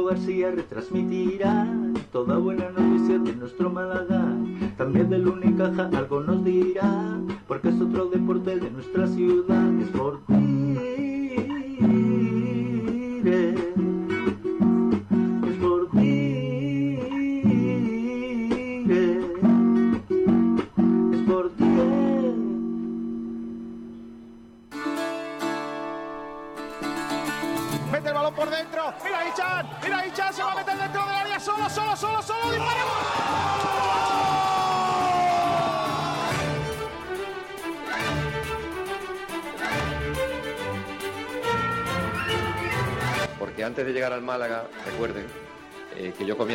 García retransmitirá toda buena noticia de nuestro Málaga. También del Unicaja algo nos dirá, porque es otro deporte de nuestra ciudad.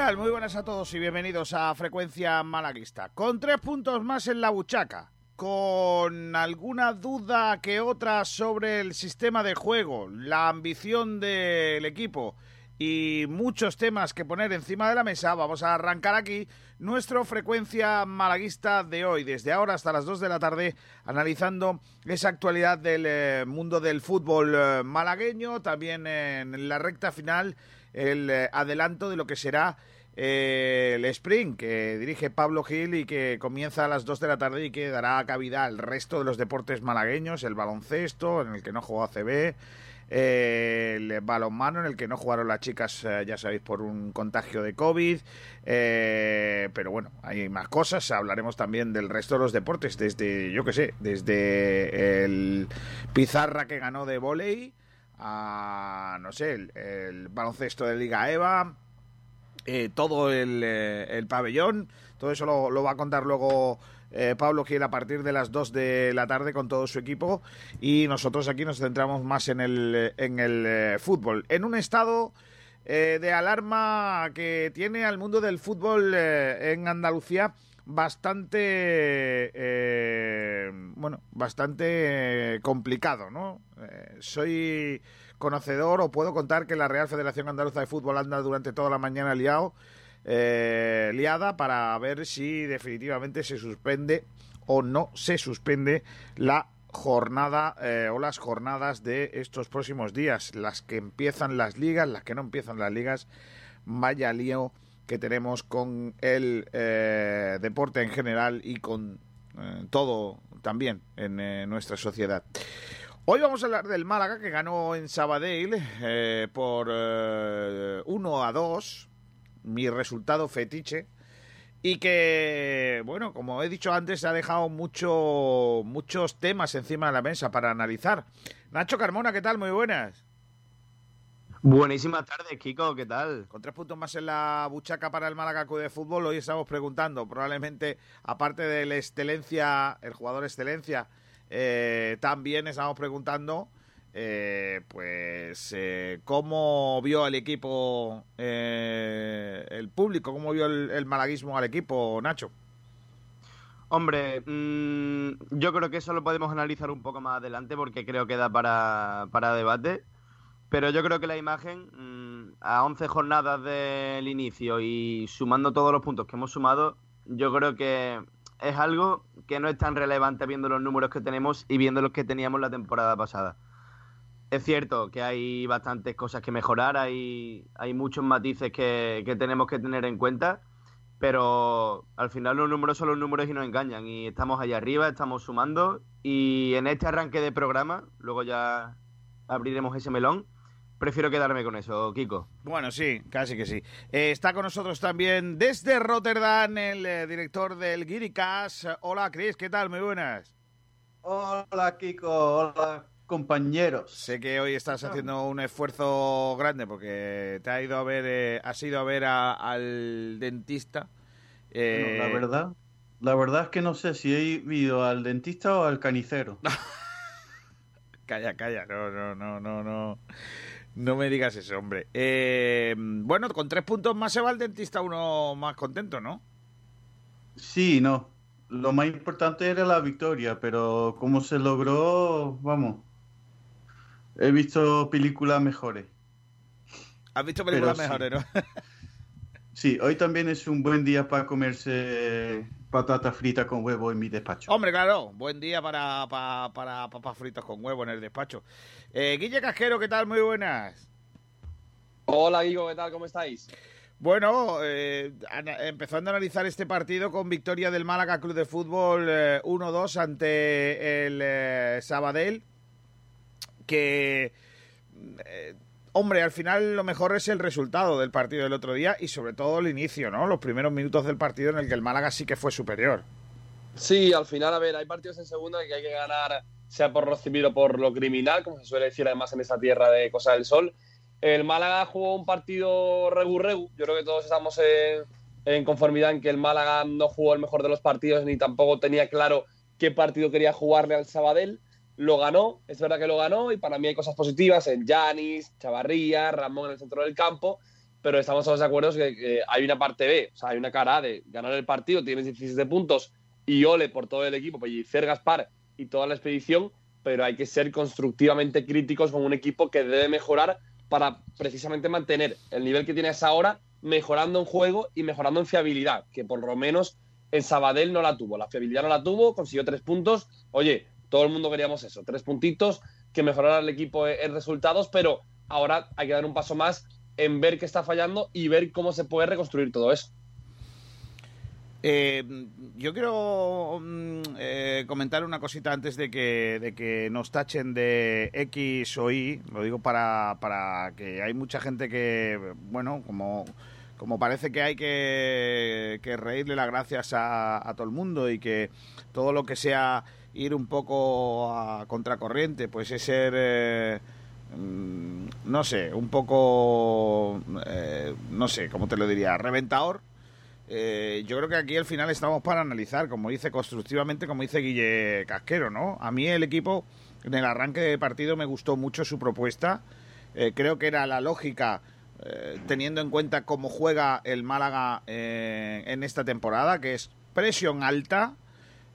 Muy buenas a todos y bienvenidos a Frecuencia Malaguista. Con tres puntos más en la buchaca, con alguna duda que otra sobre el sistema de juego, la ambición del equipo y muchos temas que poner encima de la mesa, vamos a arrancar aquí nuestro Frecuencia Malaguista de hoy, desde ahora hasta las 2 de la tarde, analizando esa actualidad del eh, mundo del fútbol eh, malagueño, también en la recta final el eh, adelanto de lo que será eh, el Spring, que dirige Pablo Gil y que comienza a las 2 de la tarde y que dará cabida al resto de los deportes malagueños, el baloncesto, en el que no jugó ACB, eh, el balonmano, en el que no jugaron las chicas, ya sabéis, por un contagio de COVID, eh, pero bueno, hay más cosas, hablaremos también del resto de los deportes, desde, yo que sé, desde el Pizarra que ganó de volei, a, no sé, el, baloncesto de Liga EVA, eh, todo el, eh, el, pabellón. Todo eso lo, lo va a contar luego eh, Pablo Gil a partir de las 2 de la tarde con todo su equipo. Y nosotros aquí nos centramos más en el, en el eh, fútbol. En un estado de alarma que tiene al mundo del fútbol en Andalucía bastante eh, bueno bastante complicado no eh, soy conocedor o puedo contar que la Real Federación Andaluza de Fútbol anda durante toda la mañana liado eh, liada para ver si definitivamente se suspende o no se suspende la jornada eh, o las jornadas de estos próximos días las que empiezan las ligas las que no empiezan las ligas. Vaya lío que tenemos con el eh, deporte en general y con eh, todo también en eh, nuestra sociedad. Hoy vamos a hablar del Málaga que ganó en Sabadell eh, por 1 a 2, mi resultado fetiche, y que, bueno, como he dicho antes, ha dejado mucho, muchos temas encima de la mesa para analizar. Nacho Carmona, ¿qué tal? Muy buenas. Buenísimas tardes, Kiko, ¿qué tal? Con tres puntos más en la buchaca para el Málaga Club de Fútbol, hoy estamos preguntando, probablemente, aparte del excelencia, el jugador excelencia, eh, también estamos preguntando, eh, pues, eh, cómo vio al equipo, eh, el público, cómo vio el, el, malaguismo al equipo, Nacho. Hombre, mmm, yo creo que eso lo podemos analizar un poco más adelante porque creo que da para, para debate. Pero yo creo que la imagen, mmm, a 11 jornadas del inicio y sumando todos los puntos que hemos sumado, yo creo que es algo que no es tan relevante viendo los números que tenemos y viendo los que teníamos la temporada pasada. Es cierto que hay bastantes cosas que mejorar, hay, hay muchos matices que, que tenemos que tener en cuenta, pero al final los números son los números y nos engañan. Y estamos allá arriba, estamos sumando y en este arranque de programa, luego ya abriremos ese melón, prefiero quedarme con eso, Kiko. Bueno, sí, casi que sí. Eh, está con nosotros también desde Rotterdam el eh, director del Guiricas. Hola, Chris, ¿qué tal? Muy buenas. Hola, Kiko. Hola, compañeros. Sé que hoy estás haciendo un esfuerzo grande porque te ha ido a ver, eh, has ido a ver al dentista. la verdad, la verdad es que no sé si he ido al dentista o al canicero. calla, calla, no, no, no, no, no. No me digas eso, hombre. Eh, bueno, con tres puntos más se va el dentista uno más contento, ¿no? Sí, no. Lo más importante era la victoria, pero cómo se logró, vamos. He visto películas mejores. ¿Has visto películas mejores, no? sí, hoy también es un buen día para comerse patata frita con huevo en mi despacho. Hombre, claro, buen día para, para, papas fritas con huevo en el despacho. Eh, Guille Casquero, ¿qué tal? Muy buenas. Hola, Guigo, ¿qué tal? ¿Cómo estáis? Bueno, eh, empezando a analizar este partido con victoria del Málaga Club de Fútbol 1-2 eh, ante el Sabadell, que Hombre, al final lo mejor es el resultado del partido del otro día y sobre todo el inicio, ¿no? Los primeros minutos del partido en el que el Málaga sí que fue superior. Sí, al final, a ver, hay partidos en segunda que hay que ganar, sea por recibir o por lo criminal, como se suele decir además en esa tierra de Cosa del Sol. El Málaga jugó un partido regu-regu. Yo creo que todos estamos en, en conformidad en que el Málaga no jugó el mejor de los partidos ni tampoco tenía claro qué partido quería jugarle al Sabadell lo ganó, es verdad que lo ganó y para mí hay cosas positivas en Yanis, Chavarría, Ramón en el centro del campo, pero estamos todos de acuerdo que, hay una parte B, o sea, hay una cara A de ganar el partido, tienes 17 puntos y ole por todo el equipo, Pellicer Gaspar y toda la expedición, pero hay que ser constructivamente críticos con un equipo que debe mejorar para precisamente mantener el nivel que tienes ahora, mejorando en juego y mejorando en fiabilidad, que por lo menos en Sabadell no la tuvo. La fiabilidad no la tuvo, consiguió tres puntos. Oye, todo el mundo queríamos eso, tres puntitos, que mejorara el equipo en resultados, pero ahora hay que dar un paso más en ver qué está fallando y ver cómo se puede reconstruir todo eso. Eh, yo quiero mm, eh, comentar una cosita antes de que, de que nos tachen de X o Y. Lo digo para, para que hay mucha gente que, bueno, como, como parece que hay que, que reírle las gracias a, a todo el mundo y que todo lo que sea ir un poco a contracorriente, pues es ser, eh, mm, no sé, un poco, eh, no sé, ¿cómo te lo diría? Reventador. Eh, yo creo que aquí al final estamos para analizar, como dice constructivamente, como dice Guille Casquero, ¿no? A mí el equipo en el arranque de partido me gustó mucho su propuesta. creo que era la lógica teniendo en cuenta cómo juega el Málaga en esta temporada, que es presión alta,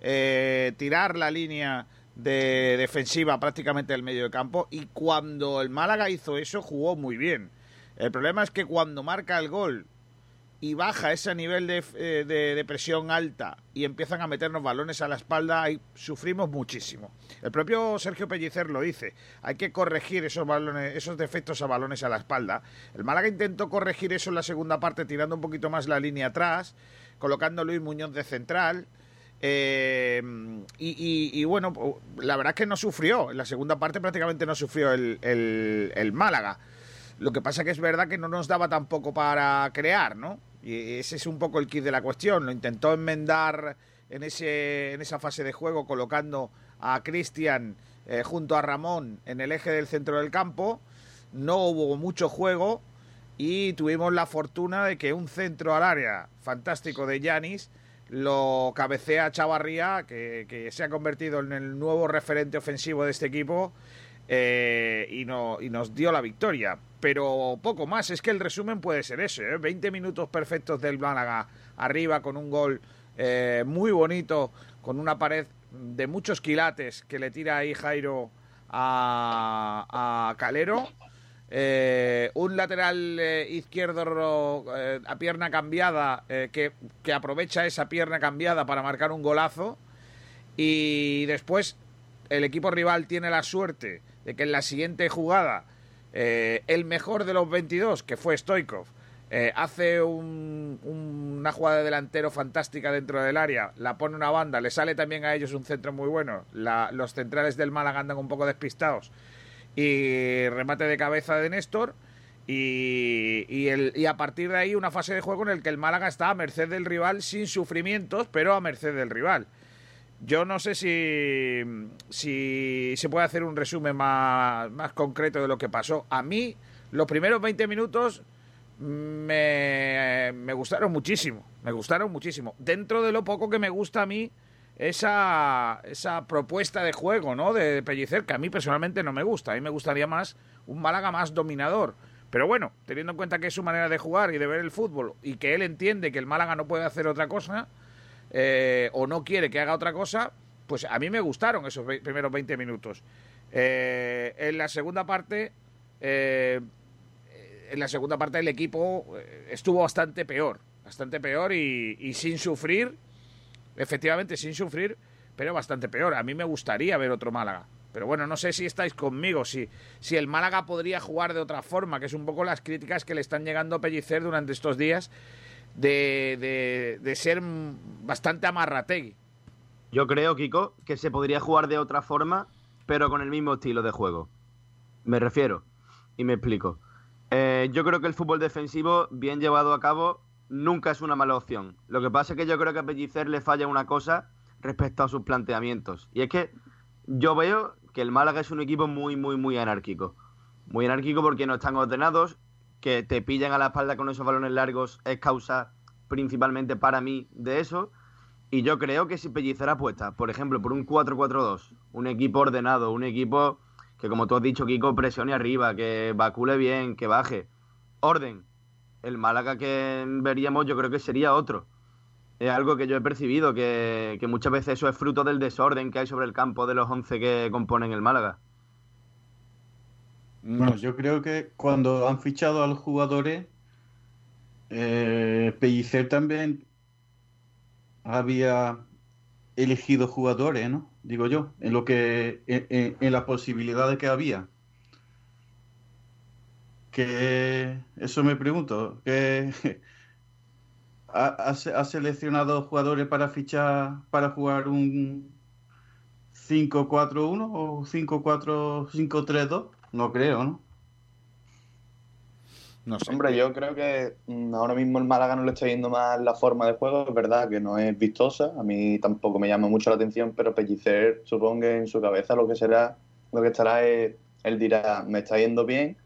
eh, tirar la línea de defensiva prácticamente del medio de campo y cuando el Málaga hizo eso jugó muy bien. El problema es que cuando marca el gol y baja ese nivel de, eh, de, presión alta y empiezan a meternos balones a la espalda, ahí sufrimos muchísimo. El propio Sergio Pellicer lo dice, hay que corregir esos balones, esos defectos a balones a la espalda. El Málaga intentó corregir eso en la segunda parte tirando un poquito más la línea atrás, colocando Luis Muñoz de central eh, y, bueno, la verdad es que no sufrió. En la segunda parte prácticamente no sufrió el, el, Málaga. Lo que pasa que es verdad que no nos daba tampoco para crear, ¿no? Y ese es un poco el kit de la cuestión. Lo intentó enmendar en, ese, en esa fase de juego colocando a Cristian eh, junto a Ramón en el eje del centro del campo. No hubo mucho juego y tuvimos la fortuna de que un centro al área fantástico de Yanis lo cabecea Chavarría, que, que, se ha convertido en el nuevo referente ofensivo de este equipo eh, y, no, y nos dio la victoria. Pero poco más, es que el resumen puede ser ese, ¿eh? 20 minutos perfectos del Málaga arriba con un gol eh, muy bonito, con una pared de muchos quilates que le tira ahí Jairo a, a Calero eh, un lateral eh, izquierdo eh, a pierna cambiada que, que, aprovecha esa pierna cambiada para marcar un golazo. Y después el equipo rival tiene la suerte de que en la siguiente jugada el mejor de los 22 que fue Stoikov hace una jugada de delantero fantástica dentro del área, la pone una banda, le sale también a ellos un centro muy bueno, los centrales del Málaga andan un poco despistados y remate de cabeza de Néstor. Y, y, el, y a partir de ahí una fase de juego en el que el Málaga está a merced del rival sin sufrimientos, pero a merced del rival. Yo no sé si, si se puede hacer un resumen más, más concreto de lo que pasó. A mí, los primeros 20 minutos me, me gustaron muchísimo. Me gustaron muchísimo. Dentro de lo poco que me gusta a mí esa, esa propuesta de juego, ¿no? De Pellicer, que a mí personalmente no me gusta. A mí me gustaría más un Málaga más dominador. Pero bueno, teniendo en cuenta que es su manera de jugar y de ver el fútbol y que él entiende que el Málaga no puede hacer otra cosa eh, o no quiere que haga otra cosa, pues a mí me gustaron esos primeros 20 minutos. Eh, en la segunda parte, eh, en la segunda parte el equipo estuvo bastante peor, bastante peor y, y sin sufrir efectivamente sin sufrir, pero bastante peor. A mí me gustaría ver otro Málaga. Pero bueno, no sé si estáis conmigo, si, si el Málaga podría jugar de otra forma, que es un poco las críticas que le están llegando a Pellicer durante estos días de, de, ser bastante amarrategui. Yo creo, Kiko, que se podría jugar de otra forma, pero con el mismo estilo de juego. Me refiero, y me explico. Eh, yo creo que el fútbol defensivo, bien llevado a cabo, nunca es una mala opción. Lo que pasa es que yo creo que a Pellicer le falla una cosa respecto a sus planteamientos. Y es que yo veo que el Málaga es un equipo muy, muy, muy anárquico. Muy anárquico porque no están ordenados, que te pillan a la espalda con esos balones largos es causa principalmente para mí de eso. Y yo creo que si Pellicer apuesta, por ejemplo, por un 4-4-2, un equipo ordenado, un equipo que, como tú has dicho, Kiko, presione arriba, que vacule bien, que baje, orden, el Málaga que veríamos yo creo que sería otro. Es algo que yo he percibido, que, muchas veces eso es fruto del desorden que hay sobre el campo de los 11 que componen el Málaga. Bueno, yo creo que cuando han fichado a los jugadores, eh, Pellicer también había elegido jugadores, ¿no? Digo yo, en lo que, en las posibilidades que había que eso me pregunto, que ha, ha, seleccionado jugadores para fichar, para jugar un 5-4-1 o 5-4-5-3-2? No creo, ¿no? No sé. Hombre, yo creo que mm, ahora mismo el Málaga no le está yendo más la forma de juego, es verdad que no es vistosa, a mí tampoco me llama mucho la atención, pero Pellicer supongo que en su cabeza lo que será, lo que estará es, él dirá, me está yendo bien,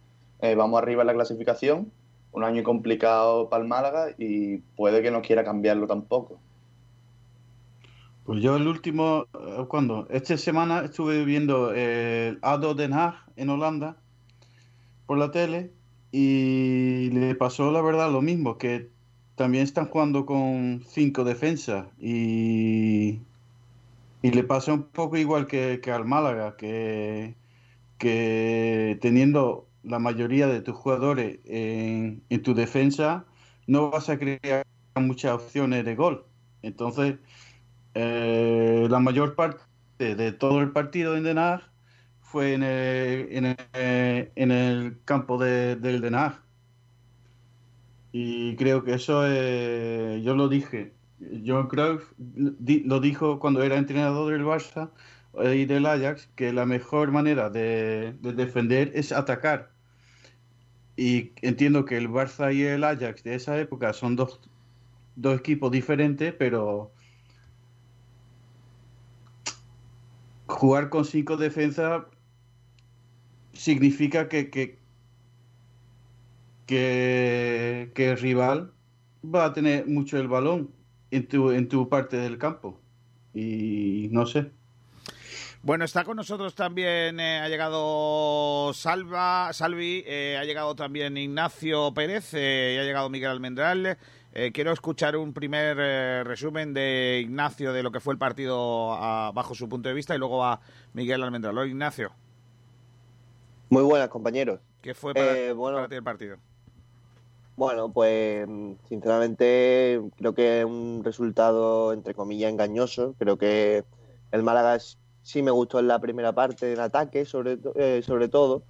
eh, vamos arriba en la clasificación, un año complicado para el Málaga y puede que no quiera cambiarlo tampoco. Pues yo el último, eh, cuando esta semana estuve viendo el ADO Den Haag en Holanda por la tele y le pasó la verdad lo mismo, que también están jugando con cinco defensas y, y le pasa un poco igual que, que al Málaga, que, que teniendo la mayoría de tus jugadores en, en, tu defensa, no vas a crear muchas opciones de gol. Entonces, eh, la mayor parte de todo el partido en Den Haag fue en el, en el, en el campo de, del Den Haag. Y creo que eso, eh, yo lo dije, John Cruyff lo dijo cuando era entrenador del Barça y del Ajax, que la mejor manera de, de defender es atacar. Y entiendo que el Barça y el Ajax de esa época son dos, dos equipos diferentes, pero jugar con cinco defensas significa que, que, que, que, el rival va a tener mucho el balón en tu, en tu parte del campo. Y no sé. Bueno, está con nosotros también, eh, ha llegado Salva, Salvi, eh, ha llegado también Ignacio Pérez eh, y ha llegado Miguel Almendral. Quiero escuchar un primer resumen de Ignacio de lo que fue el partido a, bajo su punto de vista y luego a Miguel Almendral. Hola, Ignacio. Muy buenas, compañeros. ¿Qué fue para, bueno, para ti el partido? Bueno, pues sinceramente creo que es un resultado entre comillas engañoso. Creo que el Málaga es sí me gustó en la primera parte del ataque, sobre, eh, todo.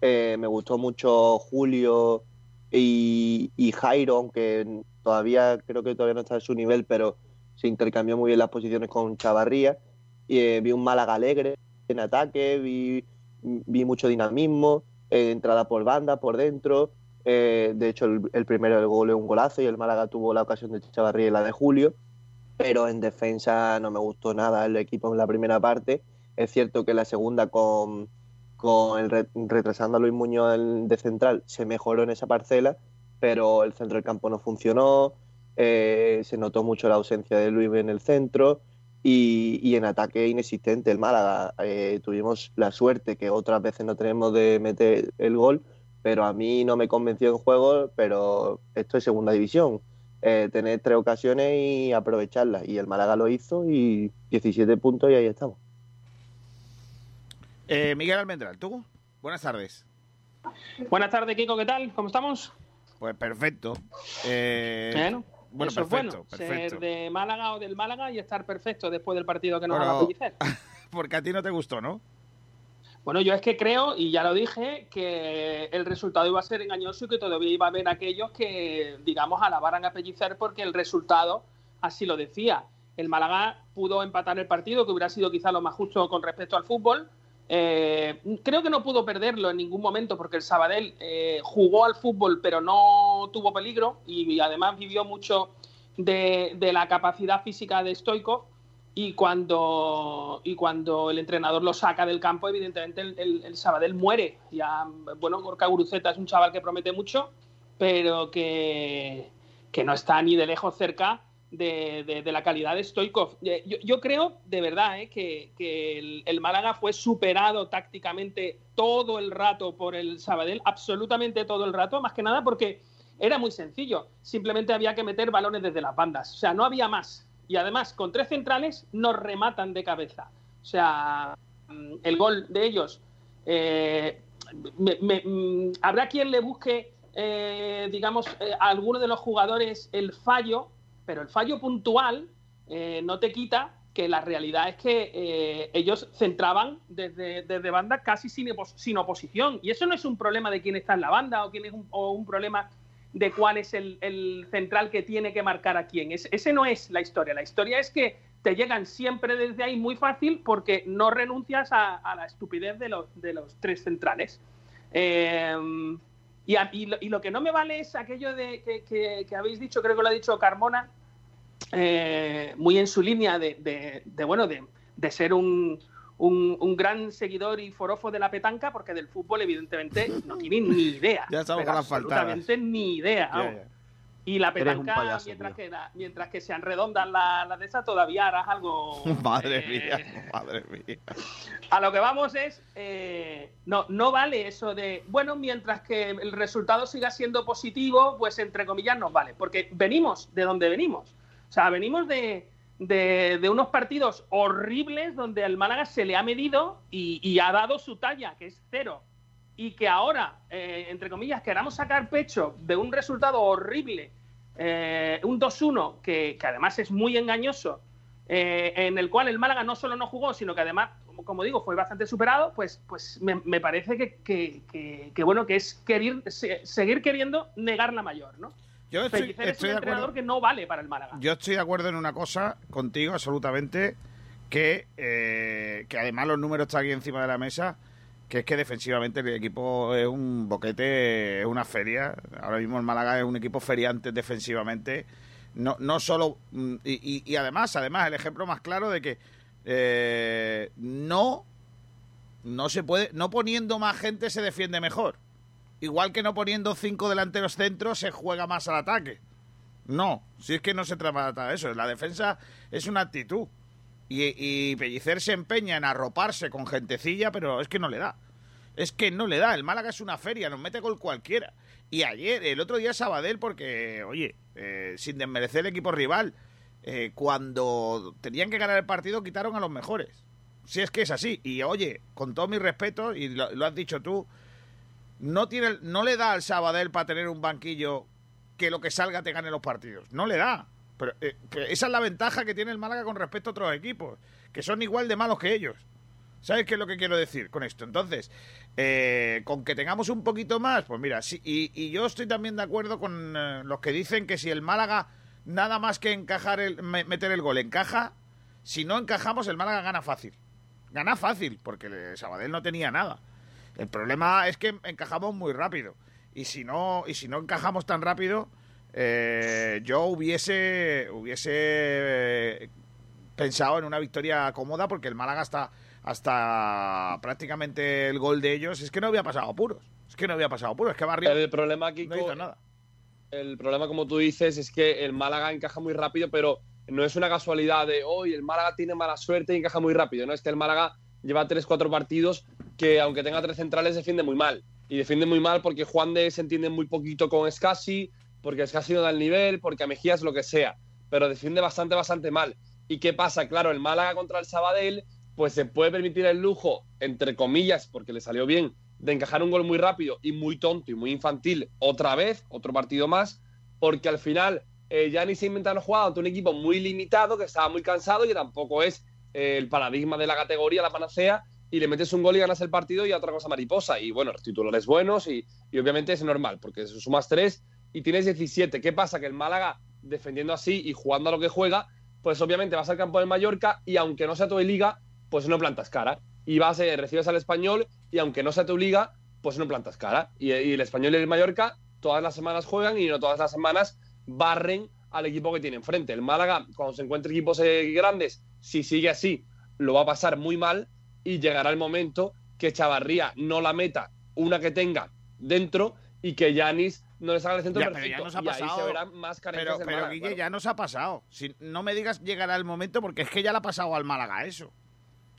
Eh, me gustó mucho Julio y, y, Jairo, aunque todavía creo que todavía no está en su nivel, pero se intercambió muy bien las posiciones con Chavarría. Y, eh, vi un Málaga alegre en ataque, vi, mucho dinamismo, entrada por banda, por dentro. De hecho, el, el primero del gol es un golazo y el Málaga tuvo la ocasión de Chavarría y la de Julio. Pero en defensa no me gustó nada el equipo en la primera parte. Es cierto que la segunda, con, con el re- retrasando a Luis Muñoz de central, se mejoró en esa parcela, pero el centro del campo no funcionó. eh, se notó mucho la ausencia de Luis en el centro y, y en ataque inexistente el Málaga. Eh, tuvimos la suerte que otras veces no tenemos de meter el gol, pero a mí no me convenció en juego, pero esto es segunda división. Eh, tener tres ocasiones y aprovecharlas. Y el Málaga lo hizo y 17 puntos y ahí estamos. Eh, Miguel Almendral, ¿tú? Buenas tardes. Buenas tardes, Kiko, ¿qué tal? ¿Cómo estamos? Pues perfecto. Eh, bueno, bueno, eso perfecto, es bueno, perfecto. ser de Málaga o del Málaga y estar perfecto después del partido que nos Bueno, haga Pellicer. Porque a ti no te gustó, ¿no? Bueno, yo es que creo, y ya lo dije, que el resultado iba a ser engañoso y que todavía iba a haber aquellos que, digamos, alabaran a Pellicer porque el resultado así lo decía. El Málaga pudo empatar el partido, que hubiera sido quizá lo más justo con respecto al fútbol. Eh, creo que no pudo perderlo en ningún momento porque el Sabadell eh, jugó al fútbol pero no tuvo peligro y, además vivió mucho de, la capacidad física de Stoikov y cuando, y cuando el entrenador lo saca del campo, evidentemente el, el- el Sabadell muere. Ya, bueno, Gorka Guruceta es un chaval que promete mucho, pero que, que no está ni de lejos cerca de, de- de la calidad de Stoikov. Eh, Yo, yo creo, de verdad, eh, que, que el, el Málaga fue superado tácticamente todo el rato por el Sabadell, absolutamente todo el rato, más que nada porque era muy sencillo. Simplemente había que meter balones desde las bandas. O sea, no había más. Y además, con tres centrales, nos rematan de cabeza. O sea, mm, el gol de ellos. eh, me- me- mm, habrá quien le busque, eh, digamos, eh, a alguno de los jugadores el fallo, pero el fallo puntual eh, no te quita que la realidad es que eh, ellos centraban desde, desde banda casi sin, sin oposición. Y eso no es un problema de quién está en la banda o, quién es un, o un problema de cuál es el, el central que tiene que marcar a quién. Es- ese no es la historia. La historia es que te llegan siempre desde ahí muy fácil porque no renuncias a, la estupidez de los, de los tres centrales. Eh, y, y lo, y lo que no me vale es aquello de que, que- que habéis dicho, creo que lo ha dicho Carmona, eh, muy en su línea de, de- de, de ser un, un- un gran seguidor y forofo de la petanca, porque del fútbol, evidentemente, no tiene ni idea. Ya faltadas. absolutamente ni idea. Vamos. ya. Y la petanca, payaso, mientras, tío. que la- mientras que sean redondas las las de esas, todavía harás algo. Madre eh, mía, madre mía. a lo que vamos es, eh, no, no vale eso de, bueno, mientras que el resultado siga siendo positivo, pues entre comillas nos vale, porque venimos de donde venimos. O sea, venimos de, de- unos partidos horribles donde al Málaga se le ha medido y, ha dado su talla, que es cero. Y que ahora, eh, entre comillas, queramos sacar pecho de un resultado horrible, eh, un 2-1, que, que además es muy engañoso, eh, en el cual el Málaga no solo no jugó, sino que además, como, digo, fue bastante superado, pues, pues me, me parece que, que- que- bueno, que es querer, se- seguir queriendo negar la mayor, ¿no? Yo estoy, es estoy un de entrenador acuerdo. que no vale para el Málaga. Yo estoy de acuerdo en una cosa contigo, absolutamente, que, eh, que además los números están aquí encima de la mesa, que es que defensivamente el equipo es un boquete, es una feria. Ahora mismo el Málaga es un equipo feriante defensivamente. No, no solo... mm, Y, y- y además, además, el ejemplo más claro de que eh, no, no se puede... No poniendo más gente se defiende mejor. Igual que no poniendo cinco delanteros centros se juega más al ataque. No, si es que no se trata de eso. La defensa es una actitud. Y, Pellicer se empeña en arroparse con gentecilla, pero es que no le da. Es que no le da. El Málaga es una feria, nos mete gol cualquiera. Y ayer, el otro día Sabadell, porque, oye, eh, sin desmerecer el equipo rival, eh, cuando tenían que ganar el partido quitaron a los mejores. Si es que es así. Y oye, con todo mi respeto, y lo, lo has dicho tú, no, tiene, no le da al Sabadell para tener un banquillo que lo que salga te gane los partidos. No le da. Pero eh, esa es la ventaja que tiene el Málaga con respecto a otros equipos, que son igual de malos que ellos. ¿Sabes qué es lo que quiero decir con esto? Entonces, eh, con que tengamos un poquito más, pues mira, y, y yo estoy también de acuerdo con eh, los que dicen que si el Málaga nada más que encajar el, me- meter el gol encaja, si no encajamos el Málaga gana fácil. Gana fácil, porque el Sabadell no tenía nada. El problema es que encajamos muy rápido. Y si no, y si no encajamos tan rápido, eh, yo hubiese, hubiese eh, pensado en una victoria cómoda porque el Málaga está hasta prácticamente el gol de ellos es que no había pasado apuros. Es que no había pasado apuros. Es que Barrio El problema, Kiko, no hizo nada. el problema, como tú dices, es que el Málaga encaja muy rápido, pero no es una casualidad de hoy el Málaga tiene mala suerte y encaja muy rápido. No es que el Málaga lleva 3-4 partidos que, aunque tenga tres centrales, defiende muy mal. Y defiende muy mal porque Juan de se entiende muy poquito con Scassi, porque Scassi no da el nivel, porque a Mejías lo que sea. Pero defiende bastante, bastante mal. ¿Y qué pasa? Claro, el Málaga contra el Sabadell, pues se puede permitir el lujo, entre comillas, porque le salió bien, de encajar un gol muy rápido y muy tonto y muy infantil otra vez, otro partido más, porque al final eh, ya ni se inventaron jugada ante un equipo muy limitado, que estaba muy cansado y tampoco es eh, el paradigma de la categoría, la panacea, y le metes un gol y ganas el partido y otra cosa mariposa. Y bueno, titulares buenos y, y obviamente es normal, porque sumas tres y tienes 17. ¿Qué pasa? Que el Málaga, defendiendo así y jugando a lo que juega, pues obviamente vas al campo del Mallorca y aunque no sea tu liga, pues no plantas cara. Y vas, eh, recibes al español y aunque no sea tu liga, pues no plantas cara. Y, el español y el Mallorca todas las semanas juegan y no todas las semanas barren al equipo que tiene enfrente. El Málaga, cuando se encuentre equipos eh, grandes, si sigue así, lo va a pasar muy mal y llegará el momento que Chavarría no la meta una que tenga dentro y que Yanis no le salga el centro Ya, pero perfecto. ya nos ha y ahí se verán más carencias Pero, pero Málaga, Guille, claro. ya nos ha pasado. Si, no me digas llegará el momento porque es que ya le ha pasado al Málaga eso.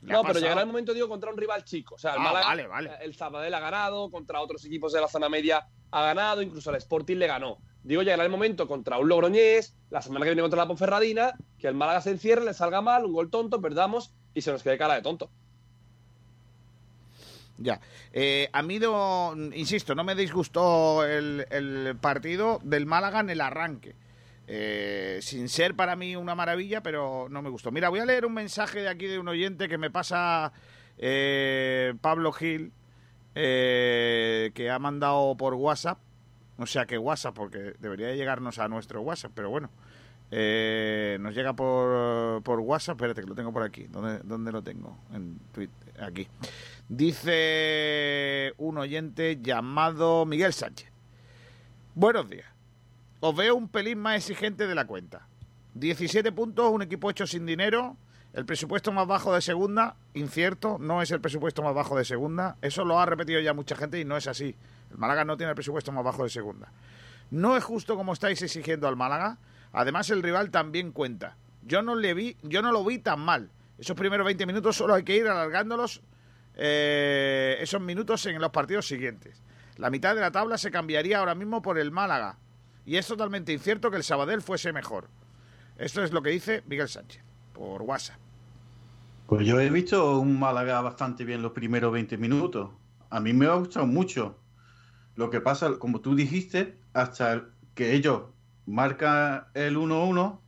Le No, pero llegará el momento, digo, contra un rival chico. O sea, el Ah, Málaga, vale, vale. el Zabadell ha ganado, contra otros equipos de la zona media ha ganado, incluso el Sporting le ganó. Digo, llegará el momento contra un Logroñés, la semana que viene contra la Ponferradina, que el Málaga se encierre, le salga mal, un gol tonto, perdamos y se nos quede cara de tonto. Ya. Eh, a mí, no, insisto, no me disgustó el, el partido del Málaga en el arranque. Eh, sin ser para mí una maravilla, pero no me gustó. Mira, voy a leer un mensaje de aquí de un oyente que me pasa eh, Pablo Gil, eh, que ha mandado por WhatsApp. O sea que WhatsApp, porque debería de llegarnos a nuestro WhatsApp, pero bueno. Eh, nos llega por, por WhatsApp. Espérate, que lo tengo por aquí. ¿Dónde, dónde lo tengo? En Twitter. Aquí. Dice un oyente llamado Miguel Sánchez. Buenos días. Os veo un pelín más exigente de la cuenta. 17 puntos, un equipo hecho sin dinero. El presupuesto más bajo de segunda, incierto, no es el presupuesto más bajo de segunda. Eso lo ha repetido ya mucha gente y no es así. El Málaga no tiene el presupuesto más bajo de segunda. No es justo como estáis exigiendo al Málaga. Además, el rival también cuenta. Yo no le vi, yo no lo vi tan mal. Esos primeros 20 minutos solo hay que ir alargándolos eh, esos minutos en los partidos siguientes. La mitad de la tabla se cambiaría ahora mismo por el Málaga. Y es totalmente incierto que el Sabadell fuese mejor. Esto es lo que dice Miguel Sánchez por WhatsApp. Pues yo he visto un Málaga bastante bien los primeros 20 minutos. A mí me ha gustado mucho. Lo que pasa, como tú dijiste, hasta que ellos marcan el 1-1,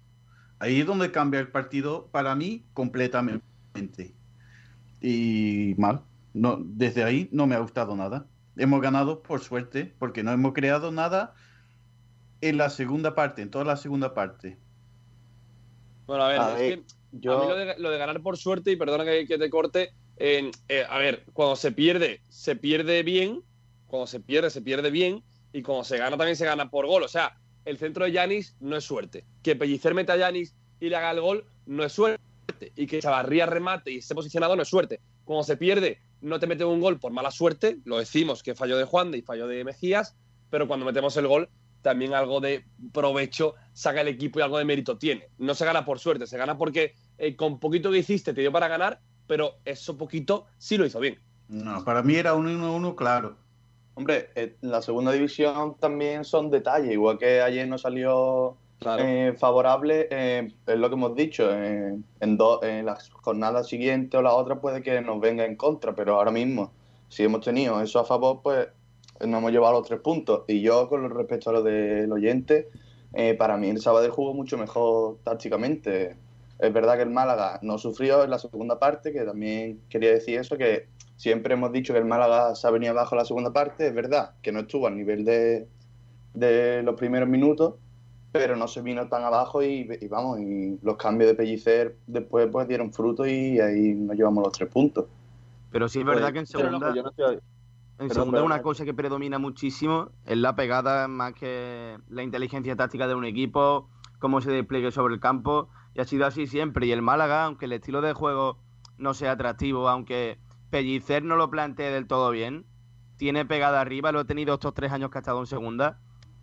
ahí es donde cambia el partido para mí completamente. Y mal. No, desde ahí no me ha gustado nada. Hemos ganado por suerte, porque no hemos creado nada en la segunda parte, en toda la segunda parte. Bueno, a ver, A es ver, que yo- a mí lo de, lo de ganar por suerte, y perdona que, que te corte, en- eh, a ver, cuando se pierde, se pierde bien, cuando se pierde, se pierde bien, y cuando se gana también se gana por gol. O sea, el centro de Yanis no es suerte. Que Pellicer meta a Yanis y le haga el gol no es suerte. Y que Chavarría remate y esté posicionado no es suerte. Cuando se pierde, no te mete un gol por mala suerte, lo decimos que falló de Juan de y falló de Mejías, pero cuando metemos el gol, también algo de provecho saca el equipo y algo de mérito tiene. No se gana por suerte, se gana porque eh, con poquito que hiciste te dio para ganar, pero eso poquito sí lo hizo bien. No, para mí era un 1-1 claro. Hombre, en la segunda división también son detalles, igual que ayer no salió eh, favorable, eh, es lo que hemos dicho, eh, en, dos en las jornadas siguientes o la otra puede que nos venga en contra, pero ahora mismo, si hemos tenido eso a favor, pues nos hemos llevado los tres puntos. Y yo, con respecto a lo del oyente, eh, para mí el Sabadell jugó mucho mejor tácticamente. Es verdad que el Málaga no sufrió en la segunda parte, que también quería decir eso, que siempre hemos dicho que el Málaga se ha venido abajo en la segunda parte, es verdad que no estuvo al nivel de, de los primeros minutos, pero no se vino tan abajo y, y vamos, y los cambios de Pellicer después pues dieron fruto y ahí nos llevamos los tres puntos. Pero sí es Pues, verdad que en pero no, segunda... pues yo no estoy- En segunda, una cosa que predomina muchísimo es la pegada más que la inteligencia táctica de un equipo, cómo se despliegue sobre el campo. Y ha sido así siempre. Y el Málaga, aunque el estilo de juego no sea atractivo, aunque Pellicer no lo plantee del todo bien, tiene pegada arriba, lo ha tenido estos tres años que ha estado en segunda.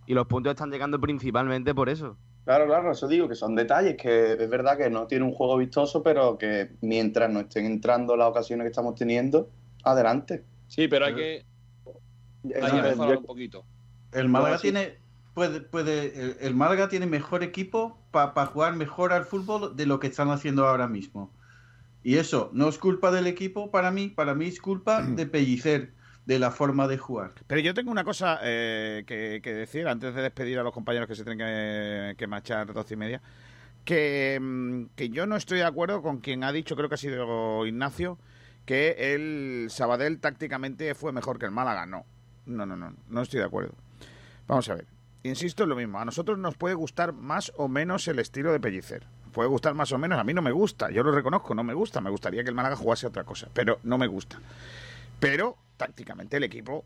Y los puntos están llegando principalmente por eso. Claro, claro, eso digo, que son detalles, que es verdad que no tiene un juego vistoso, pero que mientras no estén entrando las ocasiones que estamos teniendo, adelante. Sí, pero hay que, Eh, hay que yo- mejorar un poquito. El Málaga No, tiene puede puede el, el Málaga tiene mejor equipo para jugar mejor al fútbol de lo que están haciendo ahora mismo. Y eso no es culpa del equipo para mí, para mí es culpa de Pellicer, de la forma de jugar. Pero yo tengo una cosa eh, que, que decir antes de despedir a los compañeros que se tienen que, que marchar doce y media. Que, mm, que yo no estoy de acuerdo con quien ha dicho, creo que ha sido Ignacio, que el Sabadell tácticamente fue mejor que el Málaga. No, no, no, no, no estoy de acuerdo. Vamos a ver. Insisto en lo mismo. A nosotros nos puede gustar más o menos el estilo de Pellicer. Puede gustar más o menos. A mí no me gusta. Yo lo reconozco. No me gusta. Me gustaría que el Málaga jugase otra cosa. Pero no me gusta. Pero tácticamente el equipo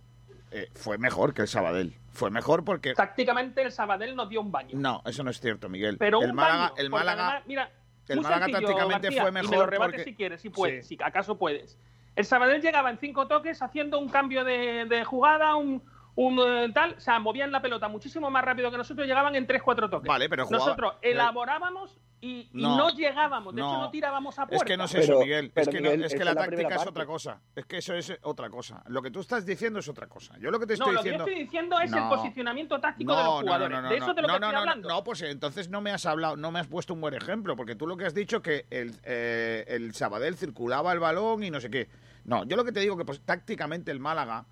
eh, fue mejor que el Sabadell. Fue mejor porque... Tácticamente el Sabadell nos dio un baño. No, eso no es cierto, Miguel. Pero el un Málaga, baño, el Málaga, además, mira, el Málaga sencillo, tácticamente García, fue Y me lo mejor rebates porque- si quieres, si puedes, Sí. si acaso puedes. El Sabadell llegaba en cinco toques haciendo un cambio de, de jugada, un, un eh, tal, o sea, movían la pelota muchísimo más rápido que nosotros, llegaban en tres, cuatro toques. Vale, pero jugaba- Nosotros pero- elaborábamos y, y No, no, llegábamos, de no. hecho no tirábamos a Es puerta. que no es Pero- eso, Miguel. es que, no- es la es la táctica es otra cosa. Es que eso es otra cosa. Lo que tú estás diciendo es otra cosa. Yo lo que te No, estoy lo que yo diciendo... estoy diciendo es el No. posicionamiento táctico de los jugadores. de eso de lo no, que no, estoy no, hablando. No, pues entonces no me has hablado, no me has puesto un buen ejemplo, porque tú lo que has dicho que el, eh, el Sabadell circulaba el balón y no sé qué. No, yo lo que te digo que pues, tácticamente el Málaga,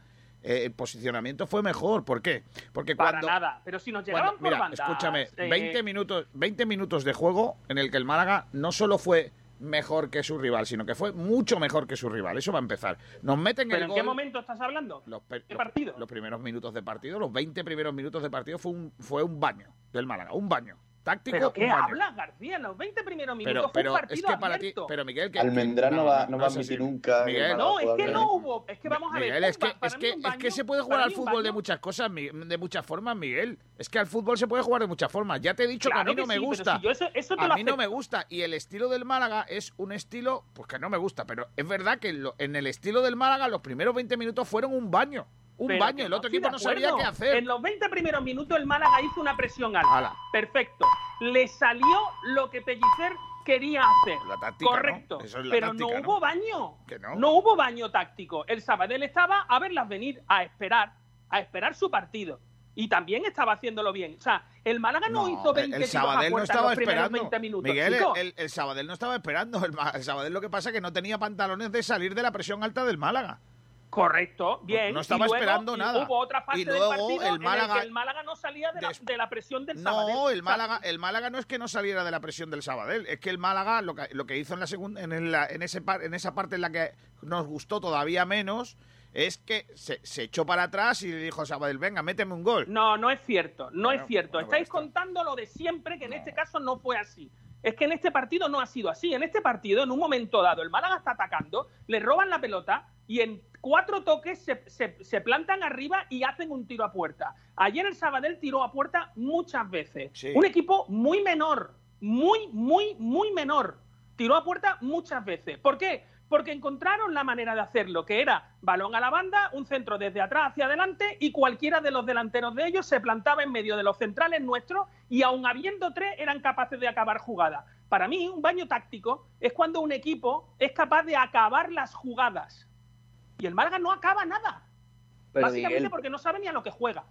eh, el posicionamiento fue mejor. ¿Por qué? Porque Para cuando... nada. Pero si nos Cuando- llegaban por mira, bandas, escúchame, eh, 20 minutos, 20 minutos de juego en el que el Málaga no solo fue mejor que su rival, sino que fue mucho mejor que su rival. Eso va a empezar. Nos meten ¿Pero el en gol. qué momento estás hablando? Los, ¿Qué los- partido? los primeros minutos de partido, los 20 primeros minutos de partido fue un, fue un baño del Málaga, un baño. Táctico, ¿Pero un qué hablas, García? En los 20 primeros minutos Pero, fue un pero es partido que para ti, pero Miguel, que Almendrán no, va, no va a admitir nunca. Miguel, No, es que no hubo. Es que vamos a ver. Miguel, es que, es, que, es que se puede jugar al fútbol de muchas cosas, de muchas formas, Miguel. Es que al fútbol se puede jugar de muchas formas. Ya te he dicho Claro que a mí no me gusta. si yo eso- eso te a lo mí no me gusta. Y el estilo del Málaga es un estilo, pues que no me gusta. Pero es verdad que en, lo- en el estilo del Málaga los primeros 20 minutos fueron un baño. Un Pero baño. El otro equipo no sabía qué hacer. En los 20 primeros minutos el Málaga hizo una presión alta. Ala. Perfecto. Le salió lo que Pellicer quería hacer. La táctica. Correcto. Es Pero táctica, no ¿no? hubo baño. Que no. hubo baño táctico. El Sabadell estaba a verlas venir, a esperar, a esperar su partido. Y también estaba haciéndolo bien. O sea, el Málaga no, hizo 20 el Sabadell no estaba esperando. 20 minutos. Miguel, el, el Sabadell no estaba esperando. El, el Sabadell lo que pasa es que no tenía pantalones de salir de la presión alta del Málaga. Correcto, bien. No estaba Y luego- esperando y nada. Hubo otra fase Y luego del partido el en Málaga- que el Málaga no salía de la, de la presión del Sabadell. No, el Málaga, el Málaga no es que no saliera de la presión del Sabadell, es que el Málaga lo que, lo que hizo en la segunda, en, el- en ese par- en esa parte en la que nos gustó todavía menos, es que se, se echó para atrás y le dijo a Sabadell, venga, méteme un gol. No, no es cierto, no Bueno, es cierto. bueno, Estáis contando lo de siempre, que en este caso no fue así. Es que en este partido no ha sido así. En este partido, en un momento dado, el Málaga está atacando, le roban la pelota y en cuatro toques se, se- se plantan arriba y hacen un tiro a puerta. Ayer el Sabadell tiró a puerta muchas veces. Sí. Un equipo muy menor, muy, muy, muy menor. Tiró a puerta muchas veces. ¿Por qué? Porque encontraron la manera de hacerlo, que era balón a la banda, un centro desde atrás hacia adelante y cualquiera de los delanteros de ellos se plantaba en medio de los centrales nuestros y aun habiendo tres eran capaces de acabar jugada. Para mí, un baño táctico es cuando un equipo es capaz de acabar las jugadas. Y el Málaga no acaba nada. Pero básicamente Miguel, porque no sabe ni a lo que juega.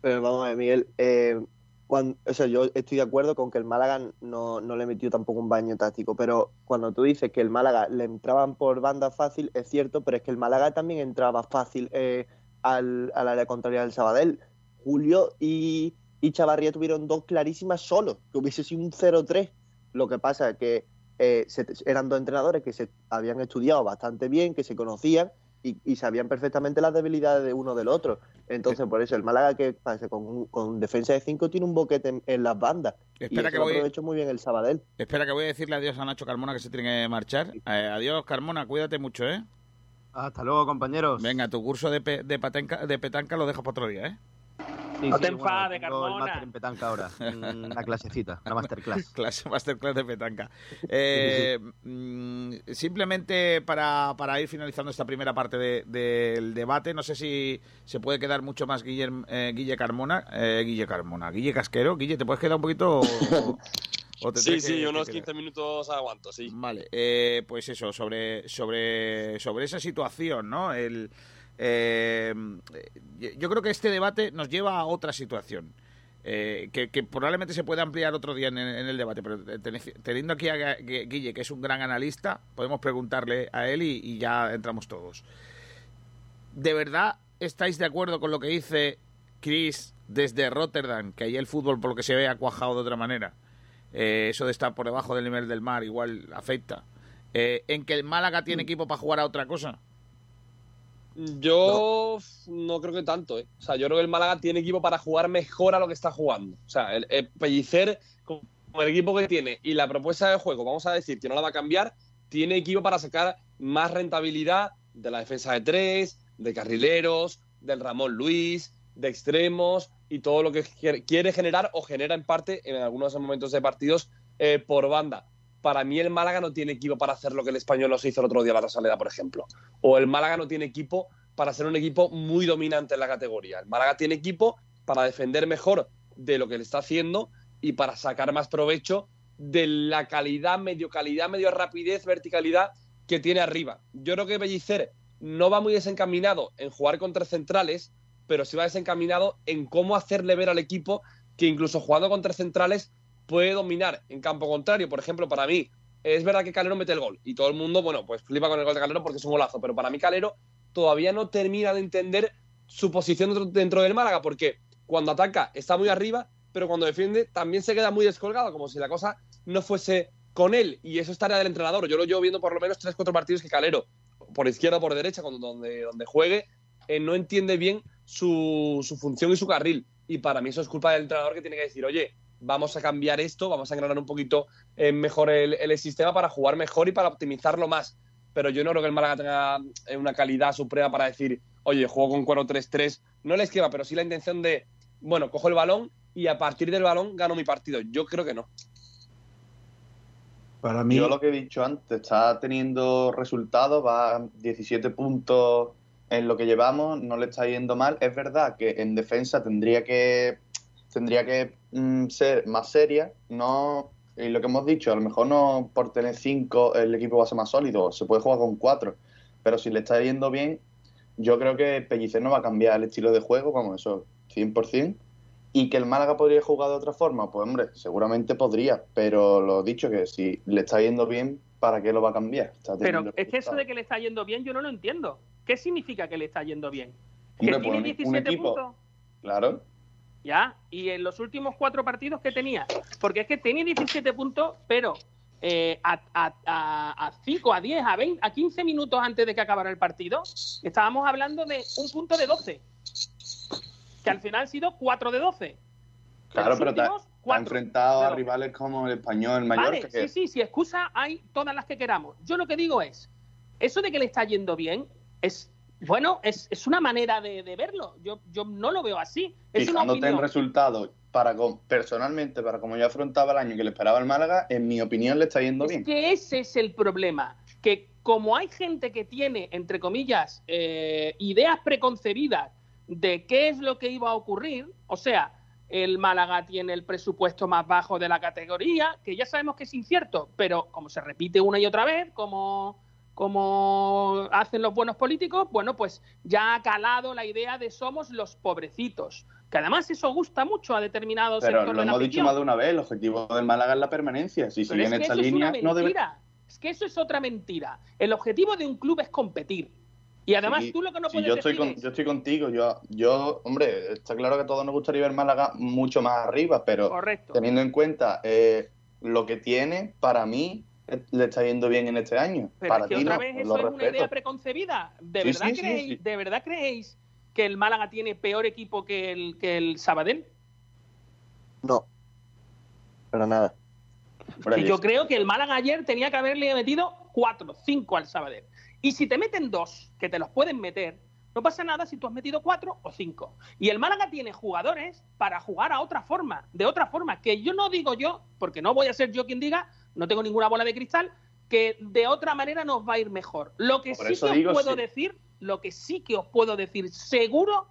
Pero vamos a ver, Miguel, eh, cuan- o sea, yo estoy de acuerdo con que el Málaga no, no le metió tampoco un baño táctico, pero cuando tú dices que el Málaga le entraban por banda fácil, es cierto, pero es que el Málaga también entraba fácil eh, al, al área contraria del Sabadell. Julio y, y Chavarría tuvieron dos clarísimas solos, que hubiese sido un 0-3. Lo que pasa es que eh, se- eran dos entrenadores que se habían estudiado bastante bien, que se conocían y, y sabían perfectamente las debilidades de uno del otro. Entonces, por eso el Málaga que pasa con, con defensa de 5 tiene un boquete en, en las bandas. y Espera eso que lo voy, aprovechó muy bien el Sabadell. espera que voy a decirle adiós a Nacho Carmona que se tiene que marchar. Eh, adiós Carmona, cuídate mucho, ¿eh? Hasta luego, compañeros. Venga, tu curso de, pe- de, patenca- de petanca lo dejas para otro día, ¿eh? Sí, No sí, te bueno, enfades, el Carmona. máster en petanca ahora. Una clasecita, una masterclass. Clase masterclass de petanca. Eh, mm, simplemente para, para ir finalizando esta primera parte de- del debate, no sé si se puede quedar mucho más Guillerm- eh, Guille Carmona. eh, Guille Carmona, Guille Casquero. Guille, ¿te puedes quedar un poquito? o- Sí, sí, que- que unos quedar? 15 minutos aguanto, sí. Vale, eh, pues eso, sobre, sobre, sobre esa situación, ¿no? El, eh, yo creo que este debate nos lleva a otra situación. eh, que, que probablemente se pueda ampliar otro día en, en el debate, pero ten- teniendo aquí a Gu- Guille, que es un gran analista, podemos preguntarle a él y, y ya entramos todos. ¿De verdad estáis de acuerdo con lo que dice Chris desde Rotterdam, que ahí el fútbol, por lo que se ve, ha cuajado de otra manera? Eh, eso de estar por debajo del nivel del mar igual afecta. Eh, ¿En que el Málaga tiene equipo para jugar a otra cosa? Yo no. creo que tanto, ¿eh? O sea, yo creo que el Málaga tiene equipo para jugar mejor a lo que está jugando. O sea, el, el Pellicer, con el equipo que tiene y la propuesta de juego, vamos a decir que no la va a cambiar, tiene equipo para sacar más rentabilidad de la defensa de tres, de carrileros, del Ramón Luis, de extremos y todo lo que quiere- quiere generar o genera en parte en algunos momentos de partidos eh, por banda. Para mí el Málaga no tiene equipo para hacer lo que el español nos hizo el otro día a la Rosaleda, por ejemplo. O el Málaga no tiene equipo para ser un equipo muy dominante en la categoría. El Málaga tiene equipo para defender mejor de lo que le está haciendo y para sacar más provecho de la calidad, medio calidad, medio rapidez, verticalidad que tiene arriba. Yo creo que Bellicer no va muy desencaminado en jugar contra centrales, pero sí va desencaminado en cómo hacerle ver al equipo que incluso jugando contra centrales puede dominar en campo contrario. Por ejemplo, para mí, es verdad que Calero mete el gol y todo el mundo, bueno, pues flipa con el gol de Calero porque es un golazo, pero para mí Calero todavía no termina de entender su posición dentro, del Málaga, porque cuando ataca está muy arriba, pero cuando defiende también se queda muy descolgado, como si la cosa no fuese con él, y eso es tarea del entrenador. Yo lo llevo viendo por lo menos 3-4 partidos que Calero, por izquierda o por derecha, cuando, donde, donde juegue, eh, no entiende bien su, su función y su carril. Y para mí eso es culpa del entrenador que tiene que decir, oye, vamos a cambiar esto, vamos a engranar un poquito eh, mejor el, el sistema para jugar mejor y para optimizarlo más. Pero yo no creo que el Málaga tenga eh, una calidad suprema para decir, oye, juego con 4-3-3, no el esquema, pero sí la intención de, bueno, cojo el balón y a partir del balón gano mi partido. Yo creo que no. Para mí, Yo lo que he dicho antes, está teniendo resultados, va a 17 puntos en lo que llevamos, no le está yendo mal. Es verdad que en defensa tendría que tendría que mm, ser más seria, no y lo que hemos dicho, a lo mejor no por tener cinco el equipo va a ser más sólido, se puede jugar con cuatro, pero si le está yendo bien, yo creo que Pellicer no va a cambiar el estilo de juego, vamos, eso 100%. Y que el Málaga podría jugar de otra forma, pues hombre, seguramente podría, pero lo dicho que si le está yendo bien, ¿para qué lo va a cambiar? Pero es que eso de que le está yendo bien yo no lo entiendo. ¿Qué significa que le está yendo bien? Hombre, que tiene pues un- un 17 equipo- puntos. Claro, Ya, y en los últimos cuatro partidos que tenía. Porque es que tenía 17 puntos, pero eh, a, a, a, a 5, a 10, a 20, a 15 minutos antes de que acabara el partido, estábamos hablando de un punto de 12. Que al final han sido 4 de 12. claro, pero te, ha enfrentado a rivales como el español, el Mallorca, Vale, que sí, sí, sí, excusa hay todas las que queramos. Yo lo que digo es, eso de que le está yendo bien es, bueno, es, es una manera de, de verlo. Yo, yo no lo veo así. Es fijándote en resultados, para personalmente, para como yo afrontaba el año que le esperaba el Málaga, en mi opinión le está yendo Es bien. que ese es el problema. Que como hay gente que tiene, entre comillas, eh, ideas preconcebidas de qué es lo que iba a ocurrir, o sea, el Málaga tiene el presupuesto más bajo de la categoría, que ya sabemos que es incierto, pero como se repite una y otra vez, como, como hacen los buenos políticos, bueno, pues ya ha calado la idea de somos los pobrecitos. Que además eso gusta mucho a determinados Pero sectores lo de la hemos dicho más de una vez, el objetivo del Málaga es la permanencia. Si Pero sigue es en que esta eso línea, es una no debe... Es que eso es otra mentira. El objetivo de un club es competir. Y además Sí, tú lo que no sí, puedes yo estoy, decir con- es- yo estoy contigo. Yo, yo, hombre, está claro que a todos nos gustaría ver Málaga mucho más arriba, pero Correcto. teniendo en cuenta eh, lo que tiene, para mí le está yendo bien en este año. Pero para es que ti otra no, vez eso es una idea preconcebida. ¿De, Sí, verdad sí, creéis, sí. ¿De verdad creéis que el Málaga tiene peor equipo que el, que el Sabadell? No. Para nada. Yo creo que el Málaga ayer tenía que haberle metido 4, 5 al Sabadell. Y si te meten dos, que te los pueden meter, no pasa nada si tú has metido cuatro o cinco. Y el Málaga tiene jugadores para jugar a otra forma, de otra forma, que yo no digo yo, porque no voy a ser yo quien diga, no tengo ninguna bola de cristal, que de otra manera nos va a ir mejor. Lo que Por sí que os digo, puedo sí. decir, lo que sí que os puedo decir seguro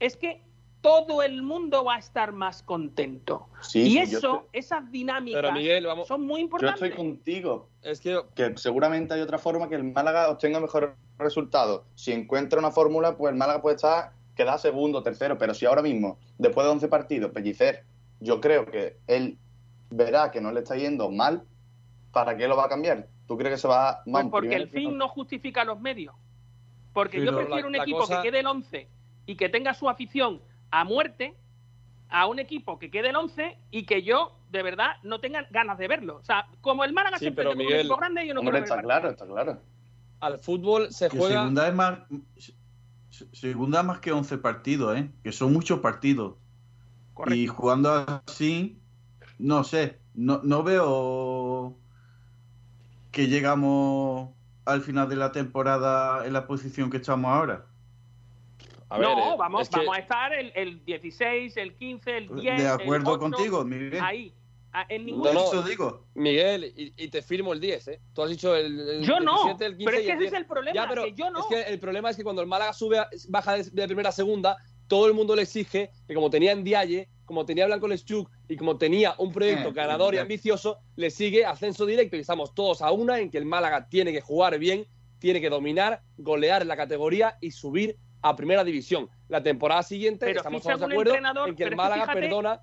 es que todo el mundo va a estar más contento. Sí, y sí, yo eso, estoy- esas dinámicas Pero Miguel, vamos, son muy Yo importantes. estoy contigo. es que Que seguramente hay otra forma que el Málaga obtenga mejores resultados. Si encuentra una fórmula, pues el Málaga puede estar, quedar segundo, tercero. Pero si ahora mismo, después de 11 partidos, Pellicer, yo creo que él verá que no le está yendo mal, ¿para qué lo va a cambiar? ¿Tú crees que se va a Pues porque el fin no justifica los medios. Porque yo prefiero la- un la equipo cosa- que quede el 11 y que tenga su afición a muerte a un equipo que quede el 11 y que yo, de verdad, no tenga ganas de verlo. O sea, como el Málaga Sí, se pero con un Miguel, equipo grande, yo no Hombre, está claro, está claro. al fútbol se Que juega. segunda es más. se- Segunda más que 11 partidos, ¿eh? Que son muchos partidos. Correcto. Y jugando así, no sé, no, no veo que llegamos al final de la temporada en la posición que estamos ahora. A ver, no, eh, vamos, es que- vamos a estar el, el 16, el 15, el 10. de el acuerdo 8, contigo, Miguel. Ahí. Ah, En ningún No, no. Eso digo. Miguel, y, y te firmo el 10, ¿eh? Tú has dicho el, el Yo no, 17, el 15 pero es que el ese es 10. el problema, Ya, pero que yo no. Es que el problema es que cuando el Málaga sube, a- baja de, de primera a segunda, todo el mundo le exige que como tenía en Dialle, como tenía Blanco Leschuk y como tenía un proyecto Eh, ganador y ambicioso, le sigue ascenso directo y estamos todos a una en que el Málaga tiene que jugar bien, tiene que dominar, golear en la categoría y subir a primera división. La temporada siguiente Pero estamos todos de acuerdo en que el Málaga fíjate- perdona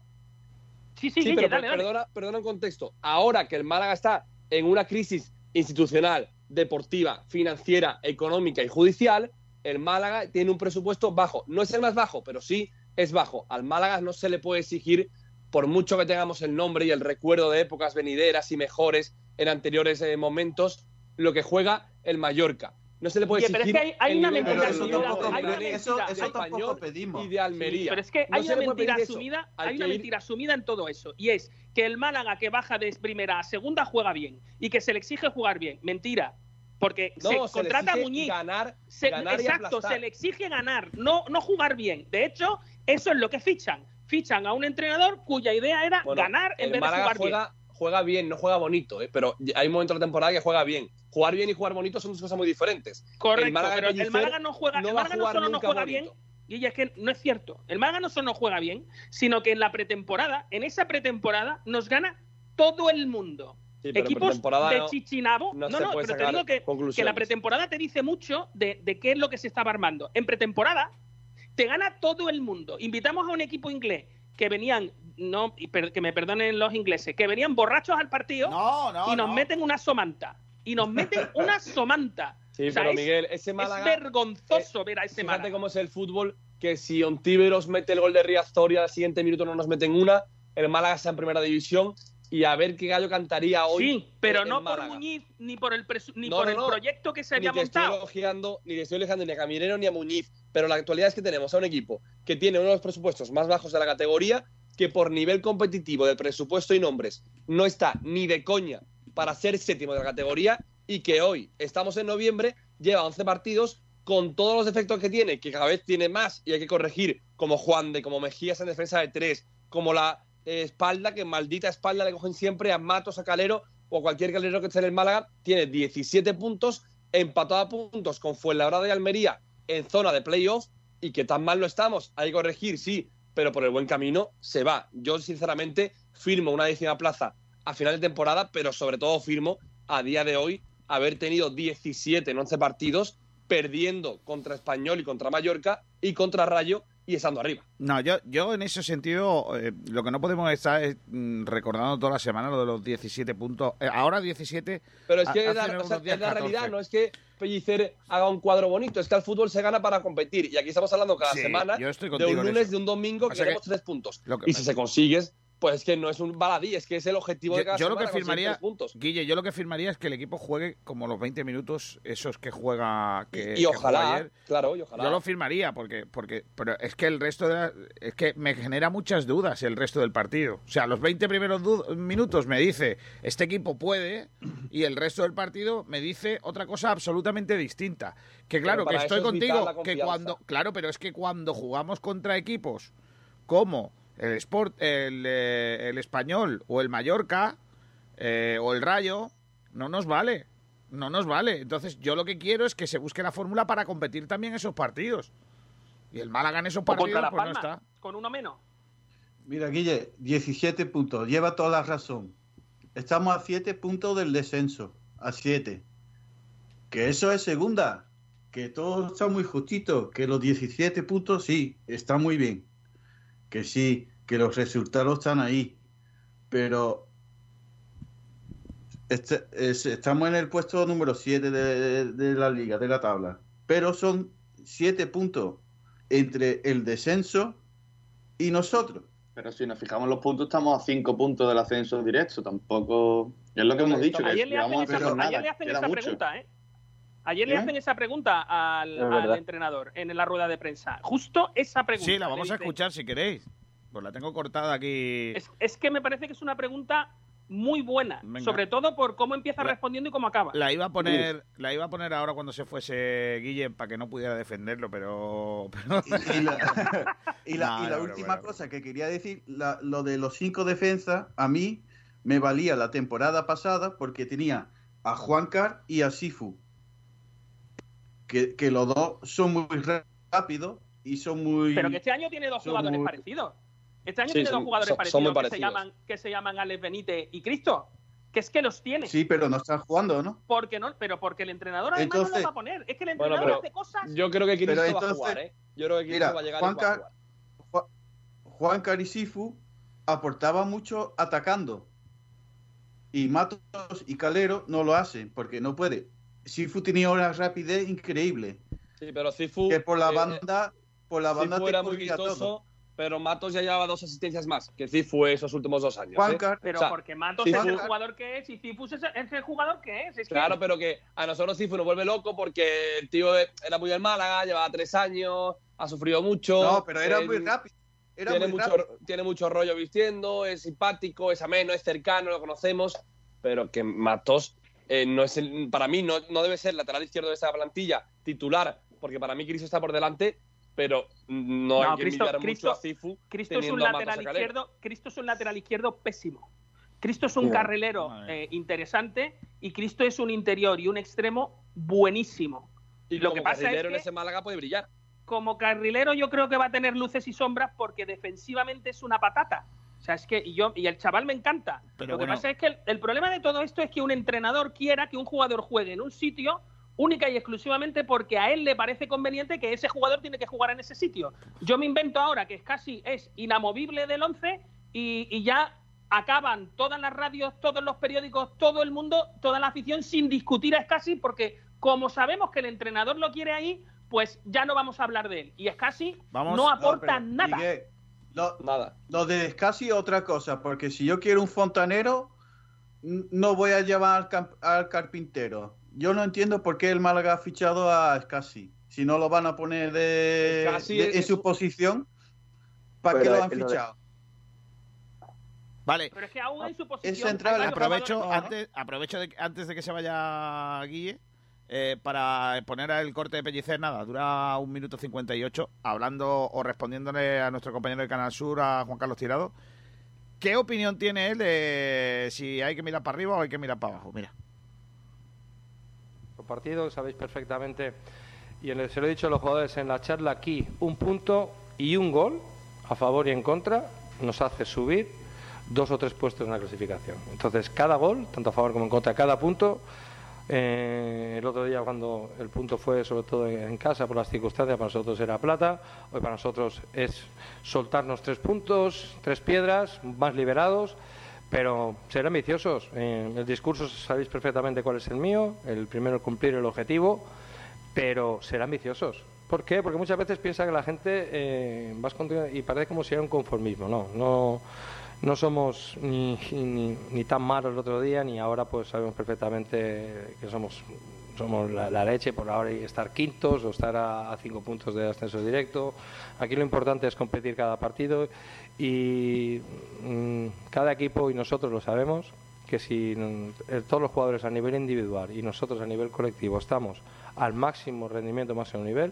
Sí, sí, Sí, Guille, pero dale, dale. perdona, perdona un contexto. Ahora que el Málaga está en una crisis institucional, deportiva, financiera, económica y judicial, el Málaga tiene un presupuesto bajo. No es el más bajo, pero sí es bajo. Al Málaga no se le puede exigir, por mucho que tengamos el nombre y el recuerdo de épocas venideras y mejores en anteriores eh, momentos, lo que juega el Mallorca. No se le puede Oye, pero es exigir que hay- una mentira eso asumida, tampoco, hay una eso, mentira, eso hay- tampoco Español pedimos. y de Almería. Pero es que hay una mentira asumida, Hay hay que una ir- mentira asumida en todo eso. Y es que el Málaga que baja de primera a segunda juega bien y que se le exige jugar bien. Mentira. Porque No, se se le contrata a exige Muñiz. ganar, Se- ganar y exacto, se le exige ganar, no, no jugar bien. De hecho, eso es lo que fichan. Fichan a un entrenador cuya idea era Bueno, ganar en el vez de Málaga jugar bien. juega, juega bien, no juega bonito, ¿eh? pero hay un momento de la temporada que juega bien. Jugar bien y jugar bonito son dos cosas muy diferentes. Correcto, el Málaga de pero el Pellicer Málaga no juega, no el Málaga no solo no juega bonito. bien, y es que no es cierto. El Málaga no solo no juega bien, sino que en la pretemporada, en esa pretemporada, nos gana todo el mundo. Sí, Equipos de no- Chichinabo. no No, pero te digo que, que la pretemporada te dice mucho de, de qué es lo que se estaba armando. En pretemporada te gana todo el mundo. Invitamos a un equipo inglés que venían, no, y que me perdonen los ingleses, que venían borrachos al partido No, no. y nos no. meten una somanta. Y nos meten una somanta. Sí, O sea, pero es- Miguel, ese Es Málaga. vergonzoso ver a ese Fíjate Málaga. cómo es el fútbol, que si Ontiveros mete el gol de Riazor al siguiente minuto no nos meten una, el Málaga está en primera división y a ver qué gallo cantaría hoy. Sí, pero no por. Muñiz ni por el, ni No, por no, el no. proyecto que se ni había que estoy montado. elogiando, ni que estoy elogiando ni a Caminero ni a Muñiz. Pero la actualidad es que tenemos a un equipo que tiene uno de los presupuestos más bajos de la categoría, que por nivel competitivo de presupuesto y nombres no está ni de coña para ser séptimo de la categoría y que hoy, estamos en noviembre, lleva 11 partidos con todos los defectos que tiene, que cada vez tiene más y hay que corregir, como Juan de, como Mejías en defensa de tres, como la espalda, que maldita espalda le cogen siempre a Matos, a Calero o cualquier calero que esté en el Málaga, tiene 17 puntos, empatado a puntos con Fuenlabrada y Almería en zona de playoff y que tan mal no estamos. Hay que corregir, sí, pero por el buen camino se va. Yo, sinceramente, firmo una décima plaza a final de temporada, pero sobre todo firmo a día de hoy haber tenido 17 en 11 partidos, perdiendo contra Español y contra Mallorca y contra Rayo y estando arriba. No, yo, yo en ese sentido, eh, lo que no podemos estar es mm, recordando toda la semana lo de los 17 puntos. Eh, ahora 17. Pero es que la, unos o sea, días es la 14. realidad, no es que Pellicer haga un cuadro bonito, es que al fútbol se gana para competir. Y aquí estamos hablando cada Sí, semana yo estoy de un lunes, de un domingo, O que sea que- tres puntos. que- Y si se consigues, pues es que no es un baladí, es que es el objetivo de cada yo lo que firmaría, puntos. Guille, yo lo que firmaría es que el equipo juegue como los 20 minutos esos que juega que, y ojalá, ayer. claro, y ojalá. Yo lo firmaría porque, porque, pero es que el resto de la- es que me genera muchas dudas el resto del partido. O sea, los 20 primeros minutos me dice este equipo puede y el resto del partido me dice otra cosa absolutamente distinta. Que claro, que estoy es contigo, que cuando, claro, pero es que cuando jugamos contra equipos como el Sport, el, eh, el español o el Mallorca eh, o el Rayo, no nos vale. No nos vale. Entonces, yo lo que quiero es que se busque la fórmula para competir también esos partidos. Y el Málaga en esos O partidos, La pues no Palma, está. con uno menos. Mira, Guille, 17 puntos, lleva toda la razón. Estamos a 7 puntos del descenso, a 7. Que eso es segunda, que todo está muy justito, que los 17 puntos sí, está muy bien. Que sí, que los resultados están ahí. Pero este- es- estamos en el puesto número 7 de, de la liga, de la tabla. Pero son 7 puntos entre el descenso y nosotros. Pero si nos fijamos los puntos, estamos a 5 puntos del ascenso directo. Tampoco. Es lo que hemos dicho. que Ayer le hacen esa, ayer le hacen esa pregunta, ¿eh? Ayer le hacen esa pregunta al, entrenador en la rueda de prensa. Justo esa pregunta. Sí, la vamos a escuchar si queréis. Pues la tengo cortada aquí. Es, es que me parece que es una pregunta muy buena, Venga. sobre todo por cómo empieza La- respondiendo y cómo acaba. La iba a poner, la iba a poner ahora cuando se fuese Guille para que no pudiera defenderlo, pero, pero- Y, y la, y la- No, y la no, última cosa que quería decir, la- lo de los cinco defensas, a mí me valía la temporada pasada porque tenía a Juancar y a Sifu. Que, que los dos son muy rápidos y son muy... Pero que este año tiene dos jugadores muy- parecidos. Este año Sí, tiene son- dos jugadores son- parecidos, son muy que, se llaman, que se llaman Alex Benítez y Cristo. Que es que los tiene. Sí, pero no están jugando, ¿no? Porque no, pero porque el entrenador además no Entonces- los va a poner. Es que el Bueno, entrenador pero hace cosas. Yo creo que Cristo Pero va a entonces- jugar, ¿eh? Yo creo que Cristo Mira, va a llegar y va a Juancar, jugar. Ju- Juancar y Sifu aportaban mucho atacando. Y Matos y Calero no lo hacen porque no puede. Sifu tenía una rapidez increíble. Sí, pero Cifu. que por la eh, banda, por la banda Cifu te era muy vistoso, todo. pero Matos ya llevaba dos asistencias más que Cifu esos últimos dos años. ¿eh? Pero O sea, porque Matos Cifu- es el jugador que es y Cifus es, es el jugador que es. es que- Claro, pero que a nosotros Cifu nos vuelve loco porque el tío era muy del Málaga, llevaba tres años, ha sufrido mucho. no, pero era muy rápido. Era tiene, muy mucho, rápido. tiene mucho rollo vistiendo, es simpático, es ameno, es cercano, lo conocemos, pero que Matos eh, no es el- para mí no, no debe ser lateral izquierdo de esa plantilla titular, porque para mí Cristo está por delante, pero no, No, hay que Cristo- envidiar Cristo- mucho a Cifu. Cristo es un lateral izquierdo. Cristo es un lateral izquierdo pésimo. Cristo es un carrilero eh, interesante y Cristo es un interior y un extremo buenísimo. Y Lo como que pasa es carrilero que- en ese Málaga puede brillar. Como carrilero yo creo que va a tener luces y sombras porque defensivamente es una patata. O sea, es que y yo y el chaval me encanta. Pero Lo que bueno. pasa es que el, el problema de todo esto es que un entrenador quiera que un jugador juegue en un sitio única y exclusivamente porque a él le parece conveniente que ese jugador tiene que jugar en ese sitio. Yo me invento ahora que es casi es inamovible del 11 y, y ya acaban todas las radios, todos los periódicos, todo el mundo, toda la afición sin discutir a Escasi porque como sabemos que el entrenador lo quiere ahí, pues ya no vamos a hablar de él. Y Escasi Vamos- no no, aporta pero, nada. Miguel, lo, Nada. lo de casi otra cosa, porque si yo quiero un fontanero, no voy a llamar al, al carpintero. Yo no entiendo por qué el Málaga ha fichado a Scassi. Si no lo van a poner de, es- en su es- posición, ¿para qué lo han es fichado? Vale, Pero es que aún en su posición. central, hay varios aprovecho antes, aprovecho de, antes de que se vaya Guille eh, para poner el corte de Pellicer, nada, dura un minuto 58, hablando o respondiéndole a nuestro compañero de Canal Sur, a Juan Carlos Tirado. ¿Qué opinión tiene él de si hay que mirar para arriba o hay que mirar para abajo? Mira. Los partidos, sabéis perfectamente, y se lo he dicho a los jugadores en la charla aquí, un punto y un gol a favor y en contra nos hace subir dos o tres puestos en la clasificación. Entonces, cada gol, tanto a favor como en contra, cada punto, eh, el otro día cuando el punto fue sobre todo en, casa por las circunstancias, para nosotros era plata, hoy para nosotros es soltarnos tres puntos, tres piedras, más liberados, pero ser ambiciosos. Eh, el discurso sabéis perfectamente cuál es el mío, el primero cumplir el objetivo, pero ser ambiciosos. ¿Por qué? Porque muchas veces piensa que la gente eh, vas y parece como si era un conformismo. No, no, no somos ni, ni, ni tan malos el otro día, ni ahora pues sabemos perfectamente que somos somos la, leche por ahora y estar quintos o estar a, cinco puntos de ascenso directo. Aquí lo importante es competir cada partido y mm, cada equipo, y nosotros lo sabemos, que si todos los jugadores a nivel individual y nosotros a nivel colectivo estamos al máximo rendimiento, máximo nivel,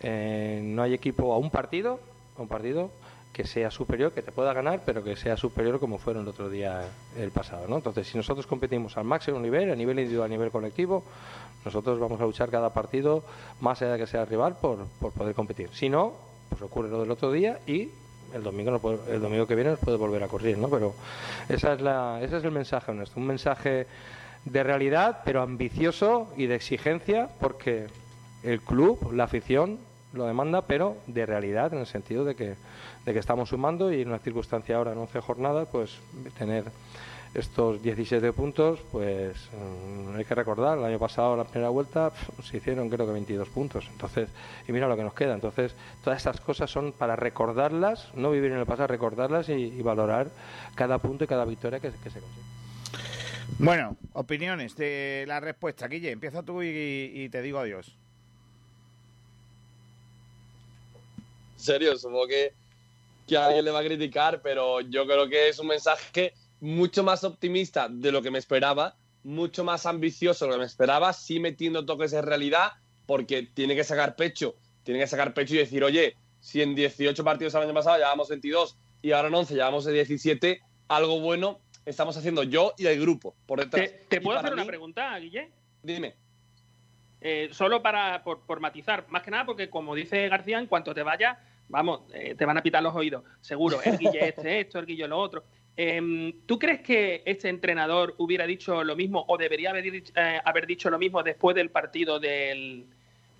eh, no hay equipo a un partido, a un partido que sea superior, que te pueda ganar, pero que sea superior como fueron el otro día el pasado. ¿no? Entonces, si nosotros competimos al máximo nivel, a nivel individual, a nivel colectivo, nosotros vamos a luchar cada partido, más allá de que sea rival, por, por poder competir. Si no, pues ocurre lo del otro día y el domingo no puede- el domingo que viene nos puede volver a correr, ¿no? Pero esa es la, ese es el mensaje nuestro, un mensaje de realidad, pero ambicioso y de exigencia, porque el club, la afición lo demanda, pero de realidad en el sentido de que, de que estamos sumando y en una circunstancia ahora en 11 jornadas, pues tener estos 17 puntos, pues mm, hay que recordar, el año pasado, la primera vuelta, se hicieron creo que 22 puntos. Entonces, y mira lo que nos queda. Entonces, todas estas cosas son para recordarlas, no vivir en el pasado, recordarlas y, y valorar cada punto y cada victoria que, que se consigue. Bueno, opiniones de la respuesta. Guille, empieza tú y, y te digo adiós. Serio, supongo que, que alguien le va a criticar, pero yo creo que es un mensaje mucho más optimista de lo que me esperaba, mucho más ambicioso de lo que me esperaba, sí metiendo toques de realidad, porque tiene que sacar pecho, tiene que sacar pecho y decir, oye, si en 18 partidos el año pasado llevamos 22 y ahora en 11 llevamos 17, algo bueno estamos haciendo yo y el grupo por detrás. ¿Te, puedo hacer una pregunta, Guille? Dime. Eh, solo para por, por matizar, más que nada porque como dice García, en cuanto te vayas, vamos, eh, te van a pitar los oídos, seguro. El Guille este esto, el Guille lo otro. Em, ¿Tú crees que este entrenador hubiera dicho lo mismo o debería haber, eh, haber dicho lo mismo después del partido del,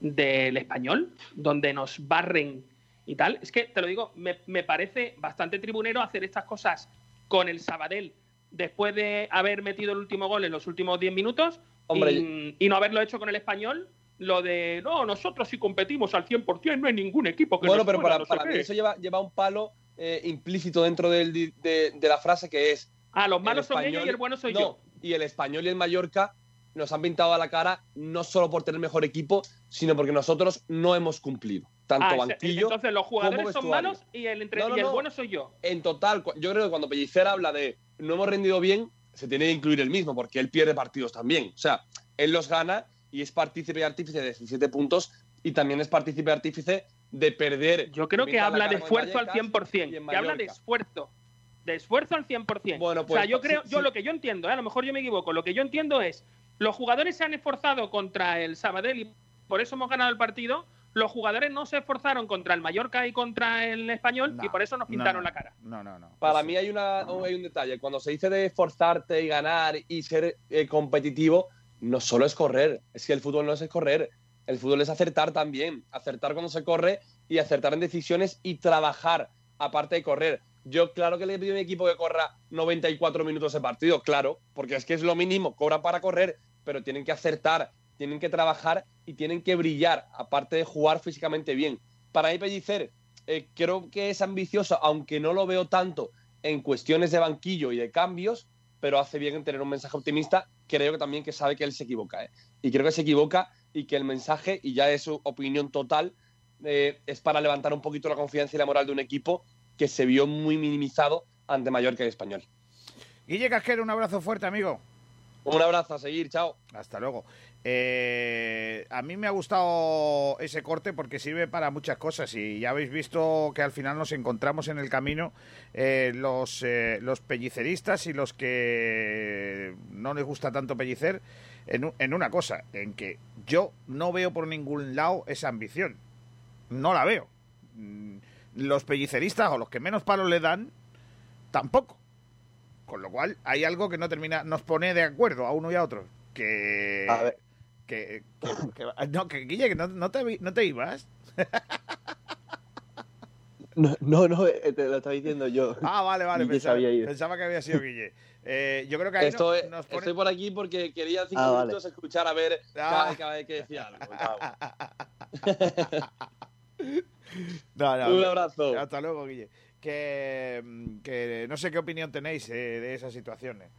del español, donde nos barren y tal? Es que te lo digo, me, me parece bastante tribunero hacer estas cosas con el Sabadell después de haber metido el último gol en los últimos 10 minutos Hombre, y, y no haberlo hecho con el español. Lo de, no, nosotros sí competimos al 100%, no hay ningún equipo que Bueno, nos pero pueda, para, no para qué". mí eso lleva, lleva un palo eh, implícito dentro del de, de la frase que es. Ah, los el malos son español- ellos y el bueno soy no, yo. Y el español y el Mallorca nos han pintado a la cara no solo por tener mejor equipo, sino porque nosotros no hemos cumplido. Tanto Ah, banquillo. entonces los jugadores como son malos y el, entre- No, no, y el no. bueno soy yo. En total, yo creo que cuando Pellicer habla de no hemos rendido bien, se tiene que incluir el mismo, porque él pierde partidos también. O sea, él los gana y es partícipe y artífice de 17 puntos y también es partícipe y artífice de perder. Yo creo que habla la de esfuerzo al Vallecas 100%, y en que habla de esfuerzo. De esfuerzo al 100%. Bueno, o pues, sea, yo sí, creo, yo sí. lo que yo entiendo, ¿eh? a lo mejor yo me equivoco, lo que yo entiendo es, los jugadores se han esforzado contra el Sabadell y por eso hemos ganado el partido, los jugadores no se esforzaron contra el Mallorca y contra el Español y por eso nos no, pintaron no. la cara. No, no, no. Para Pues- mí hay, una, hay un detalle. Cuando se dice de esforzarte y ganar y ser eh, competitivo, no solo es correr. Es que el fútbol no es correr. El fútbol es acertar también. Acertar cuando se corre y acertar en decisiones y trabajar aparte de correr. Yo, claro que le pido a mi equipo que corra 94 minutos de partido, claro, porque es que es lo mínimo. Cobran para correr, pero tienen que acertar, tienen que trabajar y tienen que brillar, aparte de jugar físicamente bien. Para mí, Pellicer, eh, creo que es ambicioso, aunque no lo veo tanto en cuestiones de banquillo y de cambios, pero hace bien en tener un mensaje optimista. Creo que también que sabe que él se equivoca. ¿eh? Y creo que se equivoca y que el mensaje, y ya es su opinión total, eh, es para levantar un poquito la confianza y la moral de un equipo que se vio muy minimizado ante Mallorca y Español. Guille Casquero, un abrazo fuerte, amigo. Un abrazo, a seguir, chao. Hasta luego. Eh, a mí me ha gustado ese corte porque sirve para muchas cosas y ya habéis visto que al final nos encontramos en el camino eh, los, eh, los pelliceristas y los que no les gusta tanto pellicer en, una cosa, en que yo no veo por ningún lado esa ambición. No la veo. Mm, Los pelliceristas o los que menos palos le dan, tampoco. Con lo cual, hay algo que no termina, nos pone de acuerdo a uno y a otro. Que. A ver. Que, que- que- no, que Guille, que no, no te, no te ibas. No, no, no, eh, te lo estaba diciendo yo. Ah, vale, vale. Pensaba, que había sido Guille. Eh, yo creo que ahí no- Estoy, nos pone- estoy por aquí porque quería cinco Ah, vale. minutos escuchar a ver Ah. cada, cada vez que decía algo. Chao. No, no, Un abrazo. Hasta luego, Guille. que, que no sé qué opinión tenéis eh, de esas situaciones.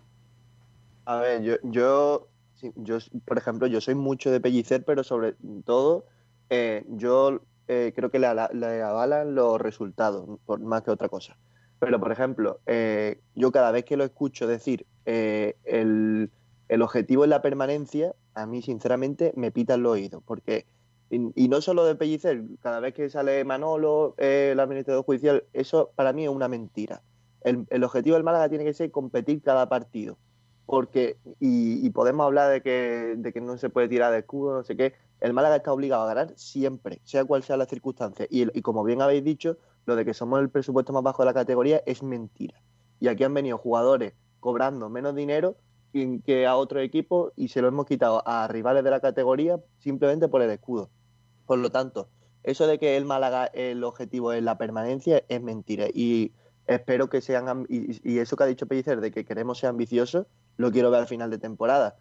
A ver, yo, yo, yo, por ejemplo, yo soy mucho de pellicer, pero sobre todo eh, yo eh, creo que le, ala- le avalan los resultados, por, más que otra cosa. Pero, por ejemplo, eh, yo cada vez que lo escucho decir el, el objetivo es la permanencia, a mí sinceramente me pitan los oídos, porque, y, y no solo de pellicer, cada vez que sale Manolo, eh, el administrador judicial, eso para mí es una mentira. El, el objetivo del Málaga tiene que ser competir cada partido porque y, y podemos hablar de que, de que no se puede tirar de escudo, no sé qué. El Málaga está obligado a ganar siempre, sea cual sea la circunstancia. Y, y como bien habéis dicho, lo de que somos el presupuesto más bajo de la categoría es mentira. Y aquí han venido jugadores cobrando menos dinero que a otros equipos y se lo hemos quitado a rivales de la categoría simplemente por el escudo. Por lo tanto, eso de que el Málaga el objetivo es la permanencia es mentira. Y espero que sean y, y eso que ha dicho Pellicer de que queremos ser ambiciosos lo quiero ver al final de temporada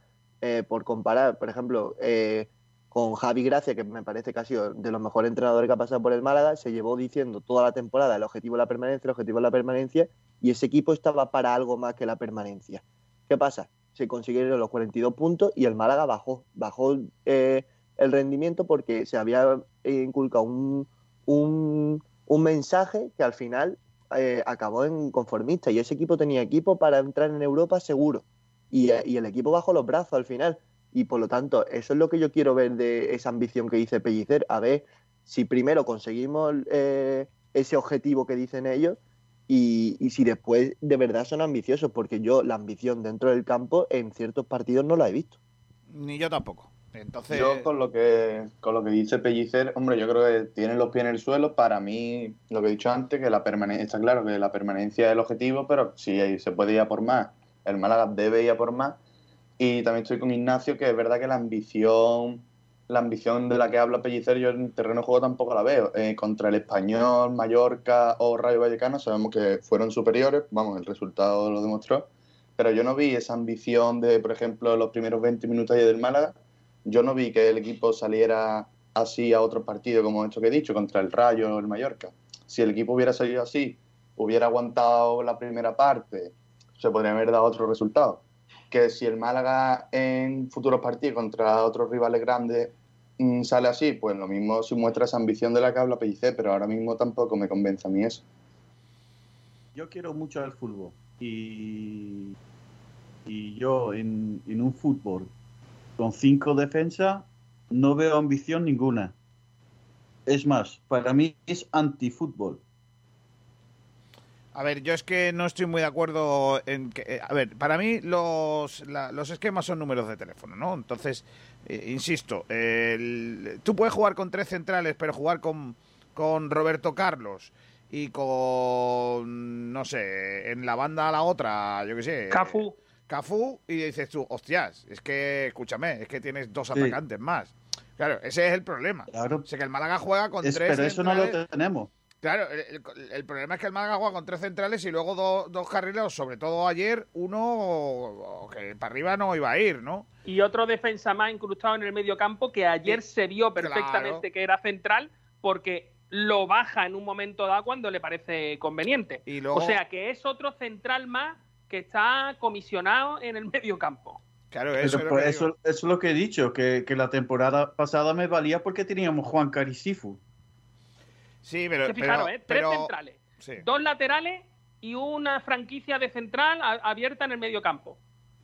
Eh, por comparar por ejemplo eh, con Javi Gracia que me parece que ha sido de los mejores entrenadores que ha pasado por el Málaga se llevó diciendo toda la temporada el objetivo es la permanencia el objetivo es la permanencia y ese equipo estaba para algo más que la permanencia ¿qué pasa? se consiguieron los 42 puntos y el Málaga bajó bajó eh, el rendimiento porque se había inculcado un, un, un mensaje que al final eh, acabó en conformista y ese equipo tenía equipo para entrar en Europa seguro. Y, eh, y el equipo bajó los brazos al final. Y por lo tanto eso es lo que yo quiero ver de esa ambición que dice Pellicer. A ver si primero conseguimos eh, ese objetivo que dicen ellos y si después de verdad son ambiciosos porque yo la ambición dentro del campo en ciertos partidos no la he visto. Ni yo tampoco. Entonces, Yo con lo que con lo que dice Pellicer, hombre, yo creo que tienen los pies en el suelo. Para mí, lo que he dicho antes, que la permanencia, está claro que la permanencia es el objetivo, pero si se puede ir a por más, el Málaga debe ir a por más. Y también estoy con Ignacio, que es verdad que la ambición, la ambición de la que habla Pellicer, yo en terreno de juego tampoco la veo. Eh, contra el Español, Mallorca o Rayo Vallecano sabemos que fueron superiores, vamos, el resultado lo demostró. Pero yo no vi esa ambición de, por ejemplo, los primeros 20 minutos ahí del Málaga yo no vi que el equipo saliera así a otros partidos como esto que he dicho, contra el Rayo o el Mallorca. Si el equipo hubiera salido así, hubiera aguantado la primera parte, se podría haber dado otro resultado. Que si el Málaga en futuros partidos contra otros rivales grandes mm, sale así, pues lo mismo si muestra esa ambición de la que habla Pellicer, pero ahora mismo tampoco me convence a mí eso. Yo quiero mucho al fútbol y, y yo en, en un fútbol con cinco defensas no veo ambición ninguna. Es más, para mí es antifútbol. A ver, yo es que no estoy muy de acuerdo en que... eh, A ver, para mí los, la- los esquemas son números de teléfono, ¿no? Entonces, eh, insisto, el- tú puedes jugar con tres centrales, pero jugar con, con Roberto Carlos y con, no sé, en la banda a la otra, yo qué sé... Cafú. Cafú y dices tú, hostias, es que, escúchame, es que tienes dos Sí. atacantes más. Claro, ese es el problema. Claro. O sea, que el Málaga juega con Es- tres pero eso no lo tenemos. Claro, el, el- el problema es que el Málaga juega con tres centrales y luego do- dos carrileros, sobre todo ayer, uno que para arriba no iba a ir, ¿no? Y otro defensa más incrustado en el medio campo que ayer se vio perfectamente Claro. que era central porque lo baja en un momento dado cuando le parece conveniente. Y luego- O sea que es otro central más que está comisionado en el medio campo. Claro, Pero eso es lo que eso, digo. eso es lo que he dicho, que, que la temporada pasada me valía porque teníamos Juan Caricifu. Sí, pero... Que fijaros, pero- ¿eh? Tres pero- centrales, sí. dos laterales y una franquicia de central a- abierta en el medio campo.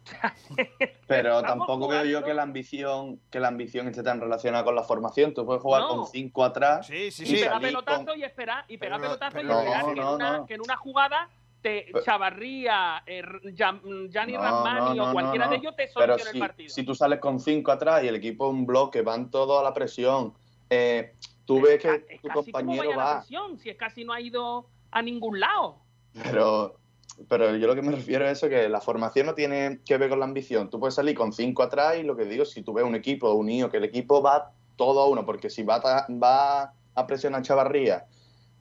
Pero tampoco veo yo que la ambición que la ambición esté tan relacionada con la formación. Tú puedes jugar No. con cinco atrás Sí, sí, y sí. pega salir pelotazo con- y esperar y pega Pero- pelotazo pero- y esperar No, que, no, en una, no. que en una jugada te Chavarría, eh, Gianni No, Ramani no, o cualquiera de ellos te Pero soluciona si, el partido. si tú sales con cinco atrás y el equipo es un bloque, van todos a la presión, eh, tú Es ves que es tu compañero la va. presión, si es casi no ha ido a ningún lado. Pero, pero yo lo que me refiero es eso, que la formación no tiene que ver con la ambición. Tú puedes salir con cinco atrás y lo que digo, si tú ves un equipo unido, que el equipo va todo a uno, porque si va a, va a presionar Chavarría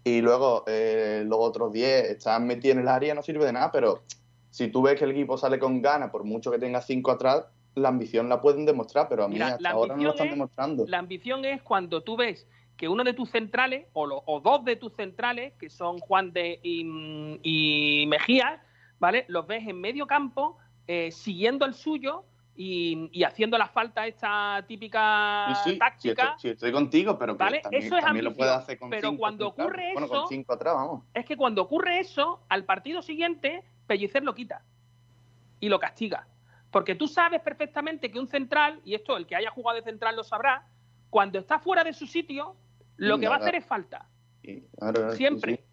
y luego eh, los otros 10 están metidos en el área, no sirve de nada, pero si tú ves que el equipo sale con ganas, por mucho que tenga cinco atrás, la ambición la pueden demostrar, pero a mí Mira, hasta ahora no lo están es- demostrando. La ambición es cuando tú ves que uno de tus centrales, o, lo- o dos de tus centrales, que son Juan de y, y Mejía, ¿vale? Los ves en medio campo, eh, siguiendo el suyo y, y haciendo la falta esta típica Sí, sí, sí, táctica. estoy, sí, estoy contigo, pero que Vale, también, eso es también lo puede ambición, hacer con pero cinco cuando ocurre eso- con cinco atrás, vamos. Es que cuando ocurre eso, al partido siguiente, Pellicer lo quita y lo castiga. Porque tú sabes perfectamente que un central, y esto el que haya jugado de central lo sabrá, cuando está fuera de su sitio, lo Sí, que va a hacer es falta. Siempre. sí.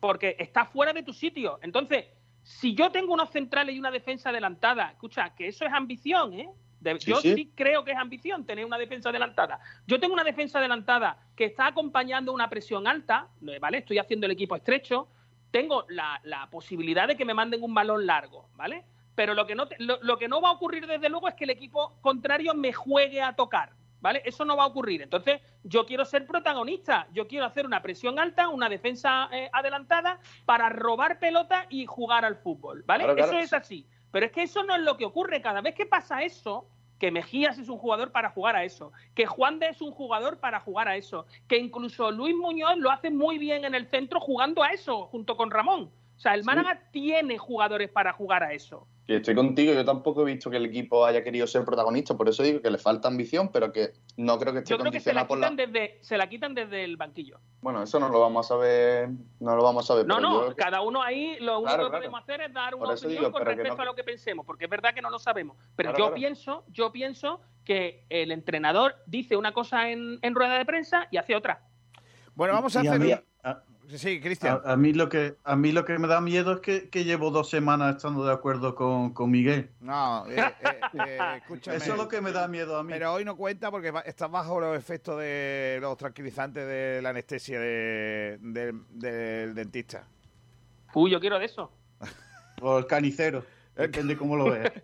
Porque está fuera de tu sitio. Entonces, si yo tengo unos centrales y una defensa adelantada, escucha, que eso es ambición, ¿eh? De- Sí, yo sí. sí. creo que es ambición tener una defensa adelantada. Yo tengo una defensa adelantada que está acompañando una presión alta, ¿vale? Estoy haciendo el equipo estrecho, tengo la, la posibilidad de que me manden un balón largo, ¿vale? Pero lo que, no te- lo, lo que no va a ocurrir desde luego es que el equipo contrario me juegue a tocar, ¿vale? Eso no va a ocurrir. Entonces, yo quiero ser protagonista, yo quiero hacer una presión alta, una defensa eh, adelantada para robar pelota y jugar al fútbol, ¿vale? Claro, claro. Eso es así. Pero es que eso no es lo que ocurre. Cada vez que pasa eso, que Mejías es un jugador para jugar a eso, que Juan de es un jugador para jugar a eso, que incluso Luis Muñoz lo hace muy bien en el centro jugando a eso, junto con Ramón. O sea, el Málaga tiene jugadores para jugar a eso. Sí, estoy contigo, yo tampoco he visto que el equipo haya querido ser protagonista, por eso digo que le falta ambición, pero que no creo que esté Yo creo que se la, por la... desde, se la quitan desde el banquillo. Bueno, eso no lo vamos a saber, no lo vamos a saber. No, no, que- cada uno ahí lo único Claro, que claro. podemos hacer es dar una opinión digo, con respecto no- a lo que pensemos, porque es verdad que no lo sabemos. Pero Claro, yo claro. pienso, yo pienso que el entrenador dice una cosa en, en rueda de prensa y hace otra. Bueno, vamos a Y a hacer. Sí, Cristian. A, a mí lo que a mí lo que me da miedo es que, que llevo dos semanas estando de acuerdo con, con Miguel. No, eh, eh, eh, escúchame. Eso es lo que me da miedo a mí. Pero hoy no cuenta porque estás bajo los efectos de los tranquilizantes de la anestesia de- de- del dentista. Uy, yo quiero de eso. O el canicero. Depende cómo lo veas.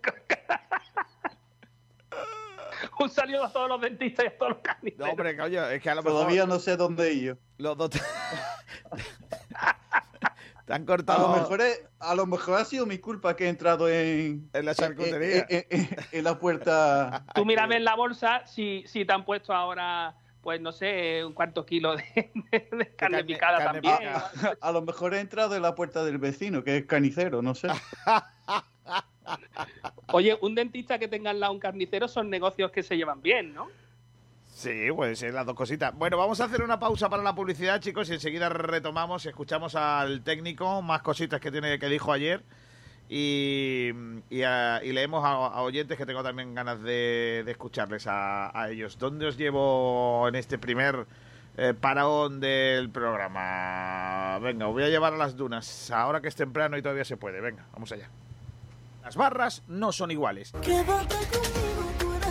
Un saludo a todos los dentistas y a todos los No, carniceros. hombre, coño, es que a lo mejor Todavía no sé dónde ir yo. los dos te... te han A cortado lo mejor es- a lo mejor ha sido mi culpa que he entrado en, en la charcutería. en- en- en la puerta. Tú mira en la bolsa si, si te han puesto ahora, pues no sé, un cuarto kilo de, de- de carne, carne- picada carne también. picada. A lo mejor he entrado en la puerta del vecino, que es canicero, no sé. Oye, un dentista que tenga al lado un carnicero son negocios que se llevan bien, ¿no? Sí, puede ser las dos cositas. Bueno, vamos a hacer una pausa para la publicidad, chicos, y enseguida retomamos y escuchamos al técnico, más cositas que tiene que dijo ayer. Y, a- y leemos a, oyentes que tengo también ganas de, escucharles a, ellos. ¿Dónde os llevo en este primer eh, paraón del programa? Venga, os voy a llevar a las dunas, ahora que es temprano y todavía se puede. Venga, vamos allá. Las barras no son iguales.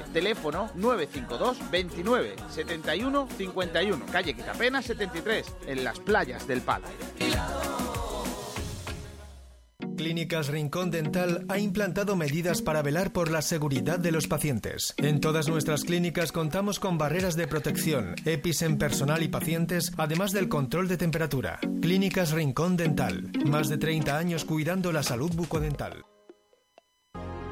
Teléfono 952 29 71 51. Calle Quitapena 73, en las playas del Palo. Clínicas Rincón Dental ha implantado medidas para velar por la seguridad de los pacientes. En todas nuestras clínicas contamos con barreras de protección, EPIs en personal y pacientes, además del control de temperatura. Clínicas Rincón Dental. Más de 30 años cuidando la salud bucodental.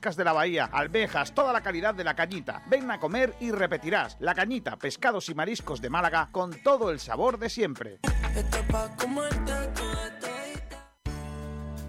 de la bahía, alvejas, toda la calidad de la cañita. Ven a comer y repetirás. La cañita, pescados y mariscos de Málaga con todo el sabor de siempre.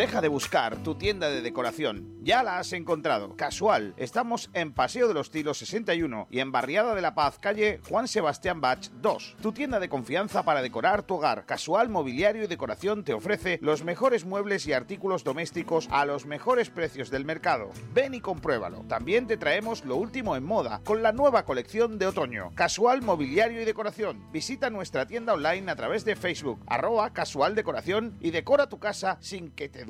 Deja de buscar tu tienda de decoración. Ya la has encontrado. Casual. Estamos en Paseo de los Tilos 61 y en Barriada de la Paz, calle Juan Sebastián Bach 2. Tu tienda de confianza para decorar tu hogar. Casual Mobiliario y Decoración te ofrece los mejores muebles y artículos domésticos a los mejores precios del mercado. Ven y compruébalo. También te traemos lo último en moda con la nueva colección de otoño. Casual Mobiliario y Decoración. Visita nuestra tienda online a través de Facebook, arroba casual decoración y decora tu casa sin que te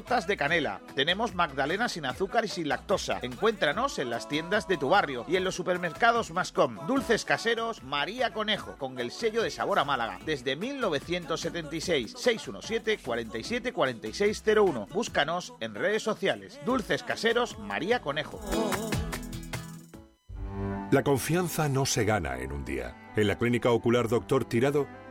de canela. Tenemos magdalena sin azúcar y sin lactosa. Encuéntranos en las tiendas de tu barrio y en los supermercados Mascom. Dulces caseros María Conejo, con el sello de sabor a Málaga. Desde 1976, 617 47 4601. Búscanos en redes sociales. Dulces caseros María Conejo. La confianza no se gana en un día. En la Clínica Ocular Doctor Tirado,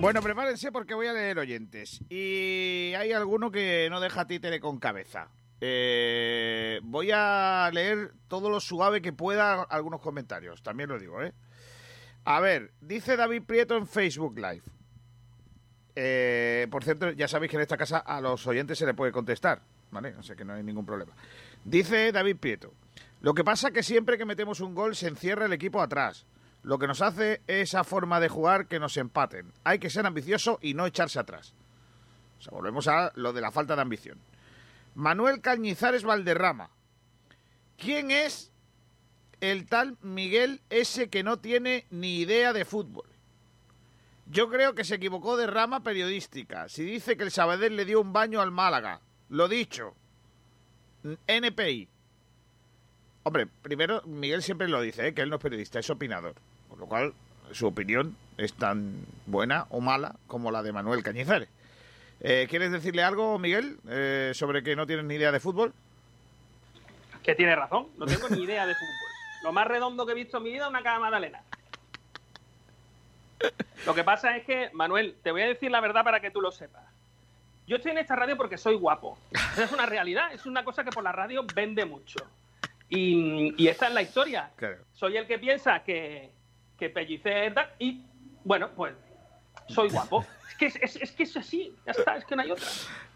Bueno, prepárense porque voy a leer oyentes. Y hay alguno que no deja títere con cabeza. Eh, voy a leer todo lo suave que pueda algunos comentarios, también lo digo, ¿eh? A ver, dice David Prieto en Facebook Live. Eh, por cierto, ya sabéis que en esta casa a los oyentes se le puede contestar, ¿vale? O sea que no hay ningún problema. Dice David Prieto. Lo que pasa es que siempre que metemos un gol se encierra el equipo atrás. Lo que nos hace esa forma de jugar que nos empaten. Hay que ser ambicioso y no echarse atrás. O sea, volvemos a lo de la falta de ambición. Manuel Cañizares Valderrama. ¿Quién es el tal Miguel ese que no tiene ni idea de fútbol? Yo creo que se equivocó de rama periodística. Si dice que el Sabadell le dio un baño al Málaga. Lo dicho. NPI. Hombre, primero, Miguel siempre lo dice, ¿eh? que él no es periodista, es opinador. Con lo cual, su opinión es tan buena o mala como la de Manuel Cañizares. Eh, ¿Quieres decirle algo, Miguel, eh, sobre que no tienes ni idea de fútbol? Que tiene razón, no tengo ni idea de fútbol. Lo más redondo que he visto en mi vida es una cama magdalena. Lo que pasa es que, Manuel, te voy a decir la verdad para que tú lo sepas. Yo estoy en esta radio porque soy guapo. Esa es una realidad, es una cosa que por la radio vende mucho. Y, y esta es la historia. Soy el que piensa que, que Pellicer es y, bueno, pues soy guapo. Es que es, es, que es así, ya está, es que no hay otra.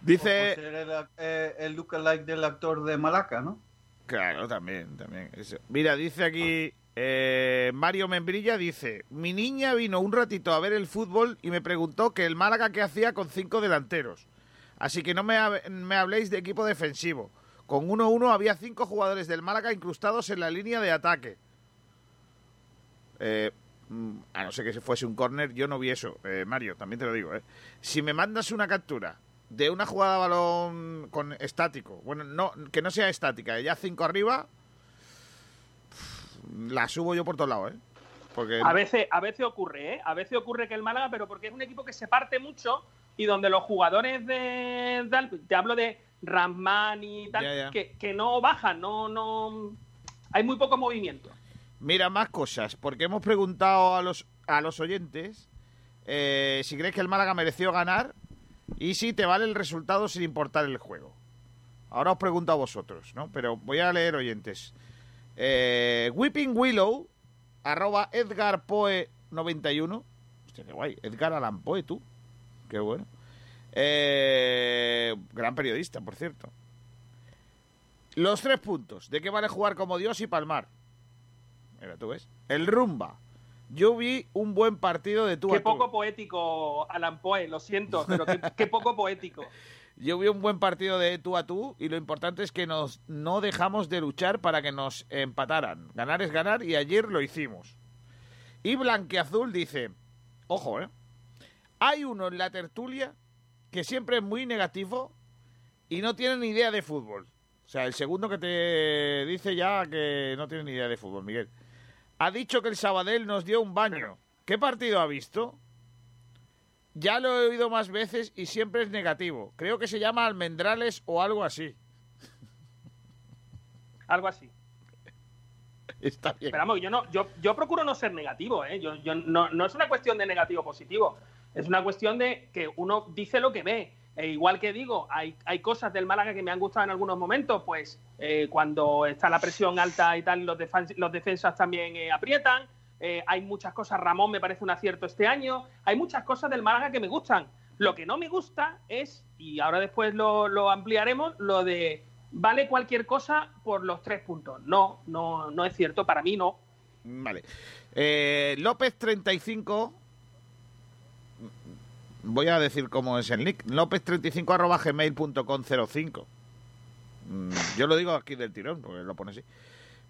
Dice... Pues ser el, eh, el lookalike del actor de Malaca, ¿no? Claro, también, también. Eso. Mira, dice aquí eh, Mario Membrilla, dice, mi niña vino un ratito a ver el fútbol y me preguntó que el Málaga qué hacía con cinco delanteros. Así que no me, me habléis de equipo defensivo. Con 1-1 había cinco jugadores del Málaga incrustados en la línea de ataque. Eh, mm, a no ser que se fuese un córner, yo no vi eso, eh, Mario, también te lo digo. eh. Si me mandas una captura de una jugada de balón con estático, bueno, no que no sea estática, ya cinco arriba, la subo yo por todos lados, ¿eh? Porque A veces, a veces ocurre, ¿eh? A veces ocurre que el Málaga, pero porque es un equipo que se parte mucho y donde los jugadores de. de- te hablo de Ramán y tal. Que, que no bajan, no, no. Hay muy poco movimiento. Mira, más cosas, porque hemos preguntado a los, a los oyentes eh, si crees que el Málaga mereció ganar y si te vale el resultado sin importar el juego. Ahora os pregunto a vosotros, ¿no? Pero voy a leer oyentes. Eh, Whipping Willow, arroba Edgar Poe 91. Hostia, qué guay. Edgar Allan Poe, tú. Qué bueno. Eh, gran periodista, por cierto. Los tres puntos. ¿De qué vale jugar como Dios y palmar? Mira, tú ves. El rumba. Yo vi un buen partido de tú Qué a tú. poco poético, Alan Poe, lo siento, pero qué, qué poco poético. Yo vi un buen partido de tú a tú y lo importante es que nos no dejamos de luchar para que nos empataran. Ganar es ganar y ayer lo hicimos. Y Blanqueazul dice, ojo, ¿eh? Hay uno en la tertulia que siempre es muy negativo y no tiene ni idea de fútbol. O sea, el segundo que te dice ya que no tiene ni idea de fútbol, Miguel. Ha dicho que el Sabadell nos dio un baño. ¿Qué partido ha visto? Ya lo he oído más veces y siempre es negativo. Creo que se llama almendrales o algo así. Algo así. Está bien. Pero vamos, yo no, yo, yo procuro no ser negativo, ¿eh? Yo, yo no, no es una cuestión de negativo positivo. Es una cuestión de que uno dice lo que ve. E igual que digo, hay, hay cosas del Málaga que me han gustado en algunos momentos, pues eh, cuando está la presión alta y tal, los, defens- los defensas también eh, aprietan. Eh, hay muchas cosas, Ramón me parece un acierto este año. Hay muchas cosas del Málaga que me gustan. Lo que no me gusta es, y ahora después lo, lo ampliaremos, lo de vale cualquier cosa por los tres puntos. No, no, no es cierto, para mí no. Vale. López 35. Voy a decir cómo es el nick. López35 arroba gmail.com 05. Mm, Yo lo digo aquí del tirón, porque lo pone así.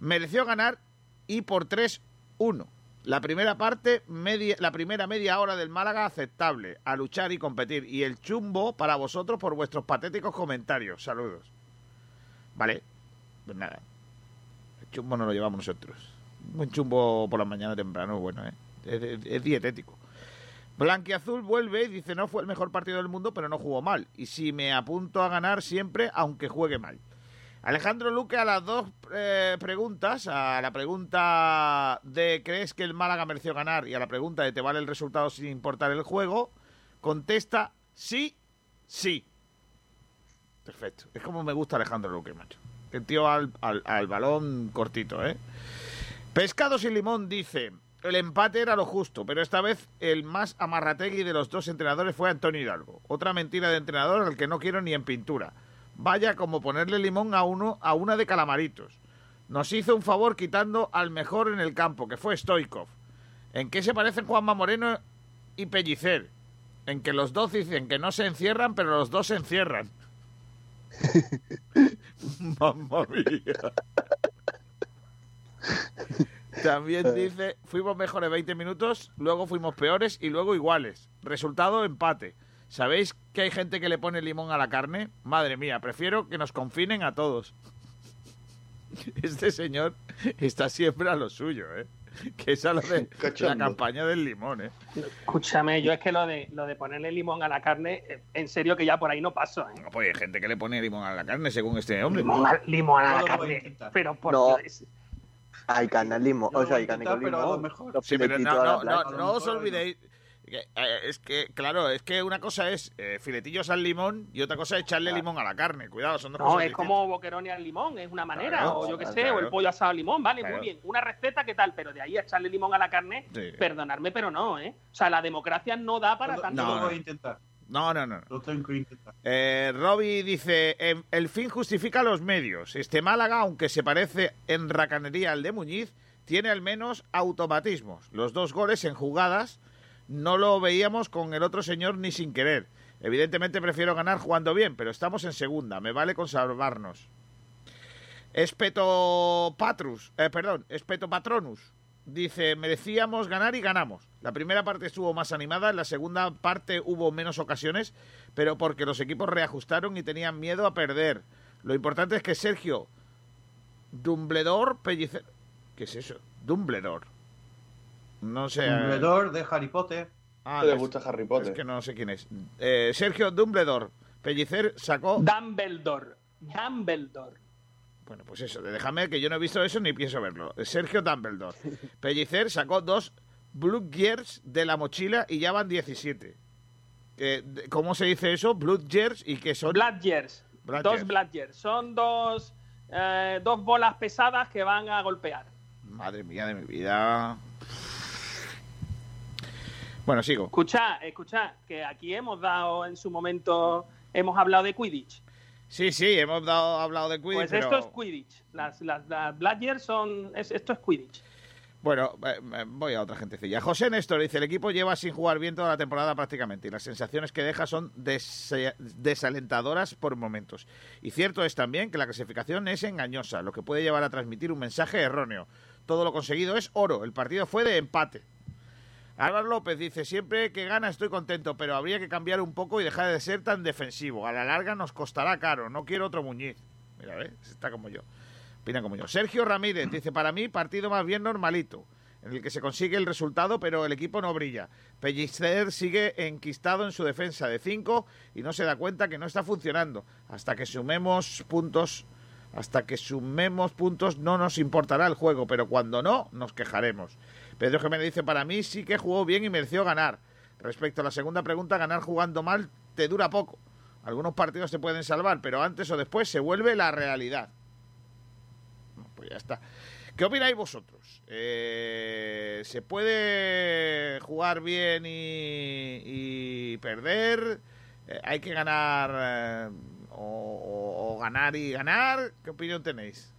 Mereció ganar y por 3-1. La primera parte, media, la primera media hora del Málaga aceptable, a luchar y competir. Y el chumbo para vosotros por vuestros patéticos comentarios. Saludos. Vale, pues nada. El chumbo no lo llevamos nosotros. Un chumbo por la mañana temprano, bueno, ¿eh? Es dietético. Blanquiazul vuelve y dice, no fue el mejor partido del mundo, pero no jugó mal. Y si me apunto a ganar siempre, aunque juegue mal. Alejandro Luque a las dos eh, preguntas, a la pregunta de ¿crees que el Málaga mereció ganar? y a la pregunta de ¿te vale el resultado sin importar el juego? Contesta sí, sí. Perfecto. Es como me gusta Alejandro Luque, macho. El tío al, al- al balón cortito, ¿eh? Pescados y Limón dice, el empate era lo justo, pero esta vez el más amarrategui de los dos entrenadores fue Antonio Hidalgo. Otra mentira de entrenador al que no quiero ni en pintura. Vaya como ponerle limón a uno a una de calamaritos. Nos hizo un favor quitando al mejor en el campo, que fue Stoikov. ¿En qué se parecen Juanma Moreno y Pellicer? En que los dos dicen que no se encierran, pero los dos se encierran. Mamma mía. También dice, fuimos mejores 20 minutos, luego fuimos peores y luego iguales. Resultado, empate. ¿Sabéis que hay gente que le pone limón a la carne? Madre mía, prefiero que nos confinen a todos. Este señor está siempre a lo suyo, ¿eh? Que es a lo de la campaña del limón, ¿eh? Escúchame, yo es que lo de, lo de ponerle limón a la carne, eh, en serio que ya por ahí no paso, ¿eh? No, pues hay gente que le pone limón a la carne, según este hombre. Limón a, limón a la carne. Pero por No. Dios. Hay carne al limón, o sea, hay mejor. Sí, pero no, no, no, no os olvidéis. eh, es que, claro, es que una cosa es eh, filetillos al limón y otra cosa es echarle limón a la carne. Cuidado, son dos No, cosas es distintas. como boqueroni al limón, es una manera, Claro, o yo qué sé, claro. o el pollo asado al limón, vale, Claro. muy bien. Una receta, ¿qué tal? Pero de ahí a echarle limón a la carne, Sí. perdonadme, pero no, ¿eh? O sea, la democracia no da para tanto. No, no. voy a intentar. No, no, no. Intentar. Eh, Robbie dice, "Em, el fin justifica los medios. Este Málaga, aunque se parece en racanería al de Muñiz, tiene al menos automatismos. Los dos goles en jugadas no lo veíamos con el otro señor ni sin querer. Evidentemente prefiero ganar jugando bien, pero estamos en segunda. Me vale con salvarnos. Espeto Patrus, eh, perdón, Espeto Patronus. Dice, merecíamos ganar y ganamos. La primera parte estuvo más animada, en la segunda parte hubo menos ocasiones, pero porque los equipos reajustaron y tenían miedo a perder. Lo importante es que Sergio Dumbledore Pellicer... ¿Qué es eso? Dumbledore. No sé. Un veedor de Harry Potter. Ah, le gusta Harry Potter. Es que no sé quién es. Eh, Sergio Dumbledore Pellicer sacó... Dumbledore. Dumbledore. Bueno, pues eso, déjame que yo no he visto eso ni pienso verlo. Sergio Dumbledore. Pellicer sacó dos Blue Gears de la mochila y ya van 17. Eh, ¿Cómo se dice eso? Blue Gears y que son... Bladgers. Dos Bladgers. Son dos, eh, dos bolas pesadas que van a golpear. Madre mía de mi vida. Bueno, sigo. Escucha, escucha, que aquí hemos dado en su momento, hemos hablado de Quidditch. Sí, sí, hemos dado, hablado de Quidditch, Pues pero... esto es Quidditch. Las, las, son. es- esto es Quidditch. Bueno, eh, eh, voy a otra gentecilla. José Néstor dice, el equipo lleva sin jugar bien toda la temporada prácticamente y las sensaciones que deja son desalentadoras por momentos. Y cierto es también que la clasificación es engañosa, lo que puede llevar a transmitir un mensaje erróneo. Todo lo conseguido es oro, el partido fue de empate. Álvaro López dice, siempre que gana estoy contento, pero habría que cambiar un poco y dejar de ser tan defensivo. A la larga nos costará caro, no quiero otro Muñiz. Mira, ¿ves? Está como yo. Opina como yo. Sergio Ramírez dice, para mí partido más bien normalito, en el que se consigue el resultado, pero el equipo no brilla. Pellicer sigue enquistado en su defensa de 5 y no se da cuenta que no está funcionando. Hasta que sumemos puntos, hasta que sumemos puntos no nos importará el juego, pero cuando no, nos quejaremos. Pedro Jiménez dice, para mí sí que jugó bien y mereció ganar. Respecto a la segunda pregunta, ganar jugando mal te dura poco. Algunos partidos se pueden salvar, pero antes o después se vuelve la realidad. Pues ya está. ¿Qué opináis vosotros? Eh, ¿Se puede jugar bien y, y perder? Eh, ¿Hay que ganar eh, o ganar y ganar? ¿Qué opinión tenéis?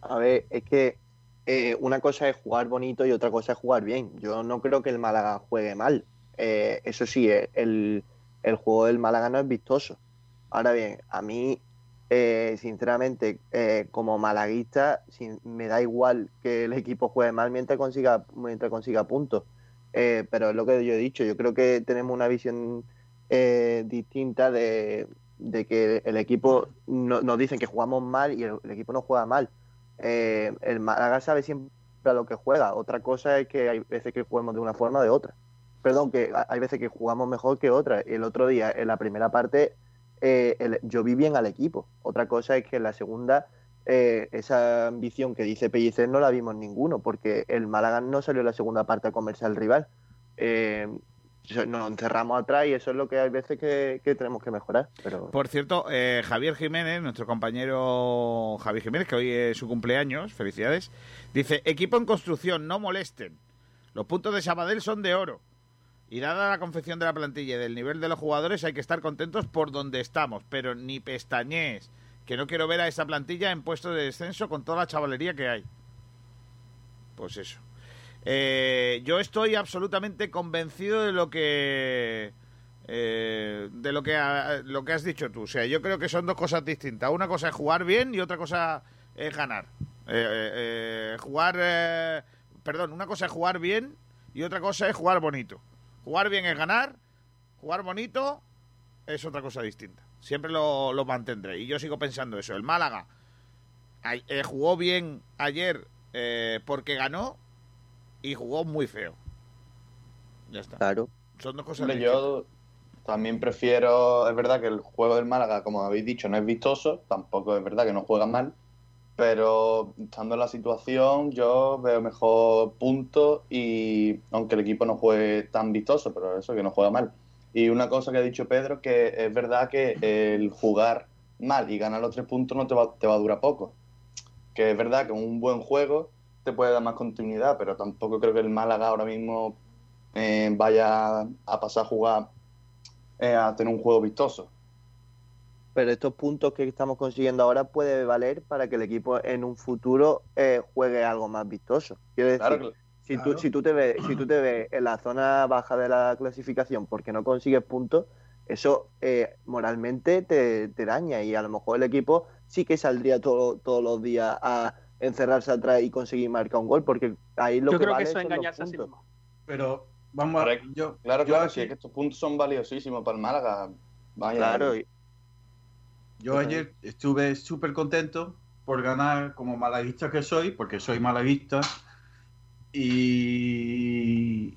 A ver, es que eh, una cosa es jugar bonito y otra cosa es jugar bien. Yo no creo que el Málaga juegue mal. Eh, eso sí, eh, el, el juego del Málaga no es vistoso. Ahora bien, a mí, eh, sinceramente, eh, como malaguista, me da igual que el equipo juegue mal mientras consiga, mientras consiga puntos. Eh, pero es lo que yo he dicho, yo creo que tenemos una visión distinta de, de que el equipo no- nos dicen que jugamos mal y el equipo no juega mal. Eh, el Málaga sabe siempre a lo que juega. Otra cosa es que hay veces que jugamos de una forma o de otra. Perdón, que ha- hay veces que jugamos mejor que otra. El otro día, en la primera parte, eh, yo vi bien al equipo. Otra cosa es que en la segunda, eh, esa ambición que dice Pellicer no la vimos ninguno, porque el Málaga no salió en la segunda parte a comerse al rival. Nos encerramos atrás y eso es lo que hay veces que, tenemos que mejorar. Pero Por cierto, eh, Javier Jiménez, nuestro compañero Javier Jiménez, que hoy es su cumpleaños, felicidades, dice, equipo en construcción, no molesten. Los puntos de Sabadell son de oro. Y dada la confección de la plantilla y del nivel de los jugadores, hay que estar contentos por donde estamos. Pero ni pestañés, que no quiero ver a esa plantilla en puesto de descenso con toda la chavalería que hay. Pues eso. Eh, yo estoy absolutamente convencido de lo que eh, de lo que lo que has dicho tú. O sea, yo creo que son dos cosas distintas. Una cosa es jugar bien y otra cosa es ganar. Eh, jugar, perdón, una cosa es jugar bien y otra cosa es jugar bonito. Jugar bien es ganar, jugar bonito es otra cosa distinta. Siempre lo mantendré. Y yo sigo pensando eso. El Málaga jugó bien ayer porque ganó y jugó muy feo. Ya está. Claro. Son dos cosas Yo también prefiero, es verdad que el juego del Málaga, como habéis dicho, no es vistoso, tampoco es verdad que no juega mal, pero estando en la situación yo veo mejor punto y aunque el equipo no juegue tan vistoso, pero eso que no juega mal. Y una cosa que ha dicho Pedro, que es verdad que el jugar mal y ganar los tres puntos no te va, te va a durar poco. Que es verdad que un buen juego te puede dar más continuidad, pero tampoco creo que el Málaga ahora mismo eh, vaya a pasar a jugar eh, a tener un juego vistoso. Pero estos puntos que estamos consiguiendo ahora puede valer para que el equipo en un futuro eh, juegue algo más vistoso. Quiero decir, si, tú, si, tú te ves, si tú te ves en la zona baja de la clasificación porque no consigues puntos, eso moralmente te, te, daña y a lo mejor el equipo sí que saldría todos los días a encerrarse atrás y conseguir marcar un gol, porque ahí lo yo que creo vale que eso son engañarse a sí puntos. mismo. Pero vamos a... Yo, Claro, yo claro, aquí- sí, es que estos puntos son valiosísimos para el Málaga. Vaya, Claro, y- Yo ayer estuve súper contento por ganar como malaguista que soy, porque soy malaguista, y,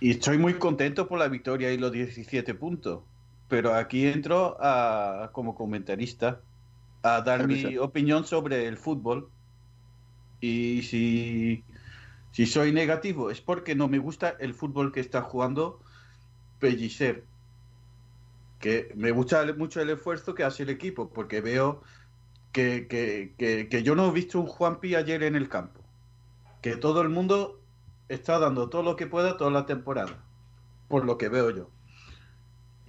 y estoy muy contento por la victoria y los 17 puntos. Pero aquí entro a, como comentarista a dar mi opinión sobre el fútbol. Y si, si soy negativo es porque no me gusta el fútbol que está jugando Pellicer que me gusta mucho el esfuerzo que hace el equipo, porque veo que, que- que- que yo no he visto un Juanpi ayer en el campo. Que todo el mundo está dando todo lo que pueda toda la temporada, por lo que veo yo.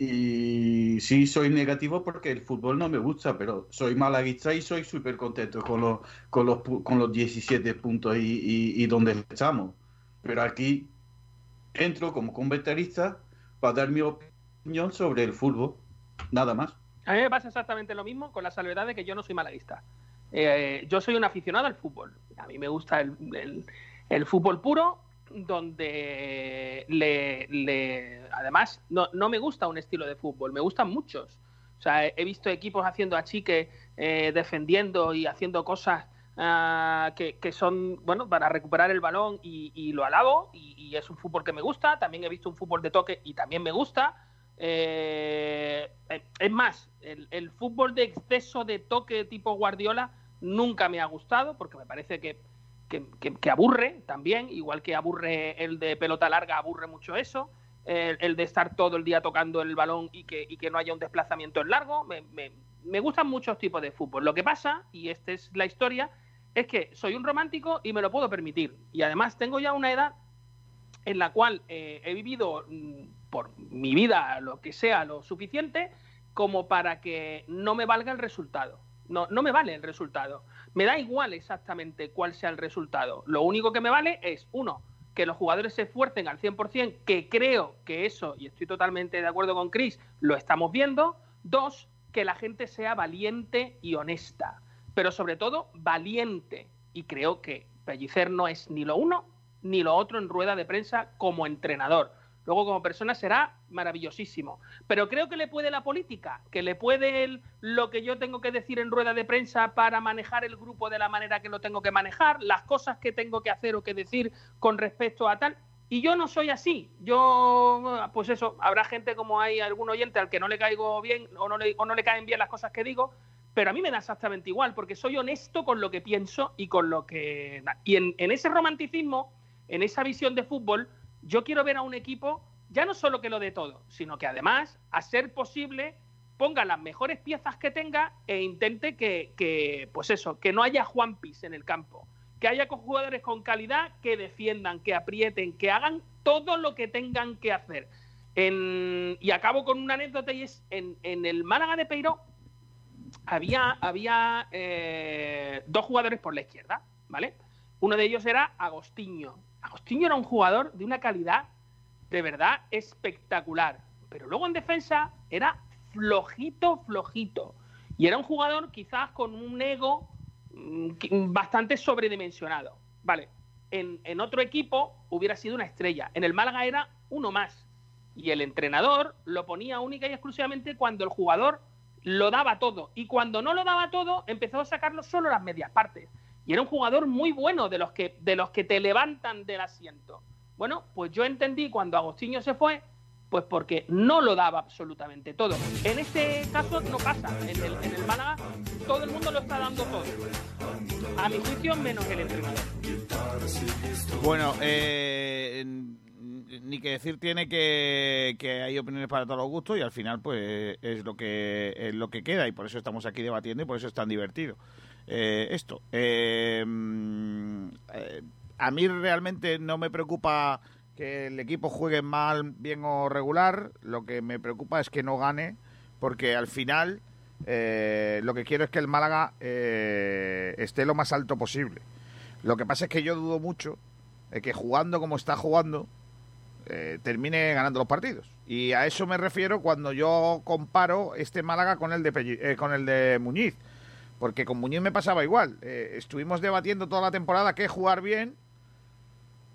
Y sí, soy negativo porque el fútbol no me gusta, pero soy malaguista y soy súper contento con los, con, los, con los 17 puntos y, donde estamos. Pero aquí entro como comentarista para dar mi opinión sobre el fútbol, nada más. A mí me pasa exactamente lo mismo, con la salvedad de que yo no soy malaguista. Eh, yo soy un aficionado al fútbol. A mí me gusta el- el fútbol puro, donde le, además no, no me gusta un estilo de fútbol, me gustan muchos. O sea, he, visto equipos haciendo achique, eh, defendiendo y haciendo cosas ah, que, que son, bueno, para recuperar el balón y, lo alabo, y, es un fútbol que me gusta. También he visto un fútbol de toque y también me gusta. Eh, es más, el, el fútbol de exceso de toque tipo Guardiola nunca me ha gustado porque me parece que, que- aburre también, igual que aburre el de pelota larga, aburre mucho eso. El, de estar todo el día tocando el balón y que, y que no haya un desplazamiento en largo. Me, me- me gustan muchos tipos de fútbol. Lo que pasa, y esta es la historia, es que soy un romántico y me lo puedo permitir. Y además tengo ya una edad en la cual eh, he vivido mm, por mi vida lo que sea lo suficiente como para que no me valga el resultado. No, no me vale el resultado. Me da igual exactamente cuál sea el resultado. Lo único que me vale es, uno, que los jugadores se esfuercen al 100%, que creo que eso, y estoy totalmente de acuerdo con Chris, lo estamos viendo. Dos, que la gente sea valiente y honesta. Pero sobre todo, valiente. Y creo que Pellicer no es ni lo uno ni lo otro en rueda de prensa como entrenador. Luego como persona será maravillosísimo. Pero creo que le puede la política, que le puede el- lo que yo tengo que decir en rueda de prensa para manejar el grupo de la manera que lo tengo que manejar, las cosas que tengo que hacer o que decir con respecto a tal. Y yo no soy así. Yo, pues eso, habrá gente como hay algún oyente al que no le caigo bien o no le, o no le caen bien las cosas que digo, pero a mí me da exactamente igual, porque soy honesto con lo que pienso y con lo que... Y en, en ese romanticismo, en esa visión de fútbol, yo quiero ver a un equipo ya no solo que lo dé todo, sino que además, a ser posible, ponga las mejores piezas que tenga e intente que, pues eso, que no haya Juanpis en el campo, que haya jugadores con calidad que defiendan, que aprieten, que hagan todo lo que tengan que hacer. y acabo con una anécdota y es en, el Málaga de Peiro había, había eh, dos jugadores por la izquierda, ¿vale? Uno de ellos era Agostinho. Agostinho era un jugador de una calidad de verdad espectacular, pero luego en defensa era flojito, flojito. Y era un jugador quizás con un ego mm, bastante sobredimensionado. Vale, en, otro equipo hubiera sido una estrella. En el Málaga era uno más. Y el entrenador lo ponía única y exclusivamente cuando el jugador lo daba todo. Y cuando no lo daba todo, empezó a sacarlo solo las medias partes. Y era un jugador muy bueno de los que te levantan del asiento. Bueno, pues yo entendí cuando Agostinho se fue, pues porque no lo daba absolutamente todo. En este caso no pasa. En el, en el Málaga todo el mundo lo está dando todo. A mi juicio, menos el entrenador. Bueno, eh, ni que decir tiene que, que, hay opiniones para todos los gustos y al final pues es lo que es lo que queda y por eso estamos aquí debatiendo y por eso es tan divertido eh, esto eh, a mí realmente no me preocupa que el equipo juegue mal, bien o regular. Lo que me preocupa es que no gane, porque al final eh, lo que quiero es que el Málaga eh, esté lo más alto posible. Lo que pasa es que yo dudo mucho de que jugando como está jugando eh, termine ganando los partidos. Y a eso me refiero cuando yo comparo este Málaga con el de, con el de Muñiz. Porque con Muñiz me pasaba igual. estuvimos debatiendo toda la temporada que jugar bien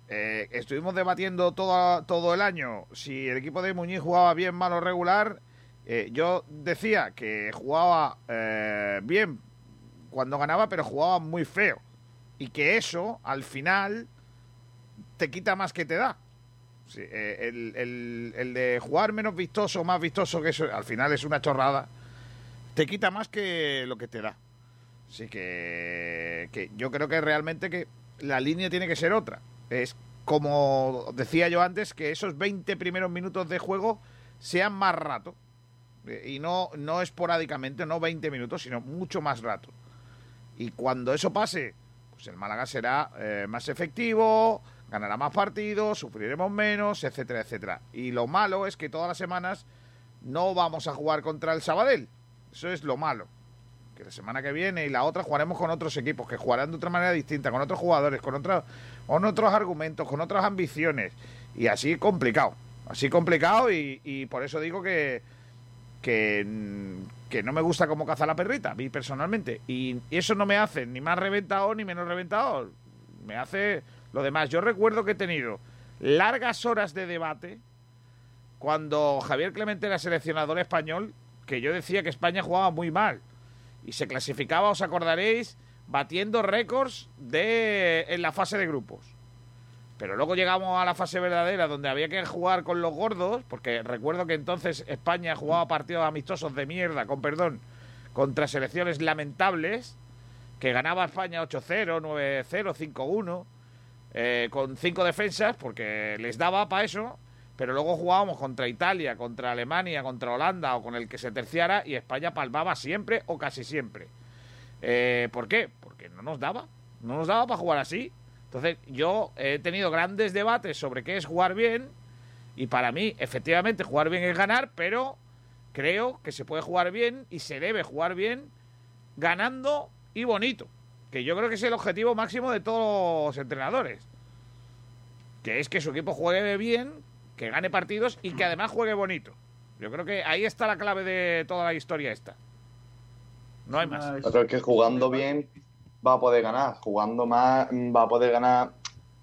eh, estuvimos debatiendo todo, todo el año si el equipo de Muñiz jugaba bien, mal o regular. Eh, yo decía que jugaba eh, bien cuando ganaba, pero jugaba muy feo. Y que eso, al final, te quita más que te da. el, el, de jugar menos vistoso, más vistoso que eso, al final es una chorrada. Te quita más que lo que te da. Así que, que yo creo que realmente que la línea tiene que ser otra es como decía yo antes, que esos 20 primeros minutos de juego sean más rato. Eh, y no, no esporádicamente, no 20 minutos, sino mucho más rato. Y cuando eso pase, pues el Málaga será eh, más efectivo, ganará más partidos, sufriremos menos, etcétera, etcétera. Y lo malo es que todas las semanas no vamos a jugar contra el Sabadell. Eso es lo malo que la semana que viene y la otra jugaremos con otros equipos que jugarán de otra manera distinta, con otros jugadores, con, otros con otros argumentos, con otras ambiciones. Y así complicado. Así complicado y, por eso digo que, que, que, no me gusta cómo caza la perrita, a mí personalmente. Y eso no me hace ni más reventado ni menos reventado. Me hace lo demás. Yo recuerdo que he tenido largas horas de debate cuando Javier Clemente era seleccionador español, que yo decía que España jugaba muy mal y se clasificaba, os acordaréis, batiendo récords de en la fase de grupos. Pero luego llegamos a la fase verdadera donde había que jugar con los gordos, porque recuerdo que entonces España jugaba partidos amistosos de mierda, con perdón, contra selecciones lamentables, que ganaba España 8-0, 9-0, 5-1, con cinco defensas, porque les daba para eso, pero luego jugábamos contra Italia, contra Alemania, contra Holanda o con el que se terciara y España palmaba siempre o casi siempre. Eh, ¿Por qué? Porque no nos daba, no nos daba para jugar así. Entonces yo he tenido grandes debates sobre qué es jugar bien y para mí efectivamente jugar bien es ganar, pero creo que se puede jugar bien y se debe jugar bien ganando y bonito, que yo creo que es el objetivo máximo de todos los entrenadores, que es que su equipo juegue bien que gane partidos y que además juegue bonito. Yo creo que ahí está la clave de toda la historia esta. No hay más. Pero que jugando bien va a poder ganar, jugando más va a poder ganar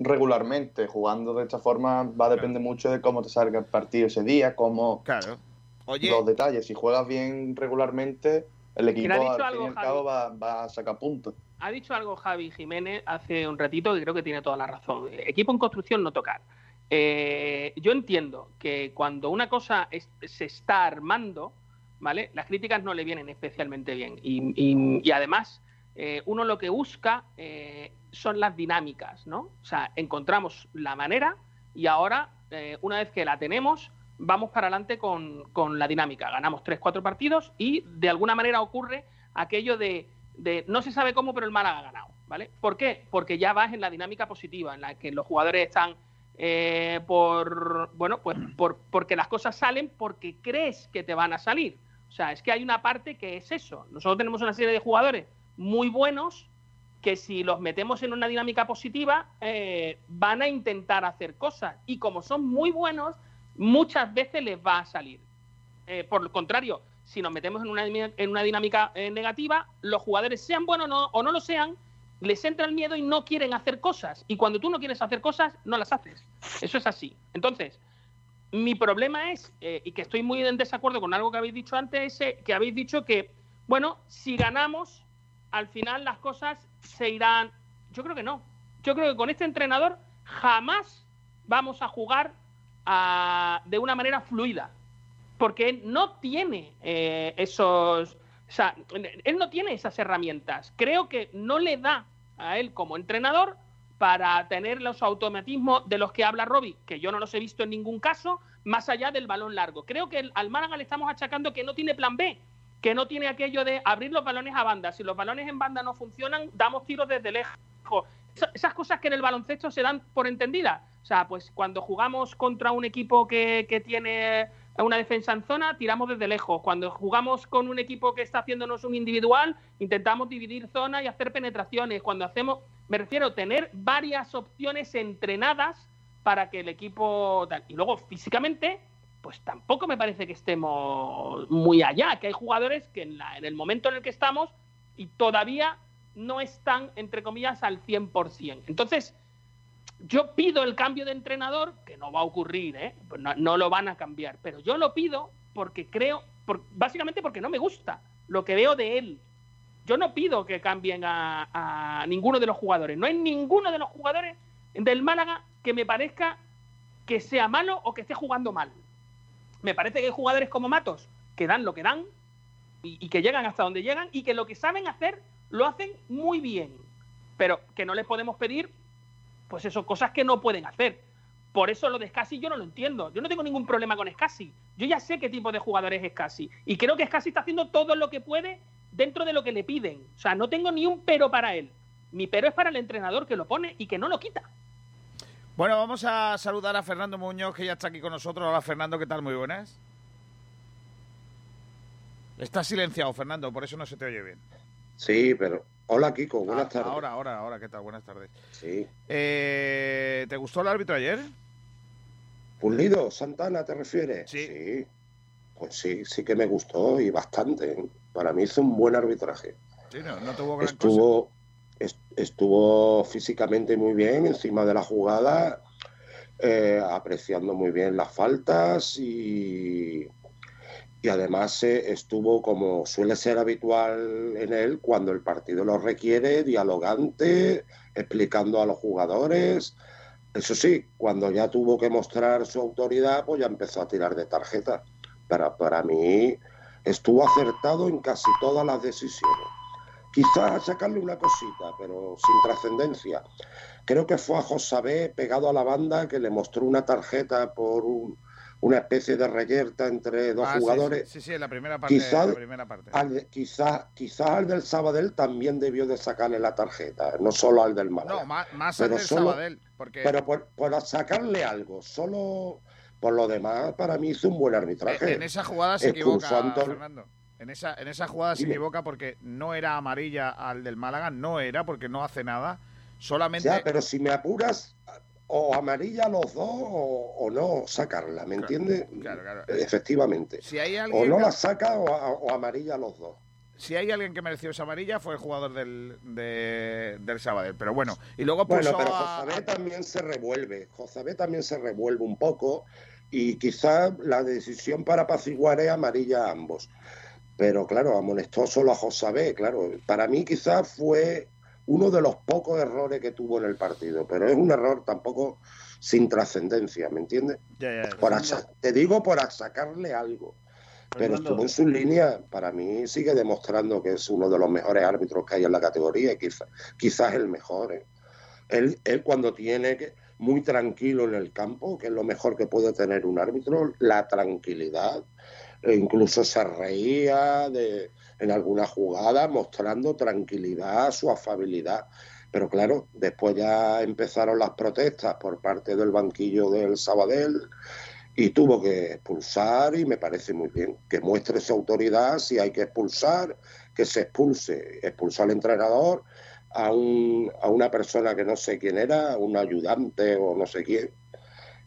regularmente, jugando de esta forma va a depender mucho de cómo te salga el partido ese día, cómo claro. los detalles. Si juegas bien regularmente, el equipo al fin y al cabo va, va, a sacar puntos. Ha dicho algo Javi Jiménez hace un ratito que creo que tiene toda la razón. Equipo en construcción no tocar. Eh, yo entiendo que cuando una cosa se está armando, ¿vale? Las críticas no le vienen especialmente bien. Y, además, eh, uno lo que busca eh, son las dinámicas, ¿no? O sea, encontramos la manera y ahora, una vez que la tenemos, vamos para adelante con, la dinámica. Ganamos tres, cuatro partidos y de alguna manera ocurre aquello de, de no se sabe cómo, pero el Málaga ha ganado. ¿vale? ¿Por qué? Porque ya vas en la dinámica positiva, en la que los jugadores están eh, por, bueno, pues por, porque las cosas salen porque crees que te van a salir. O sea, es que hay una parte que es eso. Nosotros tenemos una serie de jugadores muy buenos que si los metemos en una dinámica positiva eh, van a intentar hacer cosas y como son muy buenos muchas veces les va a salir. Eh, por el contrario, si nos metemos en una, dinámica eh, negativa, los jugadores sean buenos no, o no lo sean, les entra el miedo y no quieren hacer cosas. Y cuando tú no quieres hacer cosas, no las haces. Eso es así. Entonces, mi problema es, y que estoy muy en desacuerdo con algo que habéis dicho antes, es que habéis dicho que, bueno, si ganamos, al final las cosas se irán. Yo creo que no. Yo creo que con este entrenador jamás vamos a jugar de una manera fluida. Porque él no tiene eh, esos. O sea, él no tiene esas herramientas. Creo que no le da a él como entrenador para tener los automatismos de los que habla Robbie, que yo no los he visto en ningún caso, más allá del balón largo. Creo que al Málaga le estamos achacando que no tiene plan B, que no tiene aquello de abrir los balones a banda. Si los balones en banda no funcionan, damos tiros desde lejos. Esas cosas que en el baloncesto se dan por entendidas. O sea, pues cuando jugamos contra un equipo que, que tiene una defensa en zona, tiramos desde lejos. Cuando jugamos con un equipo que está haciéndonos un individual, intentamos dividir zona y hacer penetraciones. Cuando hacemos, me refiero tener varias opciones entrenadas para que el equipo... Y luego físicamente pues tampoco me parece que estemos muy allá, que hay jugadores que en, la, en el momento en el que estamos y todavía no están, entre comillas, al 100%. Entonces, yo pido el cambio de entrenador, que no va a ocurrir, ¿eh? No, lo van a cambiar, pero yo lo pido porque creo, básicamente porque no me gusta lo que veo de él. Yo no pido que cambien a ninguno de los jugadores. No hay ninguno de los jugadores del Málaga que me parezca que sea malo o que esté jugando mal me parece que hay jugadores como Matos que dan lo que dan y, que llegan hasta donde llegan y que lo que saben hacer lo hacen muy bien. Pero que no les podemos pedir, pues eso, cosas que no pueden hacer. Por eso lo de Scassi yo no lo entiendo. Yo no tengo ningún problema con Scassi. Yo ya sé qué tipo de jugador es Scassi. Y creo que Scassi está haciendo todo lo que puede dentro de lo que le piden. O sea, no tengo ni un pero para él. Mi pero es para el entrenador que lo pone y que no lo quita. Bueno, vamos a saludar a Fernando Muñoz, que ya está aquí con nosotros. Hola, Fernando, ¿qué tal? Muy buenas. Estás silenciado, Fernando, por eso no se te oye bien. Sí, pero... Hola, Kiko, buenas Ah, tardes. Ahora, ahora, ahora, ¿qué tal? Buenas tardes. Sí. Eh, ¿Te gustó el árbitro ayer? Pulido, Santana, ¿te refieres? Sí. Pues sí, sí que me gustó y bastante. Para mí hizo un buen arbitraje. Sí, no, no tuvo gran cosa. Estuvo, est- estuvo físicamente muy bien encima de la jugada, eh, apreciando muy bien las faltas y, y además eh, estuvo como suele ser habitual en él cuando el partido lo requiere, dialogante, explicando a los jugadores. Eso sí, cuando ya tuvo que mostrar su autoridad, pues ya empezó a tirar de tarjeta. Para, para mí estuvo acertado en casi todas las decisiones. Quizás sacarle una cosita, pero sin trascendencia. Creo que fue a Josabé pegado a la banda que le mostró una tarjeta por un- una especie de reyerta entre dos Ah, jugadores. Sí, sí, sí, en la primera parte. Quizás la primera parte. al quizás al del Sabadell también debió de sacarle la tarjeta, no solo al del Málaga. No, más, más al del solo- Sabadell. Porque Pero por, por sacarle algo, solo por lo demás, para mí hizo un buen arbitraje. en esa jugada se equivoca, Fernando. En esa, en esa jugada se equivoca porque no era amarilla al del Málaga, no era porque no hace nada. Solamente. Ya, pero si me apuras, o amarilla los dos o, o no sacarla, ¿me entiendes? Efectivamente. Si hay O alguien, no la saca o, o amarilla los dos. si hay alguien que mereció esa amarilla fue el jugador del, de- del Sabadell. Pero bueno, y luego Bueno, puso pero a- Josabé también se revuelve. Josabé también se revuelve un poco y quizás la decisión para apaciguar es amarilla a ambos. Pero claro, amonestó solo a Josabé, claro. Para mí quizás fue uno de los pocos errores que tuvo en el partido, pero es un error tampoco sin trascendencia, ¿me entiendes? Por ya. acha- te digo por sacarle algo. Pero Fernando. estuvo en su línea, para mí sigue demostrando que es uno de los mejores árbitros que hay en la categoría, y quizá- quizás el mejor. ¿eh? Él, él cuando tiene que, muy tranquilo en el campo, que es lo mejor que puede tener un árbitro, la tranquilidad, e incluso se reía de, en alguna jugada mostrando tranquilidad, su afabilidad. Pero claro, después ya empezaron las protestas por parte del banquillo del Sabadell y tuvo que expulsar y me parece muy bien que muestre su autoridad si hay que expulsar, que se expulse, expulsó al entrenador, a, un, a una persona que no sé quién era, un ayudante o no sé quién,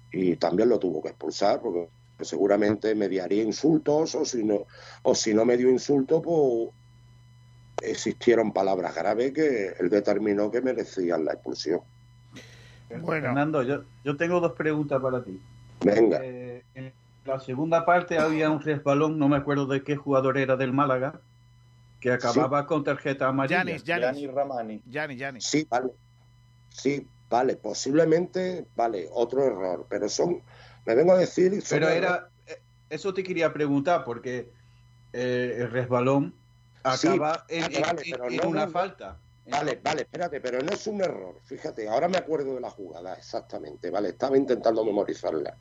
y también lo tuvo que expulsar porque seguramente mediaría insultos o si no, o si no me dio insulto, pues existieron palabras graves que él determinó que merecían la expulsión. Bueno. Fernando, yo, yo tengo dos preguntas para ti. Venga. Eh, en la segunda parte había un resbalón, no me acuerdo de qué jugador era del Málaga, que acababa con tarjeta amarilla. Yanis, Yanis. Ramani. Yanis. Sí, vale. Sí, vale. Posiblemente, vale, otro error, pero son, me vengo a decir... Pero era, eh, eso te quería preguntar, porque eh, el resbalón acaba en, una falta. Vale, vale, espérate, pero no es un error. Fíjate, ahora me acuerdo de la jugada, exactamente, vale, estaba intentando memorizarla.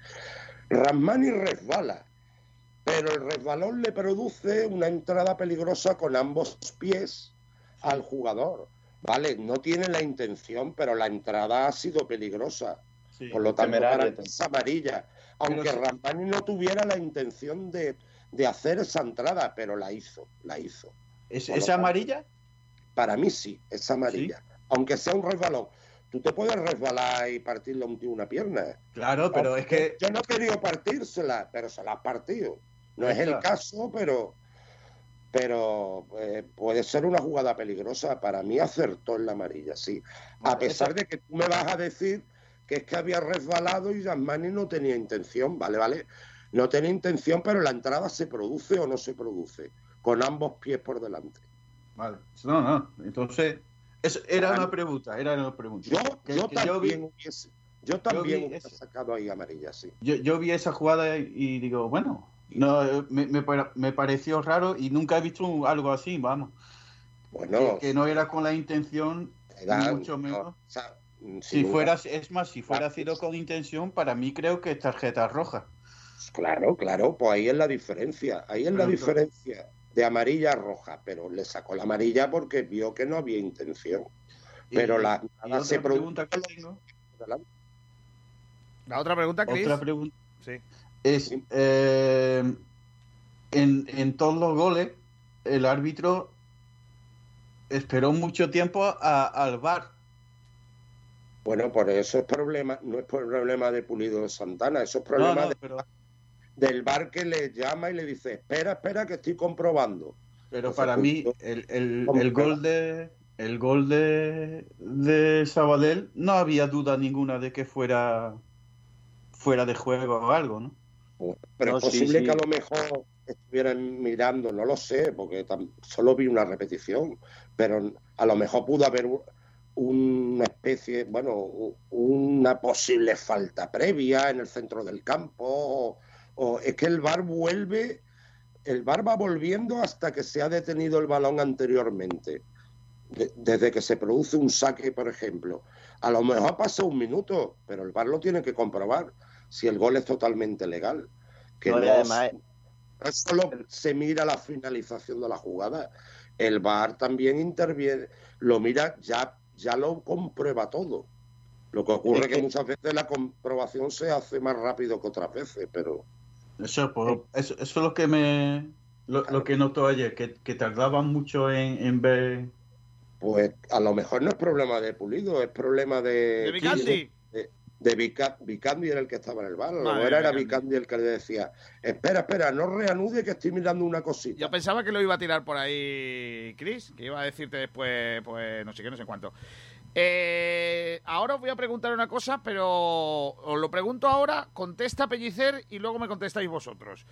Rasmani resbala, pero el resbalón le produce una entrada peligrosa con ambos pies al jugador. Vale, no tiene la intención, pero la entrada ha sido peligrosa. Por lo tanto, para es amarilla. Aunque Rasmani no tuviera la intención de, de hacer esa entrada, pero la hizo, la hizo. ¿Es, amarilla? Para mí sí, es amarilla. Aunque sea un resbalón. Tú te puedes resbalar y partirle una pierna. Claro, pero es que. Yo no he querido partírsela, pero se la ha partido. No es el caso, pero. Pero eh, puede ser una jugada peligrosa. Para mí acertó en la amarilla, sí. a pesar de que tú me vas a decir que es que había resbalado y Yasmani no tenía intención, ¿vale? ¿Vale? No tenía intención, pero la entrada se produce o no se produce con ambos pies por delante. Vale, no, no, entonces, eso era una pregunta, era una pregunta. Yo, también hubiese, yo también hubiese sacado ahí amarilla, sí. Yo, vi esa jugada y digo, bueno, no, me, me, pareció raro y nunca he visto algo así, vamos. Bueno, que, no era con la intención, mucho menos. Si, fuera, es más, si fuera sido con intención, para mí creo que es tarjeta roja. Claro, claro, pues ahí es la diferencia, ahí es la diferencia de amarilla a roja, pero le sacó la amarilla porque vio que no había intención. Pero la, se pregunta que La otra pregunta, Chris. Otra pregunta. Sí. Es, eh, en, en todos los goles, el árbitro esperó mucho tiempo al VAR. Bueno, por eso es problema, no es problema de Pulido de Santana, eso es problema de, del bar que le llama y le dice, espera, espera, que estoy comprobando. Pero para mí, el, el, gol de el gol de, de Sabadell no había duda ninguna de que fuera fuera de juego o algo, ¿no? Pero es posible que a lo mejor estuvieran mirando, no lo sé, porque solo vi una repetición, pero a lo mejor pudo haber una especie, bueno, una posible falta previa en el centro del campo o es que el VAR vuelve, el VAR va volviendo hasta que se ha detenido el balón anteriormente. desde que se produce un saque, por ejemplo. A lo mejor pasa un minuto, pero el VAR lo tiene que comprobar si el gol es totalmente legal. Que no, además, solo se mira la finalización de la jugada. El VAR también interviene, lo mira, ya, ya lo comprueba todo. Lo que ocurre es que, que muchas veces la comprobación se hace más rápido que otras veces, pero... Eso, pues, eso, es lo que me lo, que notó ayer, que, que tardaban mucho en, ver. Pues a lo mejor no es problema de Pulido, es problema de. De Vicandi. De, Vicandi era el que estaba en el bar, o era, era Vicandi el que le decía: Espera, espera, no reanude que estoy mirando una cosita. Yo pensaba que lo iba a tirar por ahí, Chris, que iba a decirte después, pues no sé qué, no sé cuánto. Eh, ahora os voy a preguntar una cosa, pero os lo pregunto ahora, contesta Pellicer y luego me contestáis vosotros.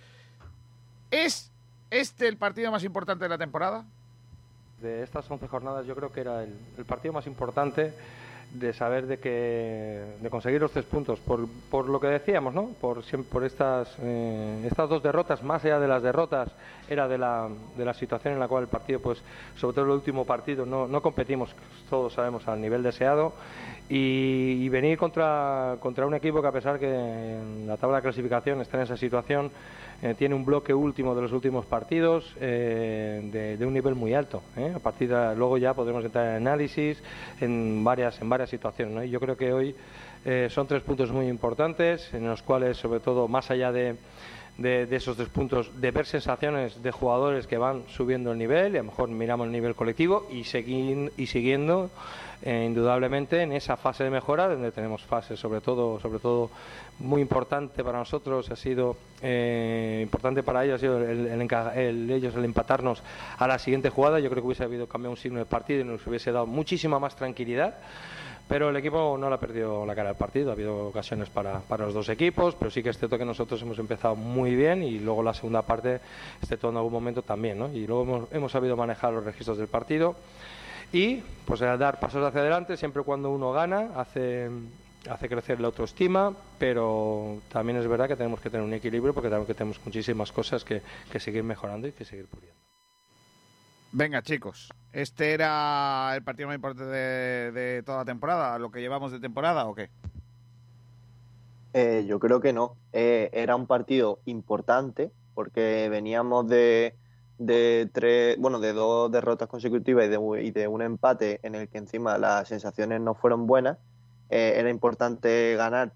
¿Es este el partido más importante de la temporada? De estas 11 jornadas yo creo que era el, el partido más importante de saber de que de conseguir los tres puntos por, por lo que decíamos no por por estas eh, estas dos derrotas más allá de las derrotas era de la, de la situación en la cual el partido pues sobre todo el último partido no, no competimos todos sabemos al nivel deseado. Y, venir contra contra un equipo que a pesar que en la tabla de clasificación está en esa situación eh, tiene un bloque último de los últimos partidos de, un nivel muy alto. A partir de luego ya podremos entrar en análisis en varias, en varias situaciones. Y yo creo que hoy son tres puntos muy importantes en los cuales, sobre todo, más allá de de, esos tres puntos, de ver sensaciones de jugadores que van subiendo el nivel, y a lo mejor miramos el nivel colectivo y, seguir, y siguiendo eh, indudablemente en esa fase de mejora, donde tenemos fases sobre todo, sobre todo muy importante para nosotros, ha sido eh, importante para ellos, ha sido el, ellos el empatarnos a la siguiente jugada, yo creo que hubiese habido cambiado un signo de partido y nos hubiese dado muchísima más tranquilidad. Pero el equipo no le ha perdido la cara al partido, ha habido ocasiones para, los dos equipos, pero sí que es cierto que nosotros hemos empezado muy bien y luego la segunda parte, excepto en algún momento también, ¿no? Y luego hemos, sabido manejar los registros del partido y pues dar pasos hacia adelante siempre cuando uno gana, hace crecer la autoestima, pero también es verdad que tenemos que tener un equilibrio porque que tenemos muchísimas cosas que, que seguir mejorando y que seguir puliendo. Venga, chicos, ¿este era el partido más importante de, toda la temporada? ¿Lo que llevamos de temporada o qué? Eh, yo creo que no. Eh, era un partido importante porque veníamos de, de tres, bueno, de dos derrotas consecutivas y de, un empate en el que encima las sensaciones no fueron buenas. Eh, era importante ganar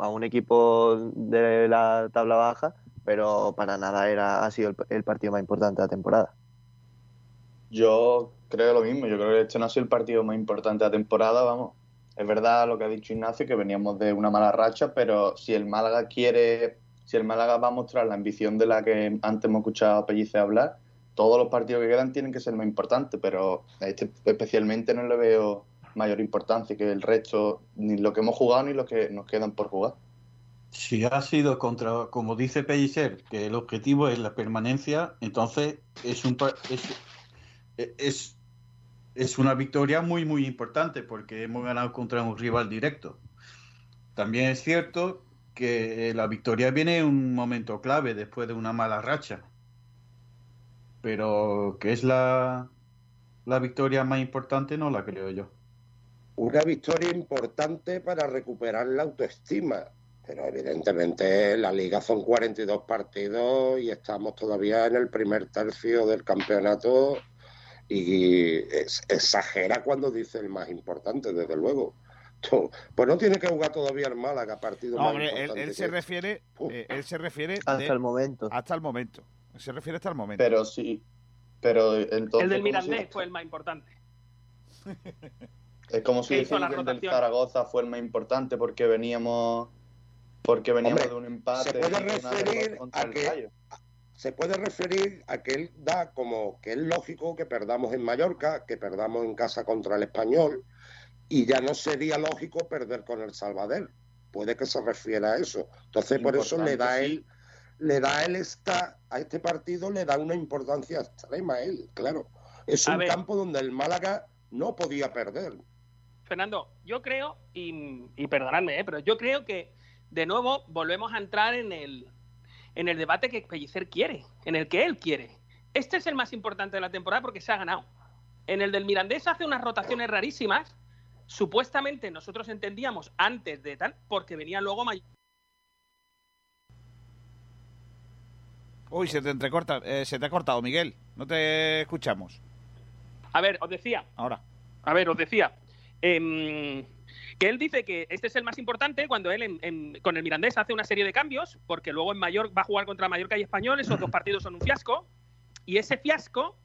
a un equipo de la tabla baja, pero para nada era ha sido el partido más importante de la temporada. Yo creo lo mismo, yo creo que este no ha sido el partido más importante de la temporada, vamos. Es verdad lo que ha dicho Ignacio, que veníamos de una mala racha, pero si el Málaga quiere, si el Málaga va a mostrar la ambición de la que antes hemos escuchado a Pellice hablar, todos los partidos que quedan tienen que ser más importantes, pero este especialmente no le veo mayor importancia que el resto, ni lo que hemos jugado ni lo que nos quedan por jugar. Si ha sido contra, como dice Pellicer, que el objetivo es la permanencia, entonces es un, es, es una victoria muy, muy importante porque hemos ganado contra un rival directo. También es cierto que la victoria viene en un momento clave después de una mala racha. Pero que es la, la victoria más importante, no la creo yo. Una victoria importante para recuperar la autoestima. Pero evidentemente la liga son 42 partidos y estamos todavía en el primer tercio del campeonato y exagera cuando dice el más importante, desde luego. Pues no tiene que jugar todavía el Málaga partido más importante él, se refiere, eh, él se refiere hasta el momento. Hasta el momento. se refiere hasta el momento. Pero sí, pero entonces el del Mirandés fue el más importante. es como si dijera que el del Zaragoza fue el más importante porque veníamos porque veníamos de un empate. Se puede referir a que se puede referir a que él da como que es lógico que perdamos en Mallorca, que perdamos en casa contra el español, y ya no sería lógico perder con el Salvador. Puede que se refiera a eso. Entonces, por eso le da él, le da él esta, a este partido le da una importancia extrema a él, claro. Es un campo donde el Málaga no podía perder. Fernando, yo creo, y, y perdonadme, ¿eh? pero yo creo que de nuevo volvemos a entrar en el, en el debate que Pellicer quiere, en el que él quiere. Este es el más importante de la temporada porque se ha ganado. En el del Mirandés hace unas rotaciones rarísimas. Supuestamente nosotros entendíamos antes de tal, porque venía luego mayor. Uy, se te entrecorta, eh, se te ha cortado, Miguel. No te escuchamos. A ver, os decía. Ahora. A ver, os decía. Eh, que él dice que este es el más importante cuando él con el Mirandés hace una serie de cambios, porque luego en Mayor va a jugar contra Mallorca y Español, esos dos partidos son un fiasco, y ese fiasco,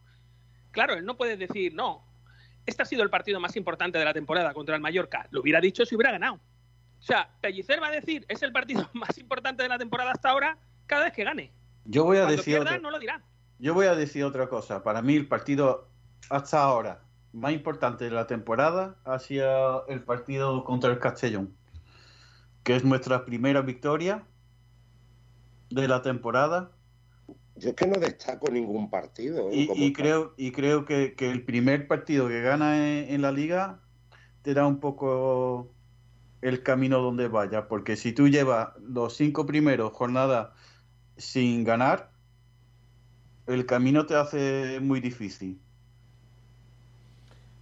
claro, él no puede decir, no, este ha sido el partido más importante de la temporada contra el Mallorca, lo hubiera dicho si hubiera ganado. O sea, Pellicer va a decir, es el partido más importante de la temporada hasta ahora, cada vez que gane. Yo voy a decir no lo dirá. Yo voy a decir otra cosa. Para mí el partido hasta ahora más importante de la temporada hacia el partido contra el Castellón, que es nuestra primera victoria de la temporada. Yo es que no destaco ningún partido. ¿eh? Y, creo, y creo que, el primer partido que gana en, la liga te da un poco el camino donde vaya, porque si tú llevas los cinco primeros jornadas sin ganar, el camino te hace muy difícil.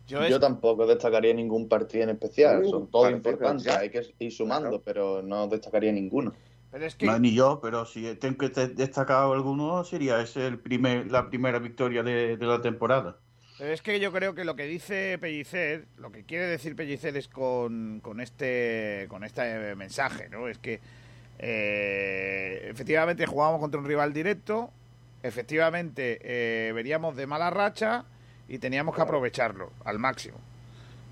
Yo, tampoco destacaría ningún partido en especial, son todos importantes, hay que ir sumando, pero no destacaría ninguno. Pero es que... No, ni yo, pero si tengo que destacar alguno, sería ese el primer, la primera victoria de, de la temporada. Pero es que yo creo que lo que dice Pellicer, lo que quiere decir Pellicer es con, con este con este mensaje, ¿no? Es que eh, efectivamente jugábamos contra un rival directo, efectivamente eh, veníamos de mala racha y teníamos que aprovecharlo al máximo.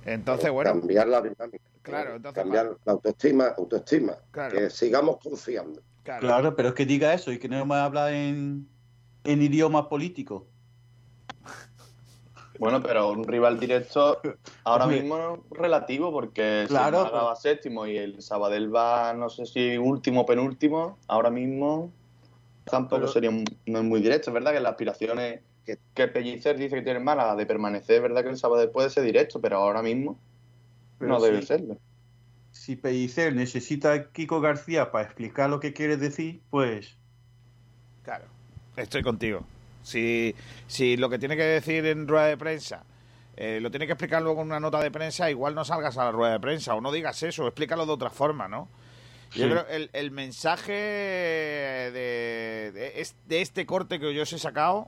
Entonces, bueno, Cambiar la dinámica. Claro, entonces, Cambiar la autoestima, autoestima. Claro. Que sigamos confiando. Claro. pero es que diga eso y que no me habla en, en idioma político. Bueno, pero un rival directo ahora Hombre. mismo relativo, porque Claro, si el va séptimo y el Sabadell va, no sé si último o penúltimo, ahora mismo tampoco Pero- sería un- no es muy directo. Es verdad que las aspiraciones que, que Pellicer dice que tiene Málaga de permanecer, es verdad que el Sabadell puede ser directo, pero ahora mismo Pero no debe serlo. Si Pellicer necesita a Kiko García para explicar lo que quiere decir, pues Claro, estoy contigo. Si, si lo que tiene que decir en rueda de prensa eh, lo tiene que explicar luego en una nota de prensa, igual no salgas a la rueda de prensa o no digas eso, explícalo de otra forma, ¿no? Yo creo el, el mensaje de, de este corte que yo os he sacado,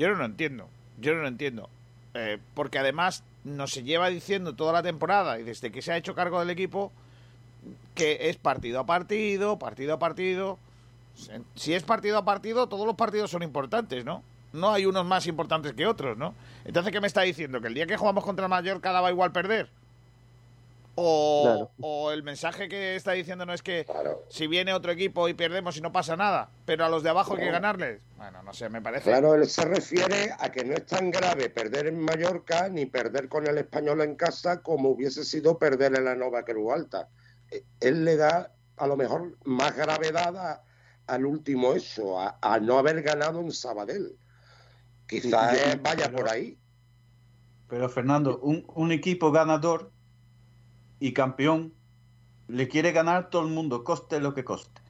yo no lo entiendo. Yo no lo entiendo. Eh, porque además nos se lleva diciendo toda la temporada y desde que se ha hecho cargo del equipo que es partido a partido, partido a partido. Si es partido a partido, todos los partidos son importantes, ¿no? No hay unos más importantes que otros, ¿no? Entonces, ¿qué me está diciendo? ¿Que el día que jugamos contra el Mallorca daba igual perder? O, Claro. o el mensaje que está diciendo no es que si viene otro equipo y perdemos y no pasa nada, pero a los de abajo hay que ganarles. Bueno, no sé, me parece. Claro, él se refiere a que no es tan grave perder en Mallorca ni perder con el español en casa como hubiese sido perder en la Nova Cruz Alta. Eh, Él le da a lo mejor más gravedad a- al último hecho, a, a no haber ganado en Sabadell. Quizás Sí, vaya pero- por ahí. Pero Fernando, un, un equipo ganador y campeón le quiere ganar todo el mundo, coste lo que coste.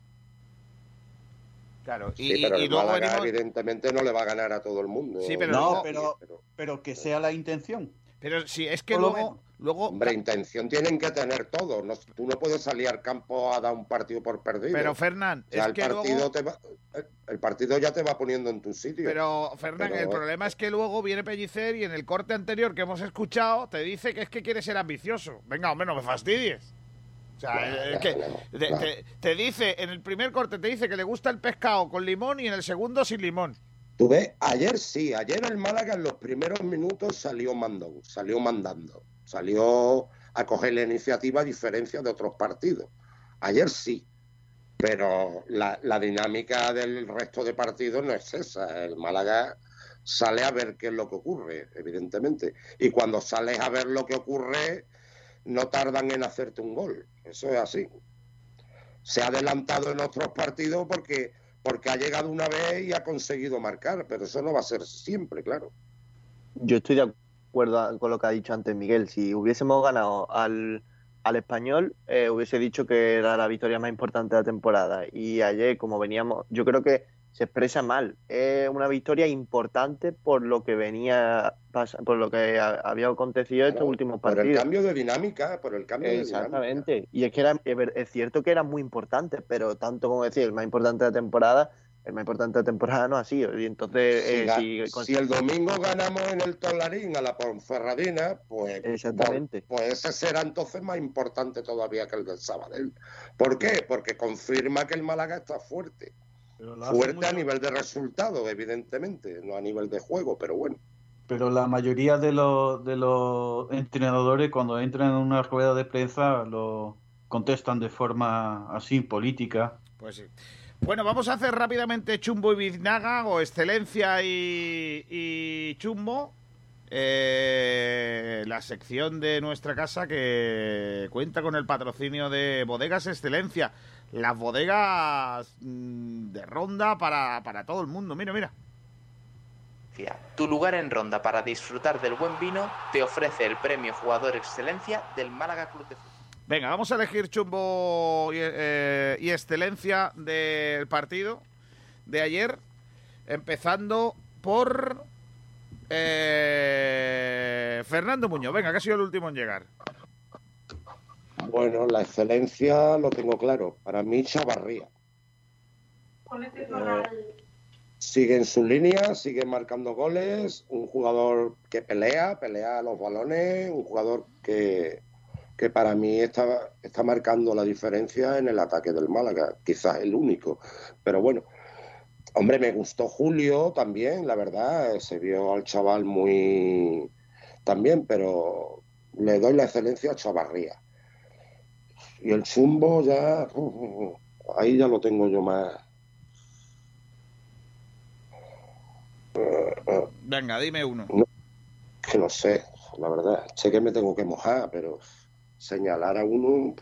Claro, Sí, pero el luego Málaga venimos- evidentemente no le va a ganar a todo el mundo. Sí, pero no, no, pero, pero que sea la intención. Pero si es que luego, luego Hombre, intención tienen que tener todos. No- tú no puedes salir al campo a dar un partido por perdido. Pero, Fernán, el que partido luego- te va- el partido ya te va poniendo en tu sitio. Pero, Fernán, Pero- el problema es que luego viene Pellicer y en el corte anterior que hemos escuchado te dice que es que quiere ser ambicioso. Venga, hombre, no me fastidies. O sea, es que te dice, en el primer corte te dice que le gusta el pescado con limón y en el segundo sin limón. Tú ves, ayer sí, ayer el Málaga en los primeros minutos salió mandón, salió mandando, salió a coger la iniciativa a diferencia de otros partidos. Ayer sí, pero la, la dinámica del resto de partidos no es esa. El Málaga sale a ver qué es lo que ocurre, evidentemente. Y cuando sales a ver lo que ocurre, no tardan en hacerte un gol. Eso es así. Se ha adelantado en otros partidos porque, porque ha llegado una vez y ha conseguido marcar, pero eso no va a ser siempre, claro. Yo estoy de acuerdo con lo que ha dicho antes Miguel. Si hubiésemos ganado al, al español, eh, hubiese dicho que era la victoria más importante de la temporada. Y ayer, como veníamos, yo creo que se expresa mal. Es una victoria importante por lo que venía, por lo que ha- había acontecido estos últimos Por el partidos. cambio de dinámica, por el cambio de dinámica. Exactamente. Y es que era, es cierto que era muy importante, pero tanto como decir, el más importante de la temporada, el más importante de la temporada no ha sido. Y entonces, Si, eh, ga- si- si el domingo ganamos en el Tolarín a la Ponferradina, pues, Exactamente. pues ese será entonces más importante todavía que el del Sabadell. ¿Por qué? Porque confirma que el Málaga está fuerte. Fuerte a nivel de resultados, evidentemente, no a nivel de juego, pero bueno. Pero la mayoría de los, de los entrenadores cuando entran en una rueda de prensa lo contestan de forma así política. Pues sí. Bueno, vamos a hacer rápidamente Chumbo y Biznaga o Excelencia y, y Chumbo. Eh, la sección de nuestra casa que cuenta con el patrocinio de Bodegas Excelencia. Las bodegas mm, de ronda para, para todo el mundo. Mira, mira. Tu lugar en Ronda para disfrutar del buen vino te ofrece el premio Jugador Excelencia del Málaga Club de Fútbol. Venga, vamos a elegir chumbo y, eh, y excelencia del partido de ayer, empezando por eh, Fernando Muñoz. Venga, que ha sido el último en llegar. Bueno, la excelencia lo tengo claro. Para mí, Chavarría. Eh, sigue en su línea, sigue marcando goles, un jugador que pelea, pelea los balones, un jugador que, que para mí está, está marcando la diferencia en el ataque del Málaga, quizás el único. Pero bueno, hombre, me gustó Julio también, la verdad, se vio al chaval muy también, pero le doy la excelencia a Chavarría. Y el chumbo ya, ahí ya lo tengo yo más. Venga, dime uno. No, que no sé, la verdad. Sé que me tengo que mojar, pero señalar a uno.